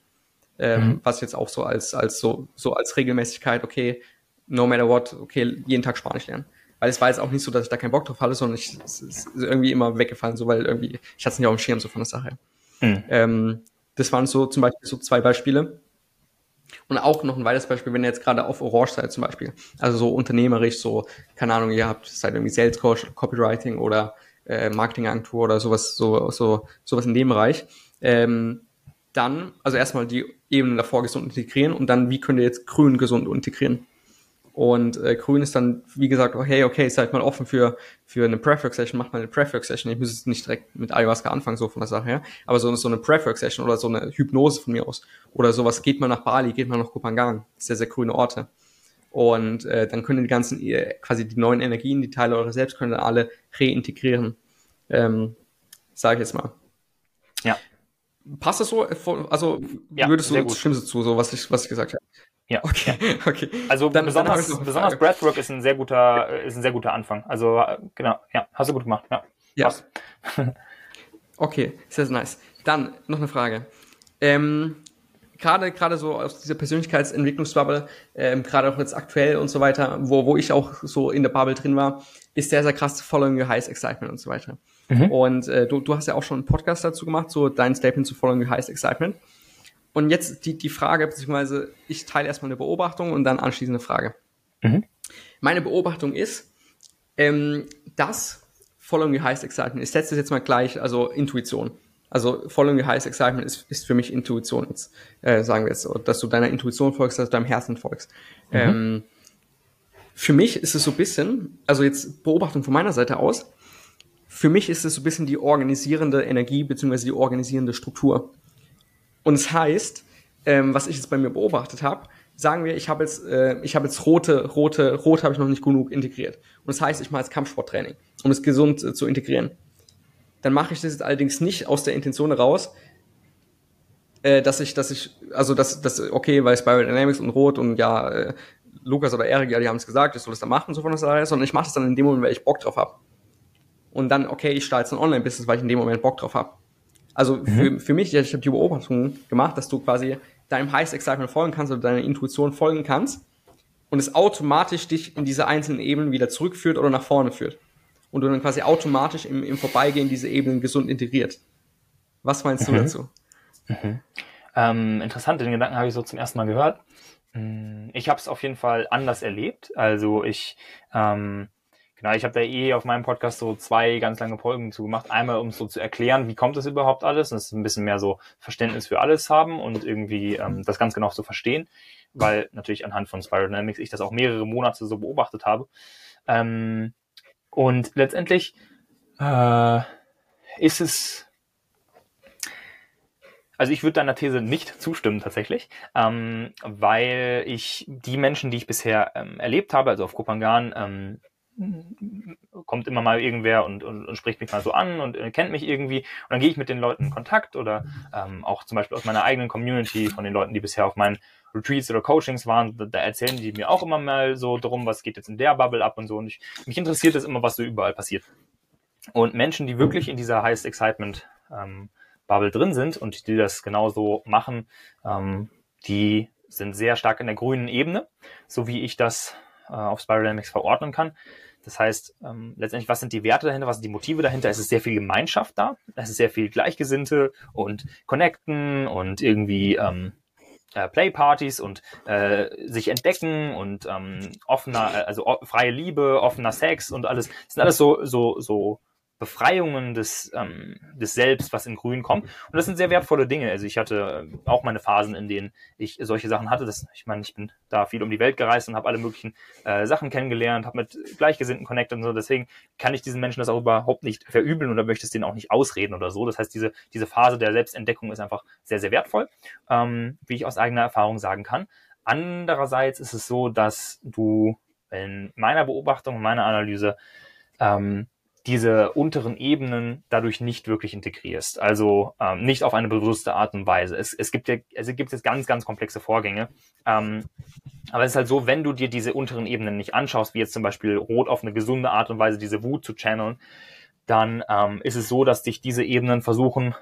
Speaker 1: Ähm, mhm. Was jetzt auch so als, als so, so als Regelmäßigkeit, okay, no matter what, okay, jeden Tag Spanisch lernen. Weil es war jetzt auch nicht so, dass ich da keinen Bock drauf hatte, sondern ich, es ist irgendwie immer weggefallen, so weil irgendwie, ich hatte es nicht auf dem Schirm so von der Sache. Mhm. Ähm, das waren so zum Beispiel so zwei Beispiele. Und auch noch ein weiteres Beispiel, wenn ihr jetzt gerade auf Orange seid zum Beispiel, also so unternehmerisch, so, keine Ahnung, ihr habt, seid irgendwie Sales Coach, Copywriting oder äh, Marketingagentur oder sowas, so, so, sowas in dem Bereich, ähm, dann, also erstmal die Ebenen davor gesund integrieren und dann, wie könnt ihr jetzt grün gesund integrieren? Und äh, grün ist dann, wie gesagt, hey, okay, seid mal offen für, für eine Prefwork-Session, macht mal eine Prefwork-Session. Ich muss jetzt nicht direkt mit Ayahuasca anfangen, so von der Sache her, aber so, so eine Prefwork-Session oder so eine Hypnose von mir aus. Oder sowas, geht mal nach Bali, geht mal nach Kupangang. Sehr, sehr grüne Orte. Und äh, dann können die ganzen, äh, quasi die neuen Energien, die Teile eures Selbst, können dann alle reintegrieren. Ähm, sage ich jetzt mal. Ja. Passt das so? Also ja, würdest du, stimmst du zu, so was ich, was ich gesagt habe?
Speaker 2: Ja. Okay, <laughs> okay. Also dann, besonders, dann besonders Breathwork ist ein sehr guter, ist ein sehr guter Anfang. Also genau, ja, hast du gut gemacht. Ja. ja. <laughs>
Speaker 1: okay, sehr, sehr nice. Dann noch eine Frage. Ähm, gerade gerade so aus dieser Persönlichkeitsentwicklungsbubble, ähm, gerade auch jetzt aktuell und so weiter, wo, wo ich auch so in der Bubble drin war, ist sehr, sehr krass Following Your Highest Excitement und so weiter. Mhm. Und äh, du, du hast ja auch schon einen Podcast dazu gemacht, so dein Statement zu Following Your Highest Excitement. Und jetzt die, die Frage, beziehungsweise ich teile erstmal eine Beobachtung und dann anschließend eine Frage. Mhm. Meine Beobachtung ist, ähm, dass Following Your Highest Excitement, ich setze das jetzt mal gleich, also Intuition. Also Following Your Highest Excitement ist, ist für mich Intuition, jetzt, äh, sagen wir jetzt, dass du deiner Intuition folgst, dass du deinem Herzen folgst. Mhm. Ähm, für mich ist es so ein bisschen, also jetzt Beobachtung von meiner Seite aus, für mich ist es so ein bisschen die organisierende Energie beziehungsweise die organisierende Struktur. Und es heißt, ähm, was ich jetzt bei mir beobachtet habe, sagen wir, ich habe jetzt, äh, ich habe jetzt rote, rote, rot habe ich noch nicht genug integriert. Und das heißt, ich mache jetzt Kampfsporttraining, um es gesund äh, zu integrieren. Dann mache ich das jetzt allerdings nicht aus der Intention heraus, äh, dass ich, dass ich, also dass, dass okay, weil Spiral Dynamics und Rot und ja, äh, Lukas oder Erik, ja, die haben es gesagt, ich soll das da machen, so von der Seite, sondern ich mache das dann in dem Moment, weil ich Bock drauf habe. Und dann, okay, ich starte jetzt ein Online-Business, weil ich in dem Moment Bock drauf habe. Also mhm. für, für mich, ich habe die Beobachtung gemacht, dass du quasi deinem Highest Excitement folgen kannst oder deiner Intuition folgen kannst und es automatisch dich in diese einzelnen Ebenen wieder zurückführt oder nach vorne führt. Und du dann quasi automatisch im, im Vorbeigehen diese Ebenen gesund integriert. Was meinst mhm. du dazu?
Speaker 2: Mhm. Ähm, interessant, den Gedanken habe ich so zum ersten Mal gehört. Hm, ich habe es auf jeden Fall anders erlebt. Also ich ähm, Genau, ich habe da eh auf meinem Podcast so zwei ganz lange Folgen zu gemacht. Einmal, um so zu erklären, wie kommt das überhaupt alles, und ist ein bisschen mehr so Verständnis für alles haben und irgendwie ähm, das ganz genau zu verstehen, weil natürlich anhand von Spiral Dynamics ich das auch mehrere Monate so beobachtet habe. Ähm, und letztendlich äh, ist es also ich würde deiner These nicht zustimmen tatsächlich, ähm, weil ich die Menschen, die ich bisher ähm, erlebt habe, also auf Kopangan, ähm, kommt immer mal irgendwer und, und, und spricht mich mal so an und äh, kennt mich irgendwie. Und dann gehe ich mit den Leuten in Kontakt oder ähm, auch zum Beispiel aus meiner eigenen Community, von den Leuten, die bisher auf meinen Retreats oder Coachings waren, da, da erzählen die mir auch immer mal so drum, was geht jetzt in der Bubble ab und so. Und ich, mich interessiert es immer, was so überall passiert. Und Menschen, die wirklich in dieser Highest Excitement ähm, Bubble drin sind und die das genauso machen, ähm, die sind sehr stark in der grünen Ebene, so wie ich das äh, auf Spiral Dynamics verordnen kann. Das heißt, ähm, letztendlich, was sind die Werte dahinter, was sind die Motive dahinter? Es ist sehr viel Gemeinschaft da, es ist sehr viel Gleichgesinnte und Connecten und irgendwie ähm, äh, Playpartys und äh, sich entdecken und ähm, offener, äh, also freie Liebe, offener Sex und alles. Das sind alles so, so, so Befreiungen des, ähm, des Selbst, was in Grün kommt. Und das sind sehr wertvolle Dinge. Also ich hatte äh, auch meine Phasen, in denen ich solche Sachen hatte. Das, ich meine, ich bin da viel um die Welt gereist und habe alle möglichen äh, Sachen kennengelernt, habe mit Gleichgesinnten connected und so. Deswegen kann ich diesen Menschen das auch überhaupt nicht verübeln oder möchte es denen auch nicht ausreden oder so. Das heißt, diese, diese Phase der Selbstentdeckung ist einfach sehr, sehr wertvoll, ähm, wie ich aus eigener Erfahrung sagen kann. Andererseits ist es so, dass du in meiner Beobachtung, in meiner Analyse ähm, diese unteren Ebenen dadurch nicht wirklich integrierst. Also ähm, nicht auf eine bewusste Art und Weise. Es, es gibt ja, also gibt jetzt ganz, ganz komplexe Vorgänge. Ähm, aber es ist halt so, wenn du dir diese unteren Ebenen nicht anschaust, wie jetzt zum Beispiel Rot auf eine gesunde Art und Weise diese Wut zu channeln, dann ähm, ist es so, dass dich diese Ebenen versuchen,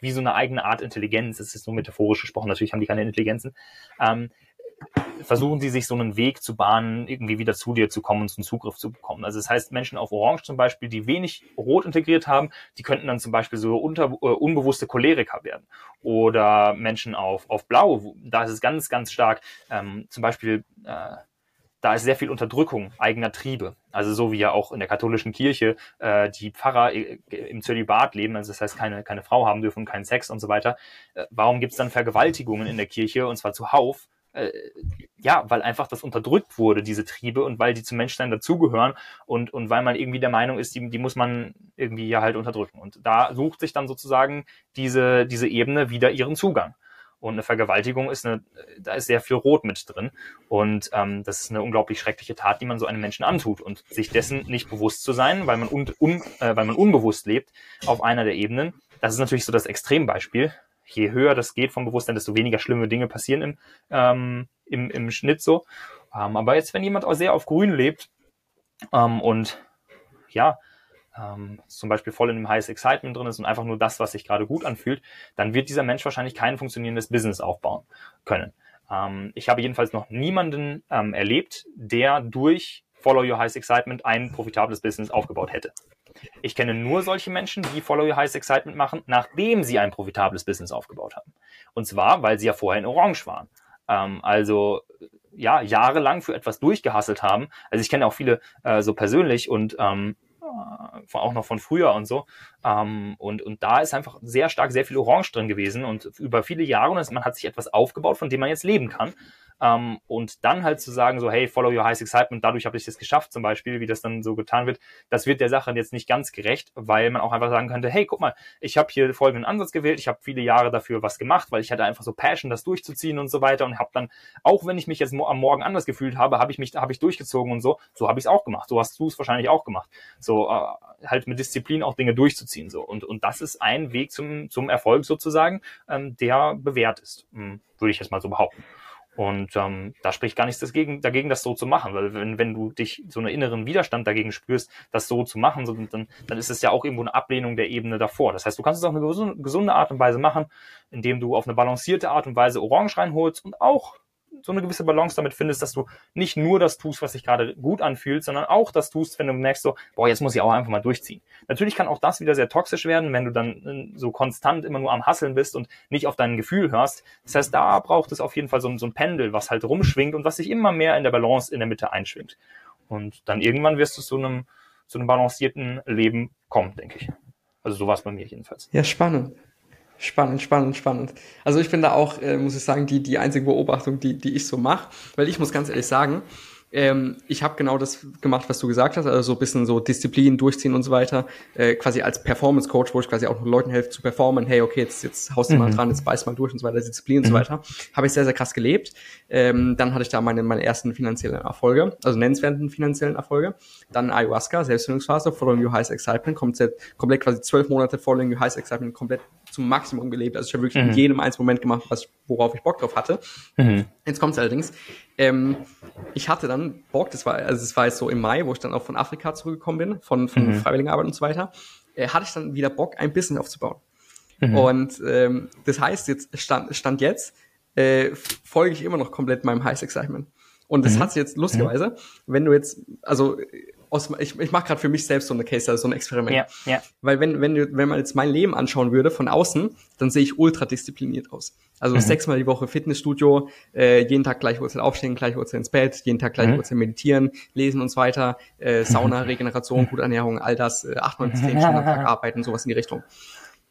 Speaker 2: wie so eine eigene Art Intelligenz, es ist nur metaphorisch gesprochen, natürlich haben die keine Intelligenzen, ähm, versuchen sie sich so einen Weg zu bahnen, irgendwie wieder zu dir zu kommen und einen Zugriff zu bekommen. Also das heißt, Menschen auf Orange zum Beispiel, die wenig Rot integriert haben, die könnten dann zum Beispiel so unter, äh, unbewusste Choleriker werden. Oder Menschen auf, auf Blau, da ist es ganz, ganz stark, ähm, zum Beispiel, äh, da ist sehr viel Unterdrückung eigener Triebe. Also so wie ja auch in der katholischen Kirche äh, die Pfarrer äh, im Zölibat leben, also das heißt keine, keine Frau haben dürfen, keinen Sex und so weiter. Äh, warum gibt es dann Vergewaltigungen in der Kirche und zwar zuhauf? Äh, ja, weil einfach das unterdrückt wurde, diese Triebe, und weil die zum Menschsein dazugehören und, und weil man irgendwie der Meinung ist, die, die muss man irgendwie ja halt unterdrücken. Und da sucht sich dann sozusagen diese, diese Ebene wieder ihren Zugang. Und eine Vergewaltigung ist eine, da ist sehr viel Rot mit drin. Und ähm, das ist eine unglaublich schreckliche Tat, die man so einem Menschen antut. Und sich dessen nicht bewusst zu sein, weil man, un, un, äh, weil man unbewusst lebt auf einer der Ebenen, das ist natürlich so das Extrembeispiel je höher das geht vom Bewusstsein, desto weniger schlimme Dinge passieren im, ähm, im, im Schnitt so. Ähm, aber jetzt, wenn jemand auch sehr auf Grün lebt ähm, und ja, ähm, zum Beispiel voll in dem Highest Excitement drin ist und einfach nur das, was sich gerade gut anfühlt, dann wird dieser Mensch wahrscheinlich kein funktionierendes Business aufbauen können. Ähm, ich habe jedenfalls noch niemanden ähm, erlebt, der durch Follow Your Highest Excitement ein profitables Business aufgebaut hätte. Ich kenne nur solche Menschen, die Follow Your Highest Excitement machen, nachdem sie ein profitables Business aufgebaut haben. Und zwar, weil sie ja vorher in Orange waren. Ähm, also ja, jahrelang für etwas durchgehasselt haben. Also ich kenne auch viele äh, so persönlich und ähm, äh, auch noch von früher und so. Ähm, und, und da ist einfach sehr stark sehr viel Orange drin gewesen und über viele Jahre und man hat sich etwas aufgebaut, von dem man jetzt leben kann. Ähm, und dann halt zu sagen, so, hey, follow your highest excitement, dadurch habe ich es geschafft, zum Beispiel, wie das dann so getan wird, das wird der Sache jetzt nicht ganz gerecht, weil man auch einfach sagen könnte, hey, guck mal, ich habe hier folgenden Ansatz gewählt, ich habe viele Jahre dafür was gemacht, weil ich hatte einfach so Passion, das durchzuziehen und so weiter und habe dann, auch wenn ich mich jetzt am Morgen anders gefühlt habe, habe ich mich, habe ich durchgezogen und so, so habe ich es auch gemacht, so hast du es wahrscheinlich auch gemacht, so äh, halt mit Disziplin auch Dinge durchzuziehen, so und und das ist ein Weg zum zum Erfolg sozusagen, ähm, der bewährt ist, hm, würde ich jetzt mal so behaupten. Und ähm, da spricht gar nichts dagegen, dagegen, das so zu machen, weil wenn, wenn du dich so einen inneren Widerstand dagegen spürst, das so zu machen, so, dann, dann ist es ja auch irgendwo eine Ablehnung der Ebene davor. Das heißt, du kannst es auf eine gesunde Art und Weise machen, indem du auf eine balancierte Art und Weise Orange reinholst und auch so eine gewisse Balance damit findest, dass du nicht nur das tust, was sich gerade gut anfühlt, sondern auch das tust, wenn du merkst so, boah, jetzt muss ich auch einfach mal durchziehen. Natürlich kann auch das wieder sehr toxisch werden, wenn du dann äh, so konstant immer nur am Hasseln bist und nicht auf dein Gefühl hörst. Das heißt, da braucht es auf jeden Fall so, ein, so ein Pendel, was halt rumschwingt und was sich immer mehr in der Balance in der Mitte einschwingt. Und dann irgendwann wirst du zu einem, zu einem balancierten Leben kommen, denke ich. Also so war es bei mir jedenfalls.
Speaker 1: Ja, spannend. Spannend, spannend, spannend. Also ich bin da auch, äh, muss ich sagen, die, die einzige Beobachtung, die, die ich so mache, weil ich muss ganz ehrlich sagen, ähm, ich habe genau das gemacht, was du gesagt hast, also so ein bisschen so Disziplin durchziehen und so weiter, äh, quasi als Performance Coach, wo ich quasi auch Leuten helfe zu performen, hey, okay, jetzt, jetzt haust du mhm. mal dran, jetzt beiß mal durch und so weiter, Disziplin und so mhm. weiter, habe ich sehr, sehr krass gelebt. Ähm, dann hatte ich da meine, meine ersten finanziellen Erfolge, also nennenswerten finanziellen Erfolge. Dann Ayahuasca, Selbstfindungsphase, Following Your Highest Excitement, komplett, komplett quasi zwölf Monate Following Your Highest Excitement, komplett zum Maximum gelebt. Also ich habe wirklich mhm. in jedem einzelnen Moment gemacht, was, worauf ich Bock drauf hatte. Mhm. Jetzt kommt es allerdings, ähm, ich hatte dann Bock, das war, also es war jetzt so im Mai, wo ich dann auch von Afrika zurückgekommen bin, von, von mhm. Freiwilligenarbeit und so weiter, äh, hatte ich dann wieder Bock, ein Business aufzubauen. Mhm. Und ähm, das heißt, jetzt stand, stand jetzt, äh, folge ich immer noch komplett meinem Heiß Excitement. Und das mhm. hat sich jetzt lustigerweise, mhm. wenn du jetzt, also aus, ich, ich mache gerade für mich selbst so eine Case, also so ein Experiment. Ja, ja. Weil wenn, wenn, wenn man jetzt mein Leben anschauen würde von außen, dann sehe ich ultra diszipliniert aus. Also mhm. sechsmal die Woche Fitnessstudio, äh, jeden Tag gleich Uhrzeit aufstehen, gleich Uhrzeit ins Bett, jeden Tag gleich mhm. Uhrzeit meditieren, lesen und so weiter, äh, <laughs> Sauna, Regeneration, gute Ernährung, all das, äh, acht, neun, zehn Stunden am Tag <laughs> arbeiten, sowas in die Richtung.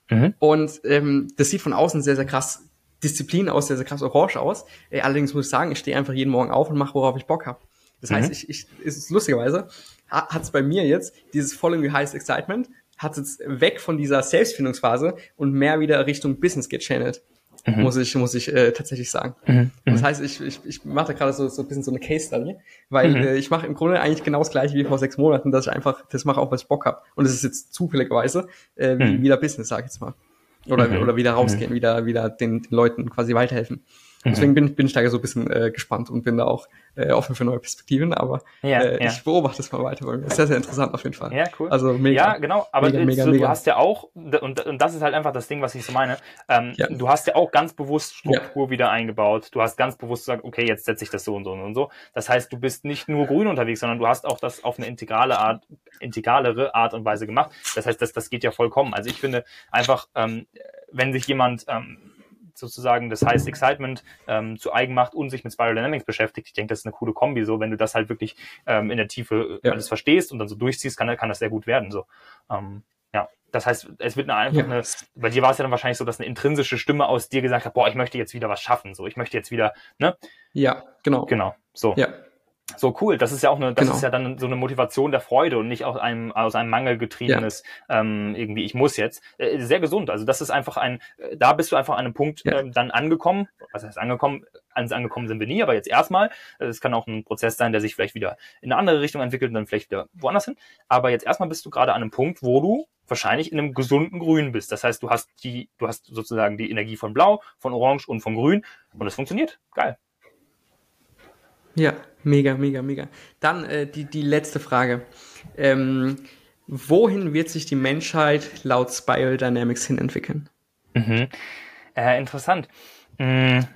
Speaker 1: Mhm. Und ähm, das sieht von außen sehr, sehr krass Disziplin aus, sehr, sehr krass orange aus. Äh, allerdings muss ich sagen, ich stehe einfach jeden Morgen auf und mache, worauf ich Bock habe. Das mhm. heißt, ich, ich, ist lustigerweise, hat es bei mir jetzt dieses Following Highest Excitement, hat es weg von dieser Selbstfindungsphase und mehr wieder Richtung Business gechannelt. Mhm. Muss ich, muss ich äh, tatsächlich sagen. Mhm. Das mhm. heißt, ich, ich, ich mache da gerade so, so ein bisschen so eine Case Study, weil mhm. äh, ich mache im Grunde eigentlich genau das gleiche wie vor sechs Monaten, dass ich einfach das mache, auch was ich Bock habe. Und es ist jetzt zufälligerweise äh, mhm. wieder Business, sag ich jetzt mal. Oder, mhm. oder wieder rausgehen, wieder, wieder den, den Leuten quasi weiterhelfen. Deswegen bin, bin ich da so ein bisschen äh, gespannt und bin da auch äh, offen für neue Perspektiven, aber ja, äh, ja. ich beobachte es mal weiter. Weil ist sehr, sehr interessant auf jeden Fall.
Speaker 2: Ja, cool. Also mega. Ja, genau. Aber mega, mega, so, mega. du hast ja auch, und, und das ist halt einfach das Ding, was ich so meine, ähm, ja. du hast ja auch ganz bewusst Struktur wieder eingebaut. Du hast ganz bewusst gesagt, okay, jetzt setze ich das so und so und so. Das heißt, du bist nicht nur grün unterwegs, sondern du hast auch das auf eine integrale Art, integralere Art und Weise gemacht. Das heißt, das, das geht ja vollkommen. Also ich finde einfach, ähm, wenn sich jemand ähm, sozusagen das heißt Excitement ähm, zu eigen macht und sich mit Spiral Dynamics beschäftigt. Ich denke, das ist eine coole Kombi. So, wenn du das halt wirklich ähm, in der Tiefe ja. alles verstehst und dann so durchziehst, kann, kann das sehr gut werden. So, ähm, ja. Das heißt, es wird eine einfach ja. eine, bei dir war es ja dann wahrscheinlich so, dass eine intrinsische Stimme aus dir gesagt hat, boah, ich möchte jetzt wieder was schaffen, so, ich möchte jetzt wieder, ne?
Speaker 1: Ja, genau.
Speaker 2: Genau, so. Ja. So cool, das ist ja auch eine, das genau. ist ja dann so eine Motivation der Freude und nicht aus einem aus einem Mangel getriebenes ja. ähm, irgendwie ich muss jetzt. Äh, sehr gesund. Also das ist einfach ein, äh, da bist du einfach an einem Punkt ja. äh, dann angekommen. Was heißt angekommen? Ans angekommen sind wir nie, aber jetzt erstmal. Es kann auch ein Prozess sein, der sich vielleicht wieder in eine andere Richtung entwickelt und dann vielleicht wieder woanders hin. Aber jetzt erstmal bist du gerade an einem Punkt, wo du wahrscheinlich in einem gesunden Grün bist. Das heißt, du hast die, du hast sozusagen die Energie von Blau, von Orange und von Grün und es funktioniert. Geil.
Speaker 1: Ja, mega, mega, mega. Dann äh, die, die letzte Frage. Ähm, wohin wird sich die Menschheit laut Spiral Dynamics hin entwickeln?
Speaker 2: Mhm. Äh, interessant. Mhm.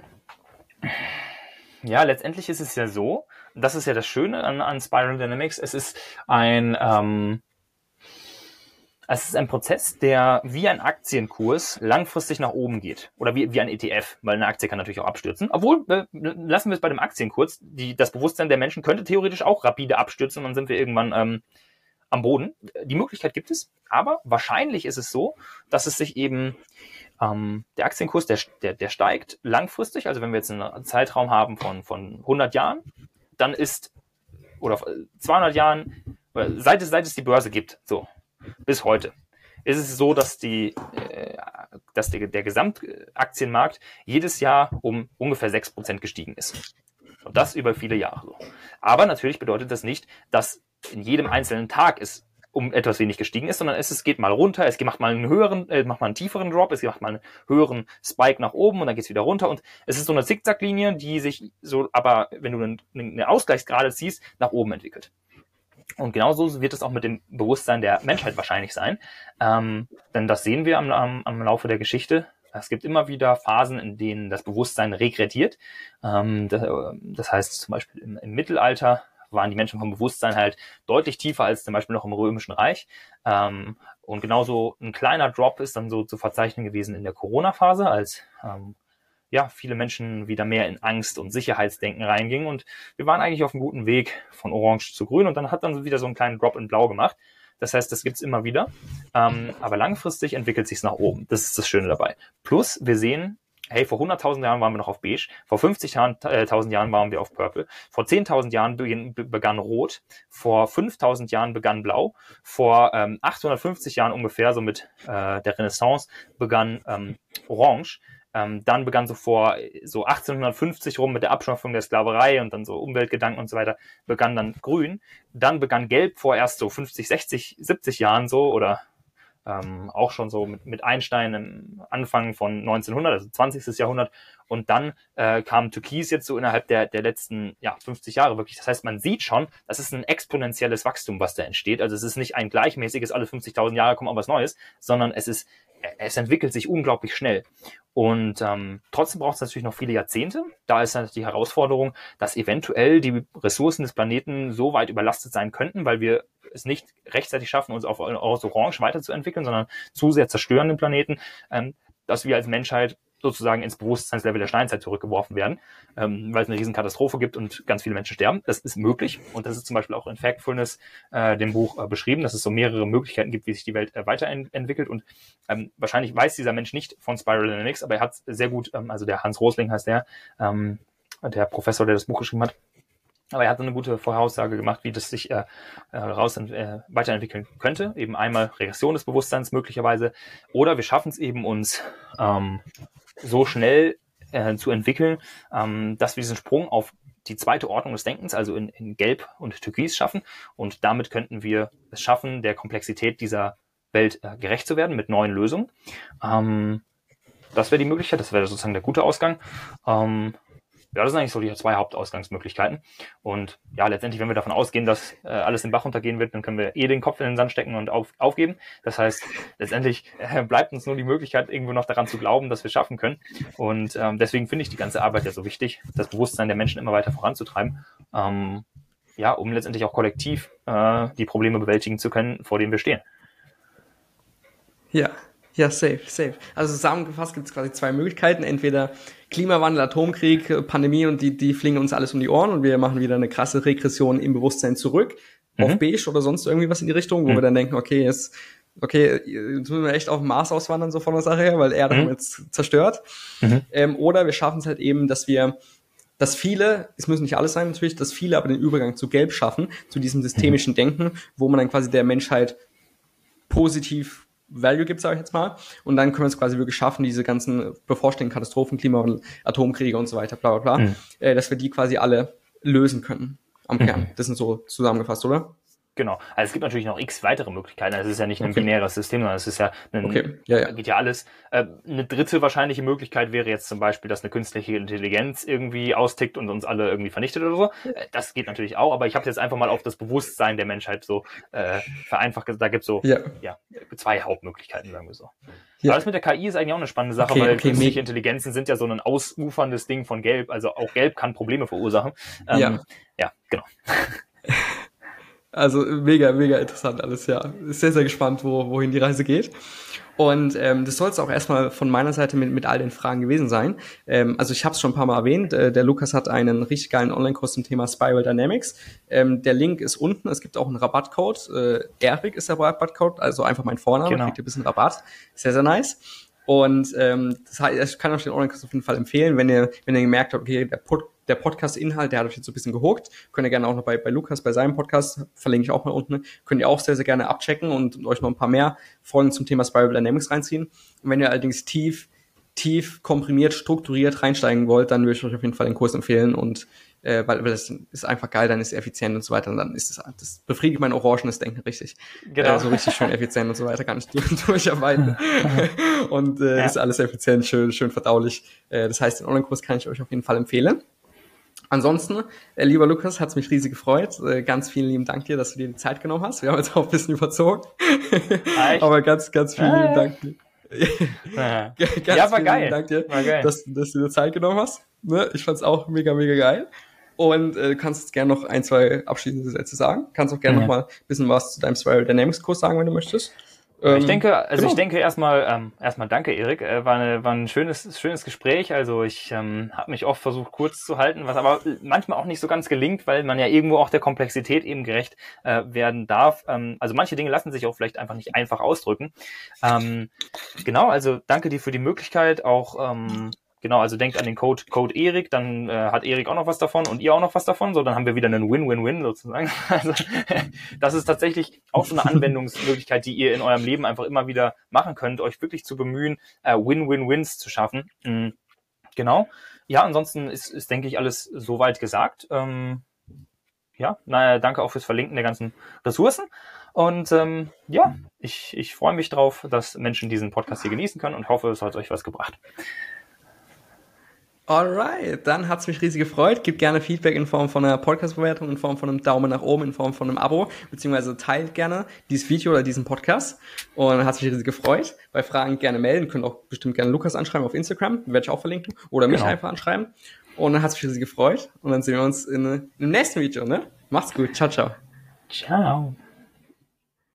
Speaker 2: Ja, letztendlich ist es ja so, das ist ja das Schöne an, an Spiral Dynamics, es ist ein, ähm, es ist ein Prozess, der wie ein Aktienkurs langfristig nach oben geht. Oder wie, wie ein ETF, weil eine Aktie kann natürlich auch abstürzen. Obwohl, äh, lassen wir es bei dem Aktienkurs, die, das Bewusstsein der Menschen könnte theoretisch auch rapide abstürzen und dann sind wir irgendwann ähm, am Boden. Die Möglichkeit gibt es, aber wahrscheinlich ist es so, dass es sich eben ähm, der Aktienkurs, der, der, der steigt langfristig. Also wenn wir jetzt einen Zeitraum haben von, von 100 Jahren, dann ist, oder 200 Jahren, seit es, seit es die Börse gibt, so, bis heute ist es so, dass die, äh, dass der, der Gesamtaktienmarkt jedes Jahr um ungefähr sechs Prozent gestiegen ist. Und das über viele Jahre. Aber natürlich bedeutet das nicht, dass in jedem einzelnen Tag es um etwas wenig gestiegen ist, sondern es, es geht mal runter, es macht mal einen höheren, äh, macht mal einen tieferen Drop, es macht mal einen höheren Spike nach oben und dann geht es wieder runter. Und es ist so eine Zickzacklinie, die sich so, aber wenn du eine Ausgleichsgrade ziehst, nach oben entwickelt. Und genauso wird es auch mit dem Bewusstsein der Menschheit wahrscheinlich sein. Ähm, denn das sehen wir am, am, am Laufe der Geschichte. Es gibt immer wieder Phasen, in denen das Bewusstsein regrediert. Ähm, das, das, heißt zum Beispiel im, im, Mittelalter waren die Menschen vom Bewusstsein halt deutlich tiefer als zum Beispiel noch im Römischen Reich. Ähm, und genauso ein kleiner Drop ist dann so zu verzeichnen gewesen in der Corona-Phase, als ähm, ja, viele Menschen wieder mehr in Angst und Sicherheitsdenken reingingen und wir waren eigentlich auf einem guten Weg von Orange zu Grün und dann hat dann wieder so einen kleinen Drop in Blau gemacht. Das heißt, das gibt's immer wieder, ähm, aber langfristig entwickelt sich's nach oben. Das ist das Schöne dabei. Plus, wir sehen, hey, vor 100.000 Jahren waren wir noch auf Beige, vor 50.000 Jahren waren wir auf Purple, vor 10.000 Jahren begann Rot, vor 5.000 Jahren begann Blau, vor ähm, 850 Jahren ungefähr, so mit äh, der Renaissance, begann ähm, Orange. Ähm, dann begann so vor so 1850 rum mit der Abschaffung der Sklaverei und dann so Umweltgedanken und so weiter, begann dann Grün. Dann begann Gelb vor erst so 50, 60, 70 Jahren so oder ähm, auch schon so mit, mit Einstein im Anfang von 1900, also 20. Jahrhundert. Und dann äh, kam Türkis jetzt so innerhalb der, der letzten ja, 50 Jahre wirklich. Das heißt, man sieht schon, das ist ein exponentielles Wachstum, was da entsteht. Also es ist nicht ein gleichmäßiges, alle 50.000 Jahre kommt auch was Neues, sondern es ist es entwickelt sich unglaublich schnell. Und ähm, trotzdem braucht es natürlich noch viele Jahrzehnte. Da ist natürlich die Herausforderung, dass eventuell die Ressourcen des Planeten so weit überlastet sein könnten, weil wir es nicht rechtzeitig schaffen, uns auf, auf Orange weiterzuentwickeln, sondern zu sehr zerstören den Planeten, ähm, dass wir als Menschheit sozusagen ins Bewusstseinslevel der Steinzeit zurückgeworfen werden, ähm, weil es eine Riesenkatastrophe gibt und ganz viele Menschen sterben. Das ist möglich und das ist zum Beispiel auch in Factfulness, äh, dem Buch, äh, beschrieben, dass es so mehrere Möglichkeiten gibt, wie sich die Welt äh, weiterentwickelt und ähm, wahrscheinlich weiß dieser Mensch nicht von Spiral Dynamics, aber er hat sehr gut, ähm, also der Hans Rosling heißt der, ähm, der Professor, der das Buch geschrieben hat, aber er hat eine gute Voraussage gemacht, wie das sich äh, äh, raus äh, weiterentwickeln könnte. Eben einmal Regression des Bewusstseins möglicherweise. Oder wir schaffen es eben uns ähm, so schnell äh, zu entwickeln, ähm, dass wir diesen Sprung auf die zweite Ordnung des Denkens, also in, in Gelb und Türkis schaffen. Und damit könnten wir es schaffen, der Komplexität dieser Welt äh, gerecht zu werden mit neuen Lösungen. Ähm, das wäre die Möglichkeit, das wäre sozusagen der gute Ausgang. Ähm, ja, das sind eigentlich so die zwei Hauptausgangsmöglichkeiten. Und ja, letztendlich, wenn wir davon ausgehen, dass äh, alles den Bach runtergehen wird, dann können wir eh den Kopf in den Sand stecken und auf, aufgeben. Das heißt, letztendlich äh, bleibt uns nur die Möglichkeit, irgendwo noch daran zu glauben, dass wir schaffen können. Und ähm, deswegen finde ich die ganze Arbeit ja so wichtig, das Bewusstsein der Menschen immer weiter voranzutreiben. Ähm, ja, um letztendlich auch kollektiv äh, die Probleme bewältigen zu können, vor denen wir stehen.
Speaker 1: Ja, ja, safe, safe. Also zusammengefasst gibt es quasi zwei Möglichkeiten. Entweder Klimawandel, Atomkrieg, Pandemie und die, die fliegen uns alles um die Ohren und wir machen wieder eine krasse Regression im Bewusstsein zurück mhm. auf Beige oder sonst irgendwie was in die Richtung, wo mhm. wir dann denken, okay, jetzt, okay, jetzt müssen wir echt auf Mars auswandern, so von der Sache her, weil Erde mhm. haben wir jetzt zerstört. Mhm. Ähm, oder wir schaffen es halt eben, dass wir dass viele, es müssen nicht alles sein natürlich, dass viele aber den Übergang zu Gelb schaffen, zu diesem systemischen mhm. Denken, wo man dann quasi der Menschheit positiv Value gibt, sage ich jetzt mal. Und dann können wir es quasi wirklich schaffen, diese ganzen bevorstehenden Katastrophen, Klimawandel, Atomkriege und so weiter, bla bla bla, mhm. äh, dass wir die quasi alle lösen können am Kern. Mhm. Das sind so zusammengefasst, oder?
Speaker 2: Genau. Also es gibt natürlich noch x weitere Möglichkeiten. Also es ist ja nicht ein okay. binäres System, sondern es ist ja, ein, okay. ja, ja. geht ja alles. Äh, eine dritte wahrscheinliche Möglichkeit wäre jetzt zum Beispiel, dass eine künstliche Intelligenz irgendwie austickt und uns alle irgendwie vernichtet oder so. Äh, das geht natürlich auch, aber ich habe jetzt einfach mal auf das Bewusstsein der Menschheit so äh, vereinfacht. Da gibt es so ja. ja. zwei Hauptmöglichkeiten, sagen wir so. Ja. Aber das mit der KI ist eigentlich auch eine spannende Sache, okay, weil künstliche Intelligenzen sind ja so ein ausuferndes Ding von Gelb. Also auch Gelb kann Probleme verursachen. Ähm, ja. ja, genau. <laughs>
Speaker 1: Also mega, mega interessant alles, ja. Sehr, sehr gespannt, wo, wohin die Reise geht. Und ähm, das soll es auch erstmal von meiner Seite mit, mit all den Fragen gewesen sein. Ähm, also ich habe es schon ein paar Mal erwähnt, äh, der Lukas hat einen richtig geilen Online-Kurs zum Thema Spiral Dynamics. Ähm, der Link ist unten, es gibt auch einen Rabattcode. Äh, Erik ist der Rabattcode, also einfach mein Vorname, genau. kriegt ihr ein bisschen Rabatt. Sehr, sehr nice. Und ähm, das heißt, ich kann euch den Online-Kurs auf jeden Fall empfehlen, wenn ihr, wenn ihr gemerkt habt, okay, der Put der Podcast-Inhalt, der hat euch jetzt so ein bisschen gehuckt. Könnt ihr gerne auch noch bei, bei Lukas, bei seinem Podcast, verlinke ich auch mal unten, könnt ihr auch sehr, sehr gerne abchecken und euch noch ein paar mehr Folgen zum Thema Spiral Dynamics reinziehen. Und wenn ihr allerdings tief, tief komprimiert, strukturiert reinsteigen wollt, dann würde ich euch auf jeden Fall den Kurs empfehlen und äh, weil, weil das ist einfach geil, dann ist es effizient und so weiter und dann ist es, das befriedigt mein orangenes Denken richtig. Genau. Äh, so richtig schön effizient und so weiter kann ich <laughs> durcharbeiten. <laughs> und äh, ja. ist alles effizient, schön, schön verdaulich. Äh, das heißt, den Online-Kurs kann ich euch auf jeden Fall empfehlen. Ansonsten, äh, lieber Lukas, hat es mich riesig gefreut. Äh, ganz vielen lieben Dank dir, dass du dir die Zeit genommen hast. Wir haben jetzt auch ein bisschen überzogen. <laughs> Aber ganz, ganz vielen lieben Dank dir. <laughs>
Speaker 2: ja, <laughs> ja war geil.
Speaker 1: Dank dir, war geil. Dass, dass du dir Zeit genommen hast. Ne? Ich fand's auch mega, mega geil. Und äh, kannst gerne noch ein, zwei abschließende Sätze sagen. Kannst auch gerne mhm. noch mal ein bisschen was zu deinem Spiral Dynamics Kurs sagen, wenn du möchtest.
Speaker 2: Ähm, ich denke, also genau. ich denke erstmal, ähm, erstmal danke, Erik. Äh, war, eine, war ein schönes, schönes Gespräch. Also ich ähm, habe mich oft versucht, kurz zu halten, was aber manchmal auch nicht so ganz gelingt, weil man ja irgendwo auch der Komplexität eben gerecht äh, werden darf. Ähm, also manche Dinge lassen sich auch vielleicht einfach nicht einfach ausdrücken. Ähm, genau, also danke dir für die Möglichkeit, auch ähm, Genau, also denkt an den Code, Code Erik, dann äh, hat Erik auch noch was davon und ihr auch noch was davon. So, dann haben wir wieder einen Win-Win-Win sozusagen. <laughs> Also das ist tatsächlich auch so eine Anwendungsmöglichkeit, die ihr in eurem Leben einfach immer wieder machen könnt, euch wirklich zu bemühen, äh, Win-Win-Wins zu schaffen. Mhm. Genau. Ja, ansonsten ist, ist, denke ich, alles soweit gesagt. Ähm, ja, naja, danke auch fürs Verlinken der ganzen Ressourcen. Und ähm, ja, ich, ich freue mich drauf, dass Menschen diesen Podcast hier genießen können und hoffe, es hat euch was gebracht.
Speaker 1: Alright, dann hat's mich riesig gefreut. Gebt gerne Feedback in Form von einer Podcast-Bewertung, in Form von einem Daumen nach oben, in Form von einem Abo, beziehungsweise teilt gerne dieses Video oder diesen Podcast. Und dann hat's mich riesig gefreut. Bei Fragen gerne melden, könnt auch bestimmt gerne Lukas anschreiben auf Instagram, werde ich auch verlinken, oder mich genau. einfach anschreiben. Und dann hat's mich riesig gefreut. Und dann sehen wir uns in, in, im nächsten Video, ne? Macht's gut. Ciao, ciao.
Speaker 2: Ciao.